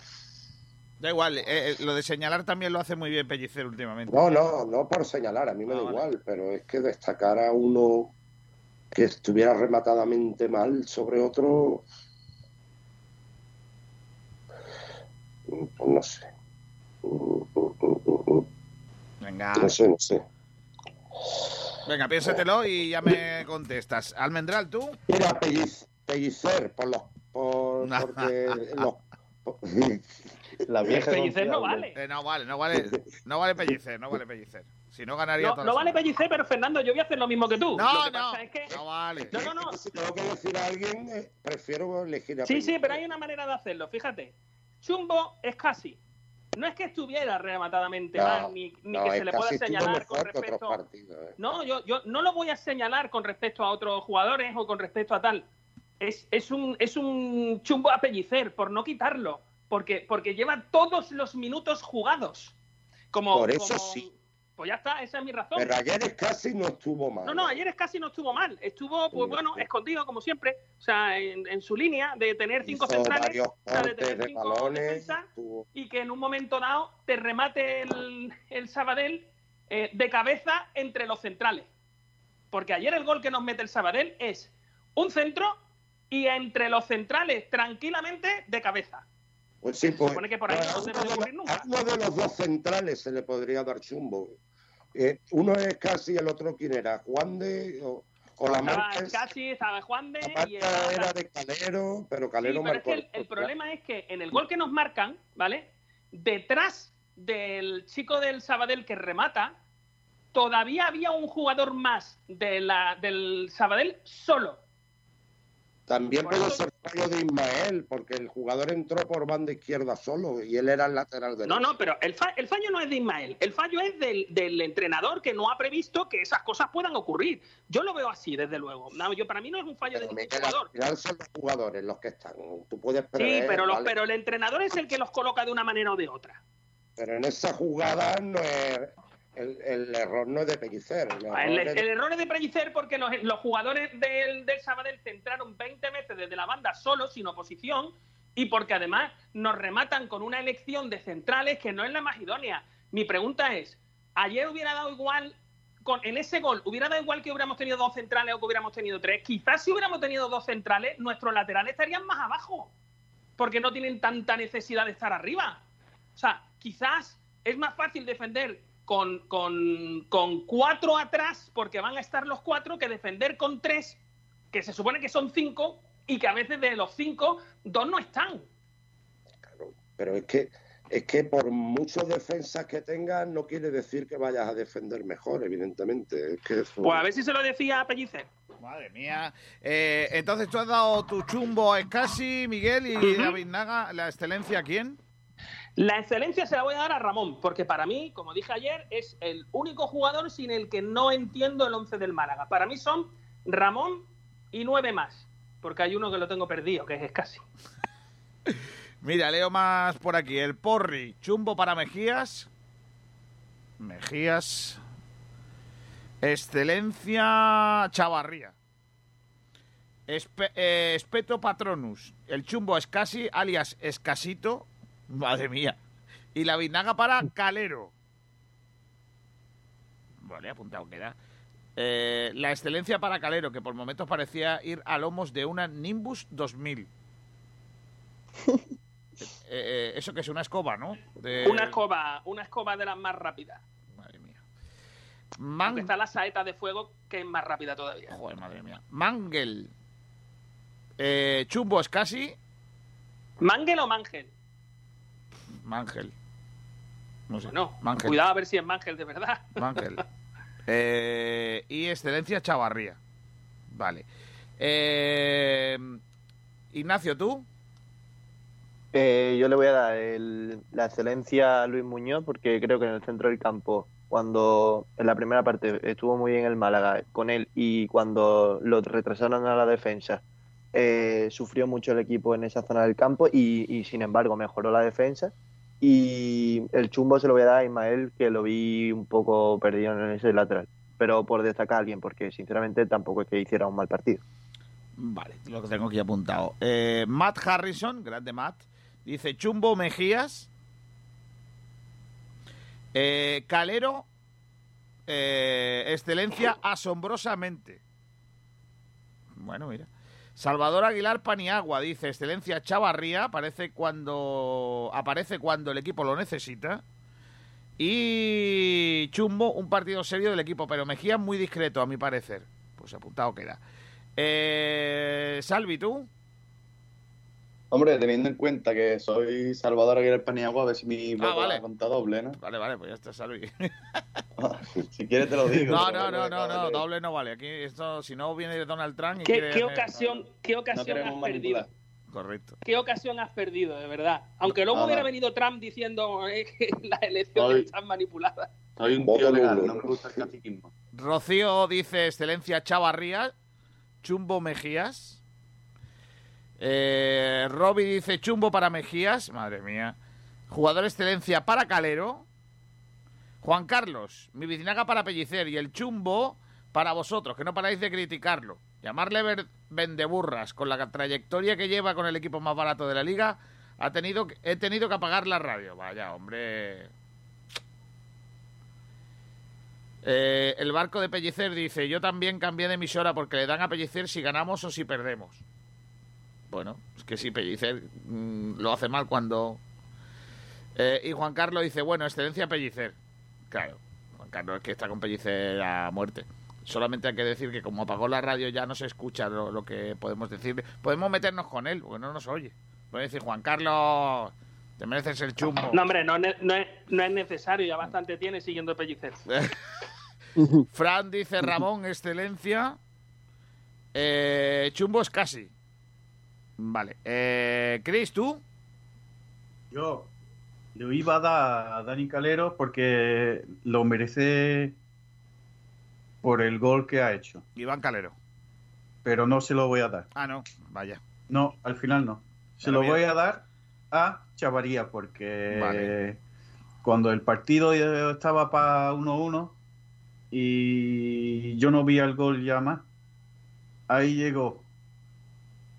Da igual, eh, eh, lo de señalar también lo hace muy bien Pellicer últimamente. No, no, no por señalar, a mí me Ah, da vale. igual, pero es que destacar a uno que estuviera rematadamente mal sobre otro. Pues no sé. Venga, No sé, no sé. venga, piénsatelo y ya me contestas. Almendral, ¿tú? Mira, pelliz- pellicer, por los. Por, porque los. La vieja Pellicer no vale. Eh, no vale, no vale, no vale Pellicer, no vale Pellicer. Si no ganaría No, no vale pellicer, pero Fernando, yo voy a hacer lo mismo que tú. No, que no, es que- no vale. No, no, no. Si tengo que decir a alguien, eh, prefiero elegir a Sí, sí, pero hay una manera de hacerlo, fíjate. Chumbo es casi. No es que estuviera rematadamente No, mal, ni, ni no, que se le pueda señalar con respecto. partidos. eh. No, yo, yo no lo voy a señalar con respecto a otros jugadores o con respecto a tal. Es, es, un, es un chumbo a pellicer, por no quitarlo. Porque, porque lleva todos los minutos jugados. Como, Por eso como- sí. Pues ya está, esa es mi razón. Pero ayer es casi no estuvo mal. No, no, ayer es casi no estuvo mal. Estuvo, pues bueno, escondido como siempre. O sea, en, en su línea de tener cinco Hizo centrales, o sea, de tener de cinco balones. defensas y que en un momento dado te remate el, el Sabadell eh, de cabeza entre los centrales. Porque ayer el gol que nos mete el Sabadell es un centro y entre los centrales tranquilamente de cabeza. Pues sí, pues. supone que por ahí no a debe uno de de ocurrir nunca. a uno de los dos centrales se le podría dar chumbo. Eh, uno es casi el otro, ¿quién era? ¿Juan de o, o la Estaba marca? casi, estaba Juan de la y marca estaba- era de Calero, pero Sí, Calero pero es que el, el problema es que en el gol que nos marcan, ¿vale? Detrás del chico del Sabadell que remata, todavía había un jugador más de la, del Sabadell solo. También Por de Ismael, porque el jugador entró por banda izquierda solo y él era el lateral derecho. No, no, pero el, fa- el fallo no es de Ismael. El fallo es del, del entrenador que no ha previsto que esas cosas puedan ocurrir. Yo lo veo así, desde luego. No, yo, para mí no es un fallo de ningún jugador. al final son los jugadores los que están. Tú puedes Sí, pero, los- ¿vale? pero el entrenador es el que los coloca de una manera o de otra. Pero en esa jugada no es el, el error no es de Pellicer. El error El, es de- el error es de Pellicer porque los, los jugadores del, del Sabadell centraron 20 veces desde la banda solos, sin oposición, y porque además nos rematan con una elección de centrales que no es la más idónea. Mi pregunta es, ¿ayer hubiera dado igual, con, en ese gol, hubiera dado igual que hubiéramos tenido dos centrales o que hubiéramos tenido tres? Quizás si hubiéramos tenido dos centrales, nuestros laterales estarían más abajo, porque no tienen tanta necesidad de estar arriba. O sea, quizás es más fácil defender con, con, con cuatro atrás, porque van a estar los cuatro, que defender con tres, que se supone que son cinco, y que a veces de los cinco, dos no están. Pero es que es que por muchos defensas que tengas no quiere decir que vayas a defender mejor, evidentemente. Es que eso- Pues a ver si se lo decía a Pellicer. Madre mía. Eh, entonces tú has dado tu chumbo a Escasi, Miguel y. David Naga. ¿La excelencia a quién? La excelencia se la voy a dar a Ramón, porque para mí, como dije ayer, es el único jugador sin el que no entiendo el once del Málaga. Para mí son Ramón y nueve más, porque hay uno que lo tengo perdido, que es Escasi. Mira, leo más por aquí. El Porri, chumbo para Mejías. Mejías. Excelencia Chavarría. Eh, Espeto Patronus. El chumbo Escasi, alias Escasito. Madre mía. Y la vinaga para Calero. Vale, apuntado queda. Eh, la excelencia para Calero, que por momentos parecía ir a lomos de una Nimbus 2000. Eh, eh, eso que es una escoba, ¿no? De- Una escoba, una escoba de las más rápidas. Madre mía. Aunque está la saeta de fuego, que es más rápida todavía. Joder, madre mía. Mangel. Eh, Chumbo Escasi. ¿Mangel o Mangel? Mangel. No sé. No, Mangel. cuidado a ver si es Mangel de verdad. Mangel. Eh, y excelencia Chavarría. Vale. Eh, Ignacio, ¿tú? Eh, yo le voy a dar el- la excelencia a Luis Muñoz porque creo que en el centro del campo, cuando en la primera parte estuvo muy bien el Málaga con él y cuando lo retrasaron a la defensa, eh, sufrió mucho el equipo en esa zona del campo y, y, sin embargo mejoró la defensa. Y el chumbo se lo voy a dar a Ismael, que lo vi un poco perdido en ese lateral. Pero por destacar a alguien, porque sinceramente tampoco es que hiciera un mal partido. Vale, lo que tengo aquí apuntado. Eh, Matt Harrison, grande Matt, dice Chumbo Mejías. Eh, Calero, eh, excelencia asombrosamente. Bueno, mira. Salvador Aguilar Paniagua dice excelencia Chavarría, aparece cuando aparece cuando el equipo lo necesita. Y Chumbo, un partido serio del equipo, pero Mejía muy discreto, a mi parecer. Pues apuntado queda. Eh, Salvi, ¿tú? Hombre, teniendo en cuenta que soy Salvador Aguirre Paniagua, a ver si mi Ah, vale. la conta doble, ¿no? Vale, vale, pues ya está, Salvi. Si quieres te lo digo. No, no, no, no, doble no vale. Aquí esto, si no viene de Donald Trump y ¿Qué, quiere qué ocasión, qué ocasión has manipular. perdido? Correcto. ¿Qué ocasión has perdido, de verdad? Aunque luego hubiera venido Trump diciendo eh, que las elecciones Soy- están manipuladas. Soy un tío legal, no me gusta el caciquismo. Rocío dice excelencia Chavarría, Chumbo Mejías. Eh, dice chumbo para Mejías, madre mía. Jugador excelencia para Calero. Juan Carlos, mi vicinaga para Pellicer y el chumbo para vosotros, que no paráis de criticarlo. Llamarle vendeburras con la trayectoria que lleva con el equipo más barato de la liga, ha tenido, he tenido que apagar la radio. Vaya, hombre. Eh, el barco de Pellicer dice, yo también cambié de emisora porque le dan a Pellicer si ganamos o si perdemos. Bueno, es que si Pellicer mm, lo hace mal cuando... Eh, y Juan Carlos dice, bueno, excelencia Pellicer. Claro, Juan Carlos es que está con Pellicer a muerte. Solamente hay que decir que como apagó la radio ya no se escucha lo, lo que podemos decirle. Podemos meternos con él, porque no nos oye. Podemos decir, Juan Carlos, te mereces el chumbo. No, hombre, no, no es, no es necesario, ya bastante tiene siguiendo Pellicer. Fran dice Ramón, excelencia. Eh, chumbo es casi. Vale. Eh, Chris, ¿tú? Yo le iba a dar a Dani Calero porque lo merece por el gol que ha hecho, Iván Calero. pero no se lo voy a dar. Ah, no, vaya. No, al final no. Se Pero lo bien. voy a dar a Chavaría porque Vale. cuando el partido estaba para 1-1 y yo no vi el gol ya más, ahí llegó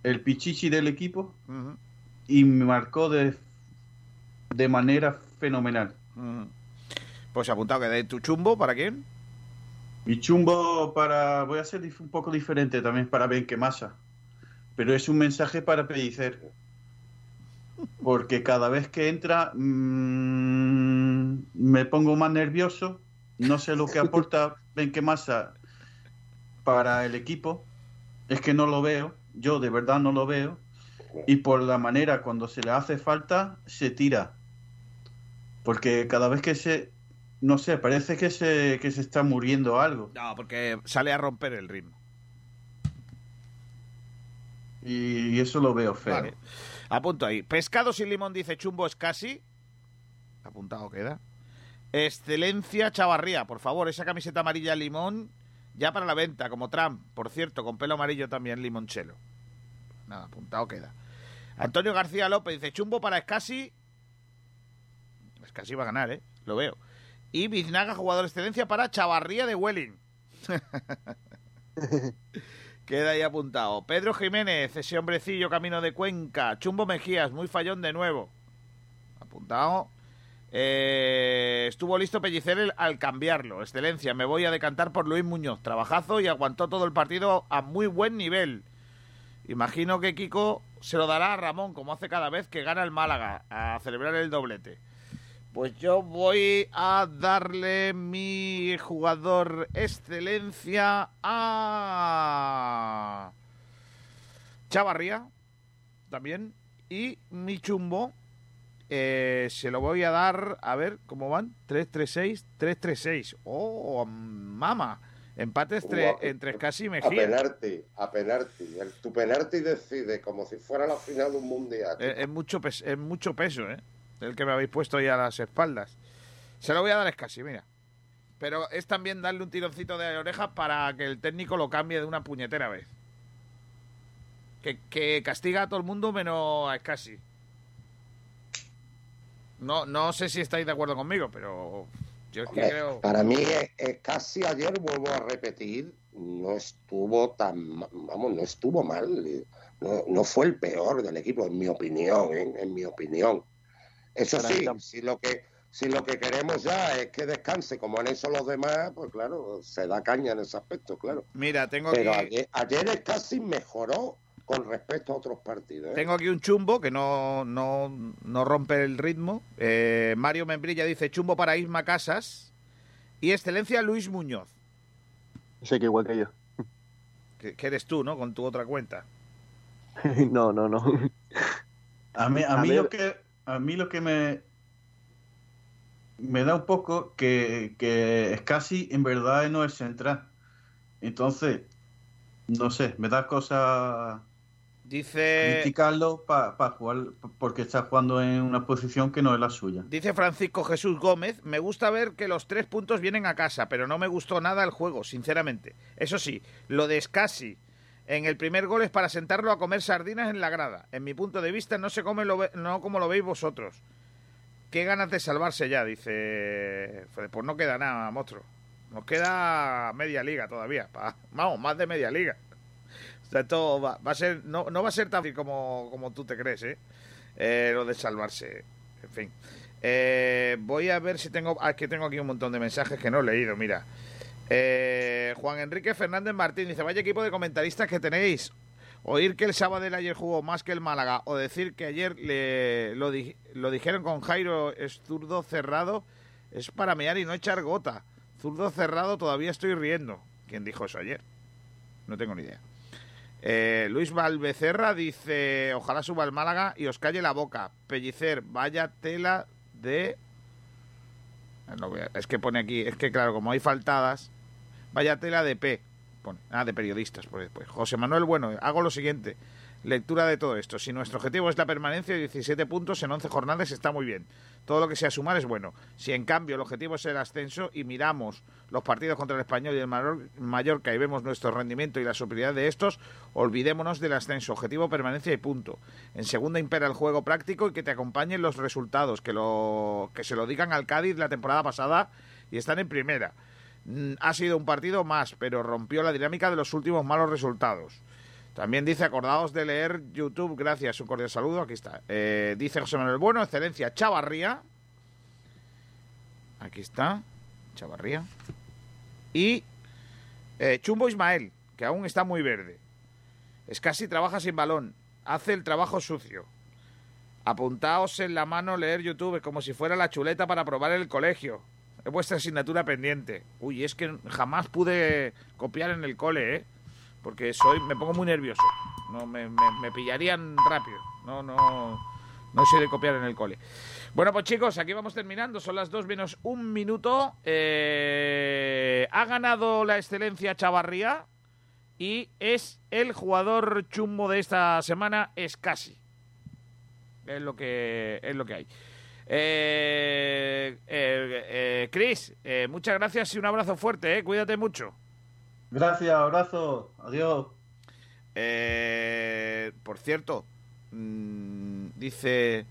el pichichi del equipo y me marcó de, de manera fenomenal. Pues apuntado que de tu chumbo, ¿para quién? Mi chumbo para. Voy a ser un poco diferente también para Benquemasa. Pero es un mensaje para Pellicer. Porque cada vez que entra mm, me pongo más nervioso. No sé lo que aporta Benquemasa para el equipo. Es que no lo veo. Yo de verdad no lo veo. Y por la manera cuando se le hace falta, se tira. Porque cada vez que se. No sé, parece que se, que se está muriendo algo. No, porque sale a romper el ritmo. Y eso lo veo feo. Vale. Apunto ahí. Pescado sin limón dice chumbo es casi. Apuntado queda. Excelencia Chavarría, por favor, esa camiseta amarilla limón ya para la venta, como Trump, por cierto, con pelo amarillo también limonchelo. Nada, apuntado queda. Antonio García López dice chumbo para Escasi. Escasi va a ganar, ¿eh? Lo veo. Y Biznaga, jugador de excelencia para Chavarría de Welling. Queda ahí apuntado. Pedro Jiménez, ese hombrecillo camino de Cuenca. Chumbo Mejías, muy fallón de nuevo. Apuntado. Eh, estuvo listo Pellicer el- al cambiarlo. Excelencia, me voy a decantar por Luis Muñoz. Trabajazo y aguantó todo el partido a muy buen nivel. Imagino que Kiko se lo dará a Ramón, como hace cada vez que gana el Málaga, a celebrar el doblete. Pues yo voy a darle mi jugador excelencia a Chavarría también y mi chumbo eh, se lo voy a dar, a ver, ¿cómo van? 3-3-6, 3-3-6. ¡Oh, mama! Empate entre, entre Scassi y Mejía. A penalti, a penalti. El, tu penalti decide como si fuera la final de un mundial. Es, es mucho, pes- es mucho peso, ¿eh? El que me habéis puesto ahí a las espaldas. Se lo voy a dar a Scassi, mira. Pero es también darle un tironcito de oreja para que el técnico lo cambie de una puñetera vez. Que, que castiga a todo el mundo menos a Scassi. No, no sé si estáis de acuerdo conmigo, pero yo es que Hombre, creo... Para mí, es, es casi ayer, vuelvo a repetir, no estuvo tan, vamos, no estuvo mal. No, no fue el peor del equipo, en mi opinión, ¿eh? en mi opinión. Eso Para sí, si lo que si lo que queremos ya es que descanse como han hecho los demás, pues claro, se da caña en ese aspecto, claro. Mira, tengo Pero aquí... ayer, ayer casi mejoró con respecto a otros partidos. ¿eh? Tengo aquí un chumbo que no, no, no rompe el ritmo. Eh, Mario Membrilla dice chumbo para Isma Casas y excelencia Luis Muñoz, Sé que igual que yo. que, que eres tú, ¿no? Con tu otra cuenta. no, no, no. A mí, a A mí ver- lo que a mí lo que me me da un poco que, que es casi en verdad no es central. Entonces, no sé, me da cosa Dice, criticarlo para jugar porque está jugando en una posición que no es la suya. dice Francisco Jesús Gómez, me gusta ver que los tres puntos vienen a casa, pero no me gustó nada el juego, sinceramente. Eso sí, lo de Scassi en el primer gol es para sentarlo a comer sardinas en la grada. En mi punto de vista no se come lo ve- no como lo veis vosotros. Qué ganas de salvarse ya, dice. Pues no queda nada, monstruo. Nos queda media liga todavía. pa- Vamos, más de media liga. O sea, esto va, va a ser, no, no va a ser tan fácil como, como tú te crees, ¿eh? Eh, Lo de salvarse. En fin. Eh, voy a ver si tengo. Ah, es que tengo aquí un montón de mensajes que no he leído, mira. Eh, Juan Enrique Fernández Martín dice: Vaya equipo de comentaristas que tenéis. Oír que el Sabadell ayer jugó más que el Málaga o decir que ayer le, lo, di- lo dijeron con Jairo es zurdo cerrado es para mear y no echar gota. Zurdo cerrado todavía estoy riendo. ¿Quién dijo eso ayer? No tengo ni idea. Eh, Luis Valbecerra dice, ojalá suba el Málaga y os calle la boca. Pellicer, vaya tela de... Ah, no voy a- Es que pone aquí, es que claro, como hay faltadas, vaya tela de P. Pone, ah, de periodistas, por después. José Manuel Bueno, hago lo siguiente. Lectura de todo esto. Si nuestro objetivo es la permanencia de 17 puntos en 11 jornadas, está muy bien. Todo lo que sea sumar es bueno. Si en cambio el objetivo es el ascenso y miramos los partidos contra el Español y el Mallor- Mallorca y vemos nuestro rendimiento y la superioridad de estos, olvidémonos del ascenso. Objetivo permanencia y punto. En segunda impera el juego práctico y que te acompañen los resultados, que, lo, que se lo digan al Cádiz la temporada pasada y están en primera. Mm, Ha sido un partido más, pero rompió la dinámica de los últimos malos resultados. También dice, acordaos de leer YouTube, gracias, un cordial saludo, aquí está. Eh, dice José Manuel Bueno, excelencia, Chavarría. Aquí está, Chavarría. Y eh, Chumbo Ismael, que aún está muy verde. Es casi trabaja sin balón, hace el trabajo sucio. Apuntaos en la mano leer YouTube como si fuera la chuleta para probar el colegio. Es vuestra asignatura pendiente. Uy, es que jamás pude copiar en el cole, ¿eh? Porque soy, me pongo muy nervioso. No, me, me- pillarían rápido. No, no, no soy de copiar en el cole. Bueno, pues chicos, aquí vamos terminando. Son las dos menos un minuto. Eh, ha ganado la excelencia Chavarría y es el jugador chumbo de esta semana, es casi. Es lo que, es lo que hay. Eh, eh, eh, Chris, muchas gracias y un abrazo fuerte. Cuídate mucho. Gracias, abrazo, adiós. Eh, por cierto, mm, dice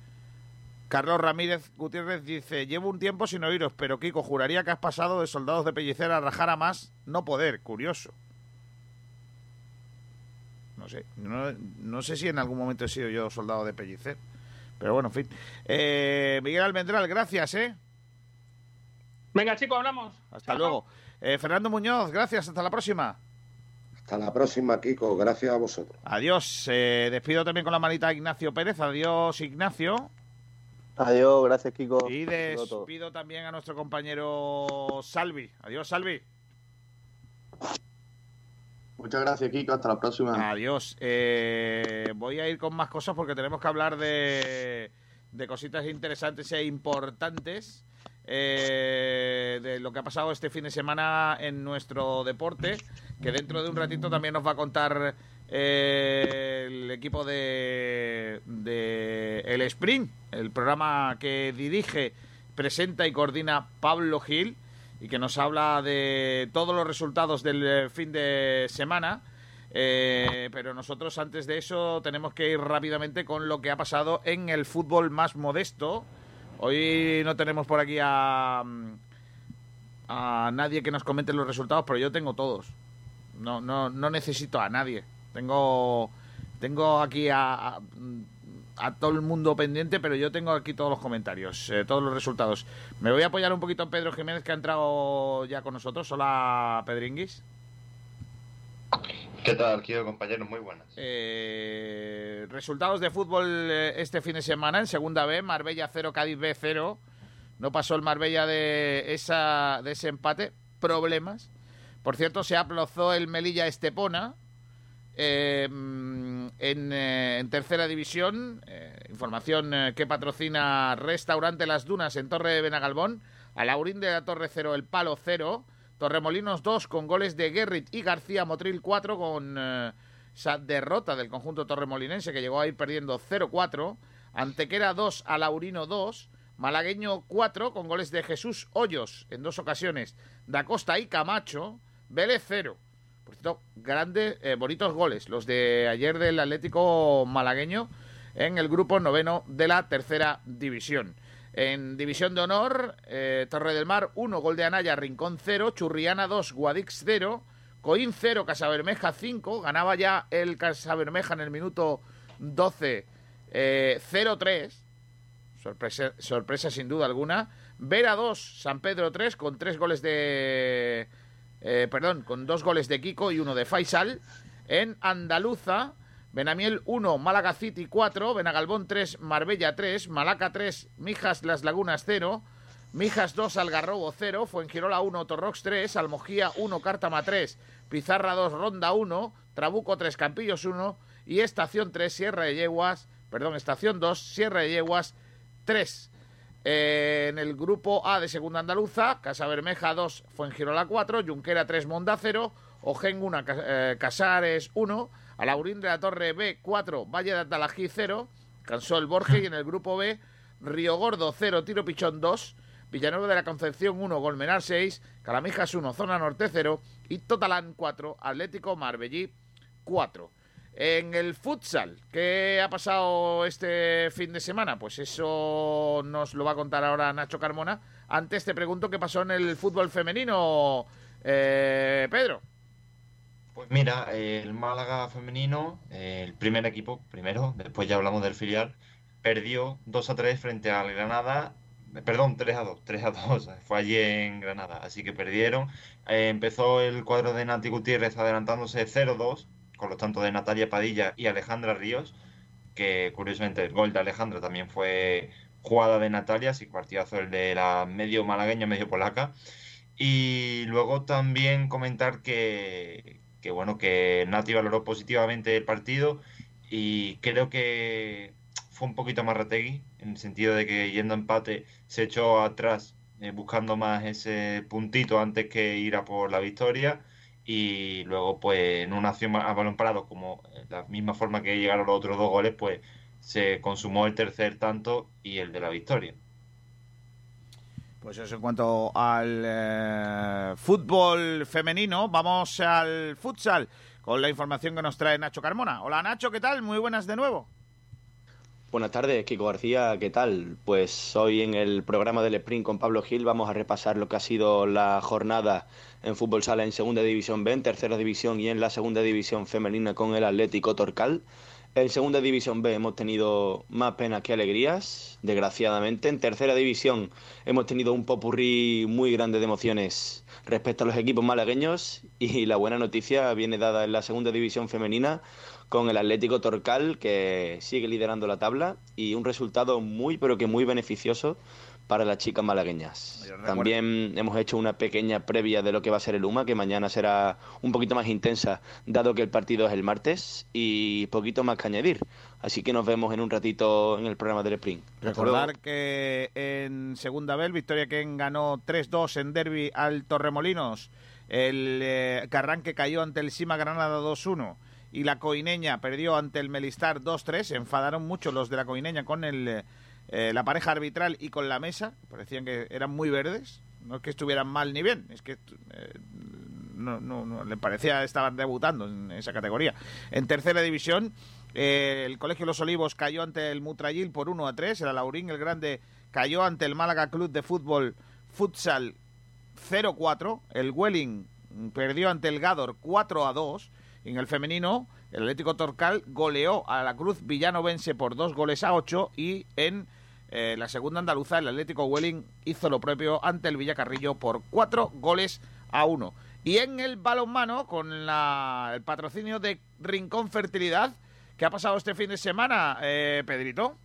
Carlos Ramírez Gutiérrez, dice, llevo un tiempo sin oíros, pero Kiko, juraría que has pasado de soldados de Pellicer a rajar a más, no poder, curioso. No sé, no, no sé si en algún momento he sido yo soldado de Pellicer, pero bueno, en fin. Eh, Miguel Almendral, gracias, ¿eh? Venga, chicos, hablamos. Hasta luego. Eh, Fernando Muñoz, gracias, hasta la próxima. Hasta la próxima, Kiko. Gracias a vosotros. Adiós. Eh, despido también con la manita a Ignacio Pérez. Adiós, Ignacio. Adiós, gracias, Kiko. Y despido también a nuestro compañero Salvi. Adiós, Salvi. Muchas gracias, Kiko. Hasta la próxima. Adiós. Eh, voy a ir con más cosas porque tenemos que hablar de, de cositas interesantes e importantes eh, de lo que ha pasado este fin de semana en nuestro deporte, que dentro de un ratito también nos va a contar eh, el equipo de, de El Sprint, el programa que dirige, presenta y coordina Pablo Gil y que nos habla de todos los resultados del eh, fin de semana. Pero nosotros antes de eso tenemos que ir rápidamente con lo que ha pasado en el fútbol más modesto. Hoy no tenemos por aquí a, a nadie que nos comente los resultados, pero yo tengo todos. No, no, no necesito a nadie. Tengo, tengo aquí a, a, a todo el mundo pendiente, pero yo tengo aquí todos los comentarios, eh, todos los resultados. Me voy a apoyar un poquito en Pedro Jiménez, que ha entrado ya con nosotros. Hola, Pedringuis. ¿Qué tal, Kio, compañeros? Muy buenas. Eh, resultados de fútbol eh, este fin de semana en Segunda B, Marbella 0, Cádiz B 0. No pasó el Marbella de, esa, de ese empate. Problemas. Por cierto, se aplazó el Melilla Estepona eh, en, en, tercera división. Información que patrocina Restaurante Las Dunas en Torre de Benagalbón. A Laurín de la Torre 0, el Palo 0. Torremolinos 2 con goles de Guerrit y García Motril 4 con eh, esa derrota del conjunto torremolinense que llegó a ir perdiendo 0-4. Antequera 2 a Laurino 2. Malagueño 4 con goles de Jesús Hoyos en dos ocasiones. Da Costa y Camacho. Vélez 0. Por cierto, grandes, eh, bonitos goles los de ayer del Atlético malagueño en el grupo noveno de la tercera división. En División de Honor, eh, Torre del Mar 1, gol de Anaya, Rincón 0, Churriana 2, Guadix 0, Coín 0, Casabermeja 5, ganaba ya el Casabermeja en el minuto 12, eh, 0-3, sorpresa, sorpresa sin duda alguna, Vera 2, San Pedro 3, con tres goles de... Eh, perdón, con dos goles de Kiko y uno de Faisal. En Andaluza, Benamiel 1, Málaga City 4, Benagalbón 3, Marbella 3, Malaca 3, Mijas Las Lagunas 0, Mijas 2, Algarrobo 0, Fuengirola 1, Torrox 3, Almojía 1, Cártama 3, Pizarra 2, Ronda 1, Trabuco 3, Campillos 1 y Estación 3, Sierra de Yeguas, perdón, Estación 2, Sierra de Yeguas 3. Eh, en el grupo A de Segunda Andaluza, Casa Bermeja 2, Fuengirola 4, Junquera 3, Monda 0, Ojen 1, eh, Casares 1, Alaurín de la Torre B 4, Valle de Atalají 0, Cansó el Borges y en el grupo B, Río Gordo 0, Tiro Pichón 2, Villanueva de la Concepción 1, Golmenar 6, Calamijas 1, Zona Norte 0 y Totalán 4, Atlético Marbellí 4. En el futsal, ¿qué ha pasado este fin de semana? Pues eso nos lo va a contar ahora Nacho Carmona. Antes te pregunto qué pasó en el fútbol femenino, eh, Pedro. Pues mira, el Málaga femenino, el primer equipo, primero, después ya hablamos del filial, perdió 2 a 3 frente al Granada, perdón, 3 a 2, 3 a 2, fue allí en Granada, así que perdieron. Eh, empezó el cuadro de Nati Gutiérrez adelantándose 0-2 con los tantos de Natalia Padilla y Alejandra Ríos, que curiosamente el gol de Alejandra también fue jugada de Natalia, así partidazo el de la medio malagueña, medio polaca. Y luego también comentar que, que bueno, que Nati valoró positivamente el partido y creo que fue un poquito más Rategui, en el sentido de que yendo a empate se echó atrás eh, buscando más ese puntito antes que ir a por la victoria y luego pues en una acción a balón parado como la misma forma que llegaron los otros dos goles pues se consumó el tercer tanto y el de la victoria. Pues eso en cuanto al eh, fútbol femenino, vamos al futsal con la información que nos trae Nacho Carmona. Hola Nacho, ¿qué tal? Muy buenas de nuevo. Buenas tardes, Kiko García, ¿qué tal? Pues hoy en el programa del Sprint con Pablo Gil vamos a repasar lo que ha sido la jornada en fútbol sala en Segunda División B, en Tercera División y en la Segunda División Femenina con el Atlético Torcal. En Segunda División B hemos tenido más penas que alegrías, desgraciadamente. En Tercera División hemos tenido un popurrí muy grande de emociones respecto a los equipos malagueños y la buena noticia viene dada en la Segunda División Femenina con el Atlético Torcal que sigue liderando la tabla y un resultado muy pero que muy beneficioso para las chicas malagueñas. También hemos hecho una pequeña previa de lo que va a ser el UMA, que mañana será un poquito más intensa, dado que el partido es el martes, y poquito más que añadir. Así que nos vemos en un ratito en el programa del Spring. Recordar que en segunda vez, Victoria Ken ganó 3-2 en derby al Torremolinos. El eh, Carranque cayó ante el Sima Granada 2-1 y la Coineña perdió ante el Melistar 2-3. Se enfadaron mucho los de la Coineña con el, eh, la pareja arbitral y con la mesa. Parecían que eran muy verdes. No es que estuvieran mal ni bien, es que eh, no, no, le parecía estaban debutando en esa categoría. En tercera división, eh, el Colegio Los Olivos cayó ante el Mutrayil por 1 a 3. El Alaurín el Grande cayó ante el Málaga Club de Fútbol Futsal 0-4. El Welling perdió ante el Gador 4 a 2. En el femenino, el Atlético Torcal goleó a la Cruz Villanovense por dos goles a 8 y en eh, la segunda andaluza el Atlético Welling hizo lo propio ante el Villacarrillo por cuatro goles a 1. Y en el balonmano, con la, el patrocinio de Rincón Fertilidad, ¿qué ha pasado este fin de semana, eh, Pedrito?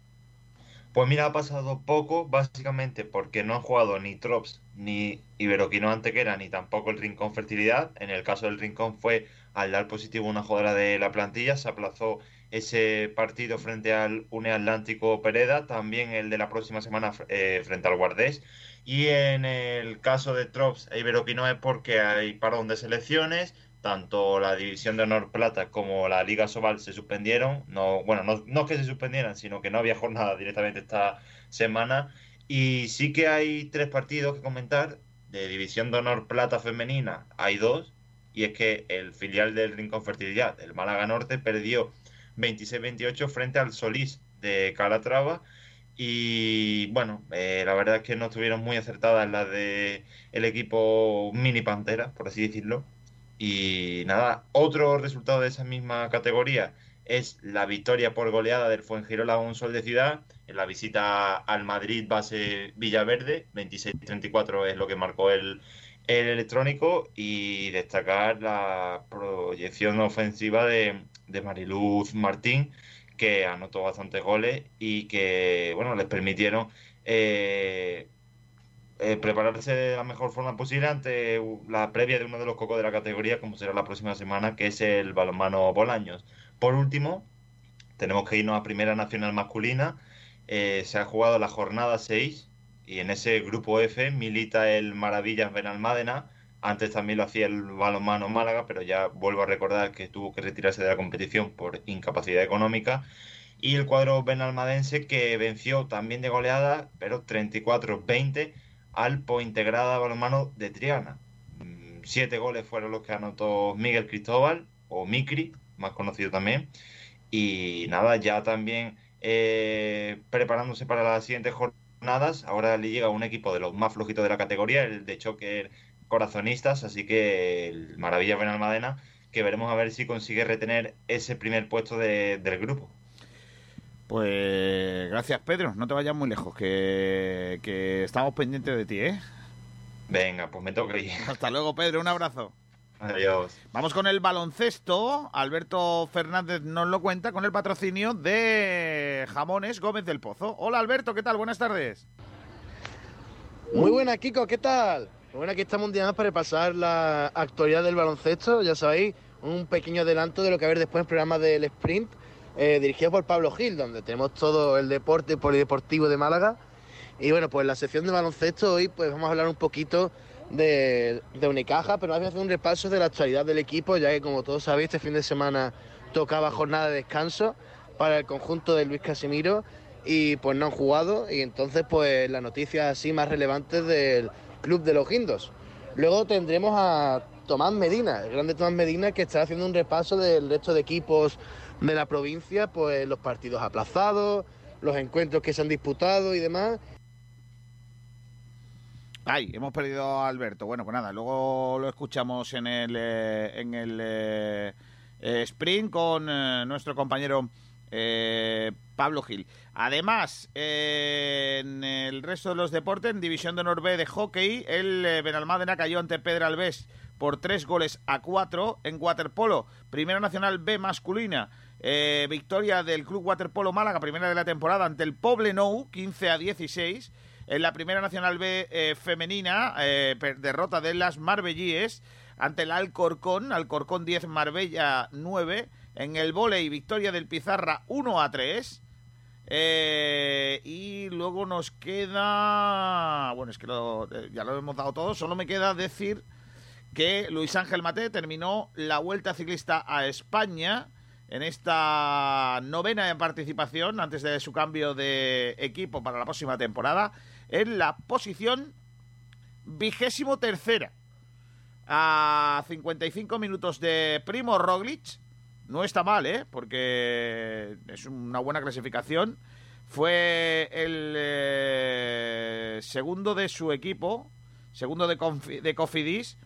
Pues mira, ha pasado poco, básicamente porque no han jugado ni Trops, ni Iberoquino Antequera, ni tampoco el Rincón Fertilidad. En el caso del Rincón fue al dar positivo una jugadora de la plantilla, se aplazó ese partido frente al UNE Atlántico Pereda, también el de la próxima semana eh, frente al Guardés. Y en el caso de Trops e Iberoquino es porque hay parón de selecciones, tanto la División de Honor Plata como la Liga Sobal se suspendieron. No, bueno, no, no que se suspendieran, sino que no había jornada directamente esta semana. Y sí que hay tres partidos que comentar. De División de Honor Plata Femenina hay dos. Y es que el filial del Rincón Fertilidad, el Málaga Norte, perdió 26-28 frente al Solís de Calatrava. Y bueno, eh, la verdad es que no estuvieron muy acertadas las de el equipo Mini Pantera, por así decirlo. Y nada, otro resultado de esa misma categoría es la victoria por goleada del Fuengirola un Sol de Ciudad en la visita al Madrid base Villaverde, 26-34 es lo que marcó el, el electrónico y destacar la proyección ofensiva de, de Mariluz Martín, que anotó bastantes goles y que, bueno, les permitieron eh, eh, prepararse de la mejor forma posible ante la previa de uno de los cocos de la categoría, como será la próxima semana, que es el balonmano Bolaños. Por último, tenemos que irnos a Primera Nacional Masculina. Eh, se ha jugado la jornada 6 y en ese grupo F milita el Maravillas Benalmádena. Antes también lo hacía el balonmano Málaga, pero ya vuelvo a recordar que tuvo que retirarse de la competición por incapacidad económica. Y el cuadro benalmadense que venció también de goleada, pero 34-20 al Pointegrada Balonmano de Triana. Mm, siete goles fueron los que anotó Miguel Cristóbal, o Micri, más conocido también. Y nada, ya también eh, preparándose para las siguientes jornadas. Ahora le llega un equipo de los más flojitos de la categoría, el de choque corazonistas, así que el Maravilla Benalmadena, que veremos a ver si consigue retener ese primer puesto de, del grupo. Pues gracias Pedro, no te vayas muy lejos, que, que estamos pendientes de ti, ¿eh? Venga, pues me toca ir. Hasta luego Pedro, un abrazo. Adiós. Vamos con el baloncesto. Alberto Fernández nos lo cuenta con el patrocinio de Jamones Gómez del Pozo. Hola Alberto, ¿qué tal? Buenas tardes. Muy buena, Kiko, ¿qué tal? Bueno, aquí estamos un día más para repasar la actualidad del baloncesto. Ya sabéis, un pequeño adelanto de lo que va a haber después en el programa del Sprint, eh, dirigido por Pablo Gil, donde tenemos todo el deporte polideportivo de Málaga. Y bueno, pues la sección de baloncesto hoy pues vamos a hablar un poquito de, de Unicaja, pero vamos a hacer un repaso de la actualidad del equipo, ya que como todos sabéis, este fin de semana tocaba jornada de descanso para el conjunto de Luis Casimiro y pues no han jugado y entonces pues las noticias así más relevantes del Club de los Guindos. Luego tendremos a Tomás Medina, el grande Tomás Medina que estará haciendo un repaso del resto de equipos de la provincia, pues los partidos aplazados, los encuentros que se han disputado y demás. Ay, hemos perdido a Alberto. Bueno, pues nada, luego lo escuchamos en el, eh, en el eh, eh, sprint con nuestro compañero Pablo Gil. Además, en el resto de los deportes, en División de Honor de hockey, el eh, Benalmádena cayó ante Pedro Alves por tres goles a cuatro en waterpolo. Primera Nacional B masculina. eh, victoria del Club Waterpolo Málaga, primera de la temporada, ante el Poblenou, 15 a 16. En la Primera Nacional B eh, femenina, derrota de las Marbellíes ante el Alcorcón, Alcorcón 10, Marbella 9. En el volei, victoria del Pizarra 1 a 3. Eh, y luego nos queda. Bueno, es que eh, ya lo hemos dado todo. Solo me queda decir que Luis Ángel Mate terminó la vuelta ciclista a España en esta novena participación antes de su cambio de equipo para la próxima temporada en la posición vigésimo tercera a 55 minutos de Primo Roglic no está mal, ¿eh? Porque es una buena clasificación. Fue el eh, segundo de su equipo, segundo de, Cofidis,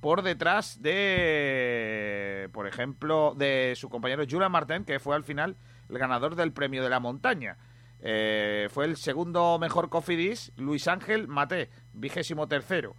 por detrás de, por ejemplo, de su compañero Julian Martin, que fue al final el ganador del premio de la montaña. Eh, fue el segundo mejor Cofidis, Luis Ángel Mate, vigésimo tercero.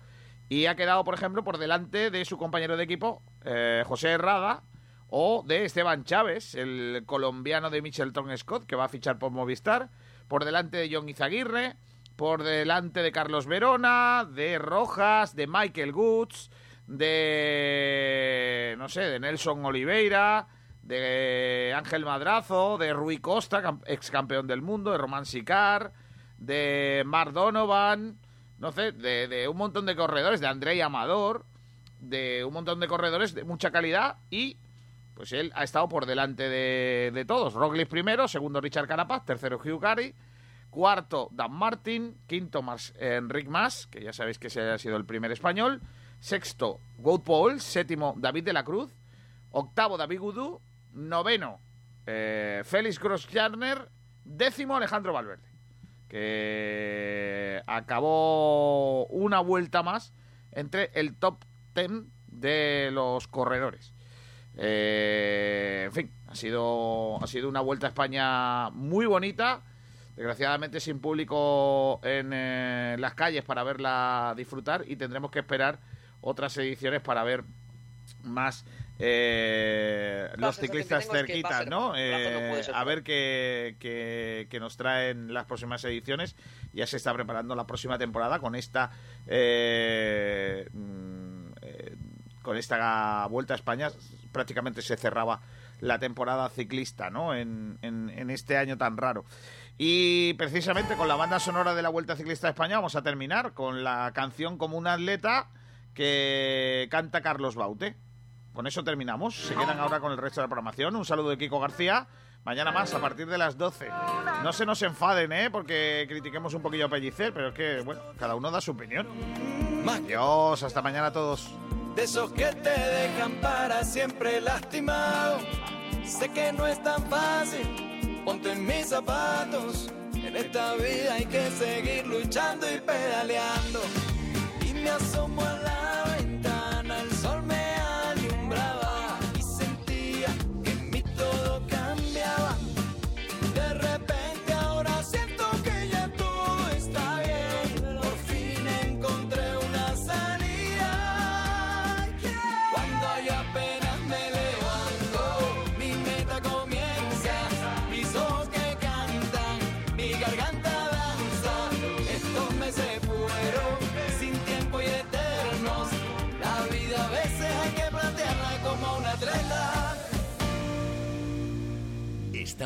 Y ha quedado, por ejemplo, por delante de su compañero de equipo, eh, José Herrada, o de Esteban Chávez, el colombiano de Michelton Scott, que va a fichar por Movistar, por delante de John Izaguirre, por delante de Carlos Verona, de Rojas, de Michael Goods, de, no sé, de Nelson Oliveira, de Ángel Madrazo, de Rui Costa, ex campeón del mundo, de Román Sicar, de Mark Donovan, no sé, de, de un montón de corredores, de Andrei Amador, de un montón de corredores de mucha calidad y pues él ha estado por delante de, todos. Roglic primero, segundo Richard Carapaz, tercero Hugh Carey, cuarto Dan Martin, quinto Mas, eh, Enric Mas, que ya sabéis que ese ha sido el primer español, sexto Wout Paul, séptimo David de la Cruz, octavo David Gudú, noveno eh, Félix Grosjarner, décimo Alejandro Valverde, que acabó una vuelta más entre el top 10 de los corredores. Eh, en fin, ha sido, ha sido una vuelta a España muy bonita. Desgraciadamente sin público en eh, las calles para verla disfrutar y tendremos que esperar otras ediciones para ver más eh, los ciclistas que cerquitas, ¿no? Eh, a ver qué, qué- qué nos traen las próximas ediciones. Ya se está preparando la próxima temporada con esta eh, mm, eh, con esta vuelta a España. Prácticamente se cerraba la temporada ciclista, ¿no? En, en- este año tan raro. Y precisamente con la banda sonora de la Vuelta Ciclista a España vamos a terminar con la canción como un atleta que canta Carlos Baute. Con eso terminamos. Se quedan ahora con el resto de la programación. Un saludo de Kiko García. Mañana más a partir de las 12. No se nos enfaden, ¿eh? Porque critiquemos un poquillo a Pellicer, pero es que, bueno, cada uno da su opinión. Adiós, hasta mañana todos. De esos que te dejan para siempre lastimado. Sé que no es tan fácil, ponte en mis zapatos. En esta vida hay que seguir luchando y pedaleando. Y me asomo a la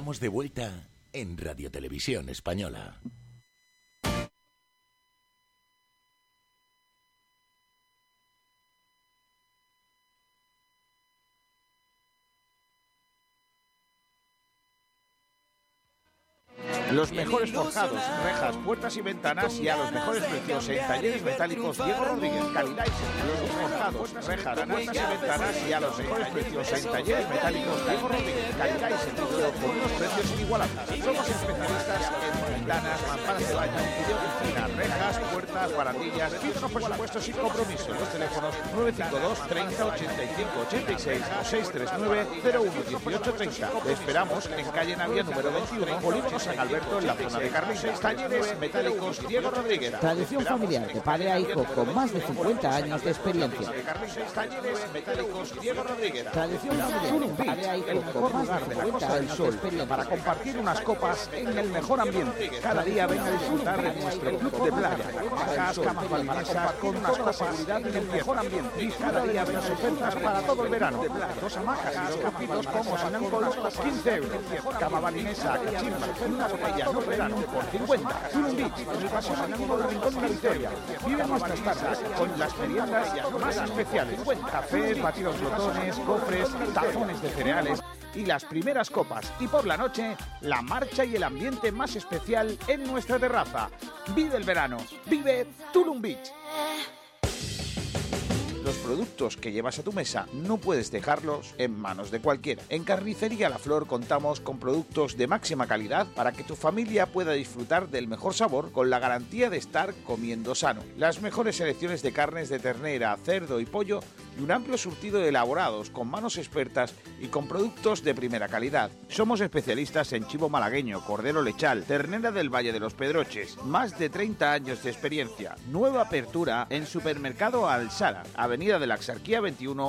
Estamos de vuelta en Radio Televisión Española. Los mejores forjados, rejas, puertas y ventanas y a los mejores precios en talleres metálicos Diego Rodríguez, calidad y. Los forjados, rejas, puertas y ventanas y a los mejores precios en talleres metálicos Diego Rodríguez, calidad y con unos precios inigualables. Somos especialistas en ventanas, mamparas de baño, videopiscina, rejas, puertas, barandillas, filtros presupuestos sin compromiso. Los teléfonos 952 30 85 86 o 639 01 18 30. Te esperamos en calle Navia número 21, Polígono San Alberto en la zona de carnices, talleres metálicos Diego Rodríguez. Tradición familiar de padre a hijo con más de 50 años de experiencia. Talleres metálicos Diego Rodríguez. Tradición familiar de padre a hijo con más de 50 años de experiencia. para compartir unas copas en el mejor ambiente. Cada día ven a disfrutar de nuestro club de playa. Bajas, camas balinesas con copas seguridad en el mejor ambiente. Disfruta de las ofertas para todo el verano. Dos hamacas y dos capitos como los 15 euros. Cama balinesa, cachimba, una botella, no verano, por 50. Tulum Beach, el paseo marítimo del Rincón de la Victoria. Vive nuestras tardes con las meriendas más especiales. Cafés, batidos glotones, cofres, tazones de cereales y las primeras copas. Y por la noche, la marcha y el ambiente más especial en nuestra terraza. Vive el verano. Vive Tulum Beach. Los productos que llevas a tu mesa no puedes dejarlos en manos de cualquiera. En Carnicería La Flor contamos con productos de máxima calidad para que tu familia pueda disfrutar del mejor sabor con la garantía de estar comiendo sano. Las mejores selecciones de carnes de ternera, cerdo y pollo y un amplio surtido de elaborados con manos expertas y con productos de primera calidad. Somos especialistas en chivo malagueño, cordero lechal, ternera del Valle de los Pedroches. Más de 30 años de experiencia. Nueva apertura en Supermercado Alsara, Avenida de la Axarquía 21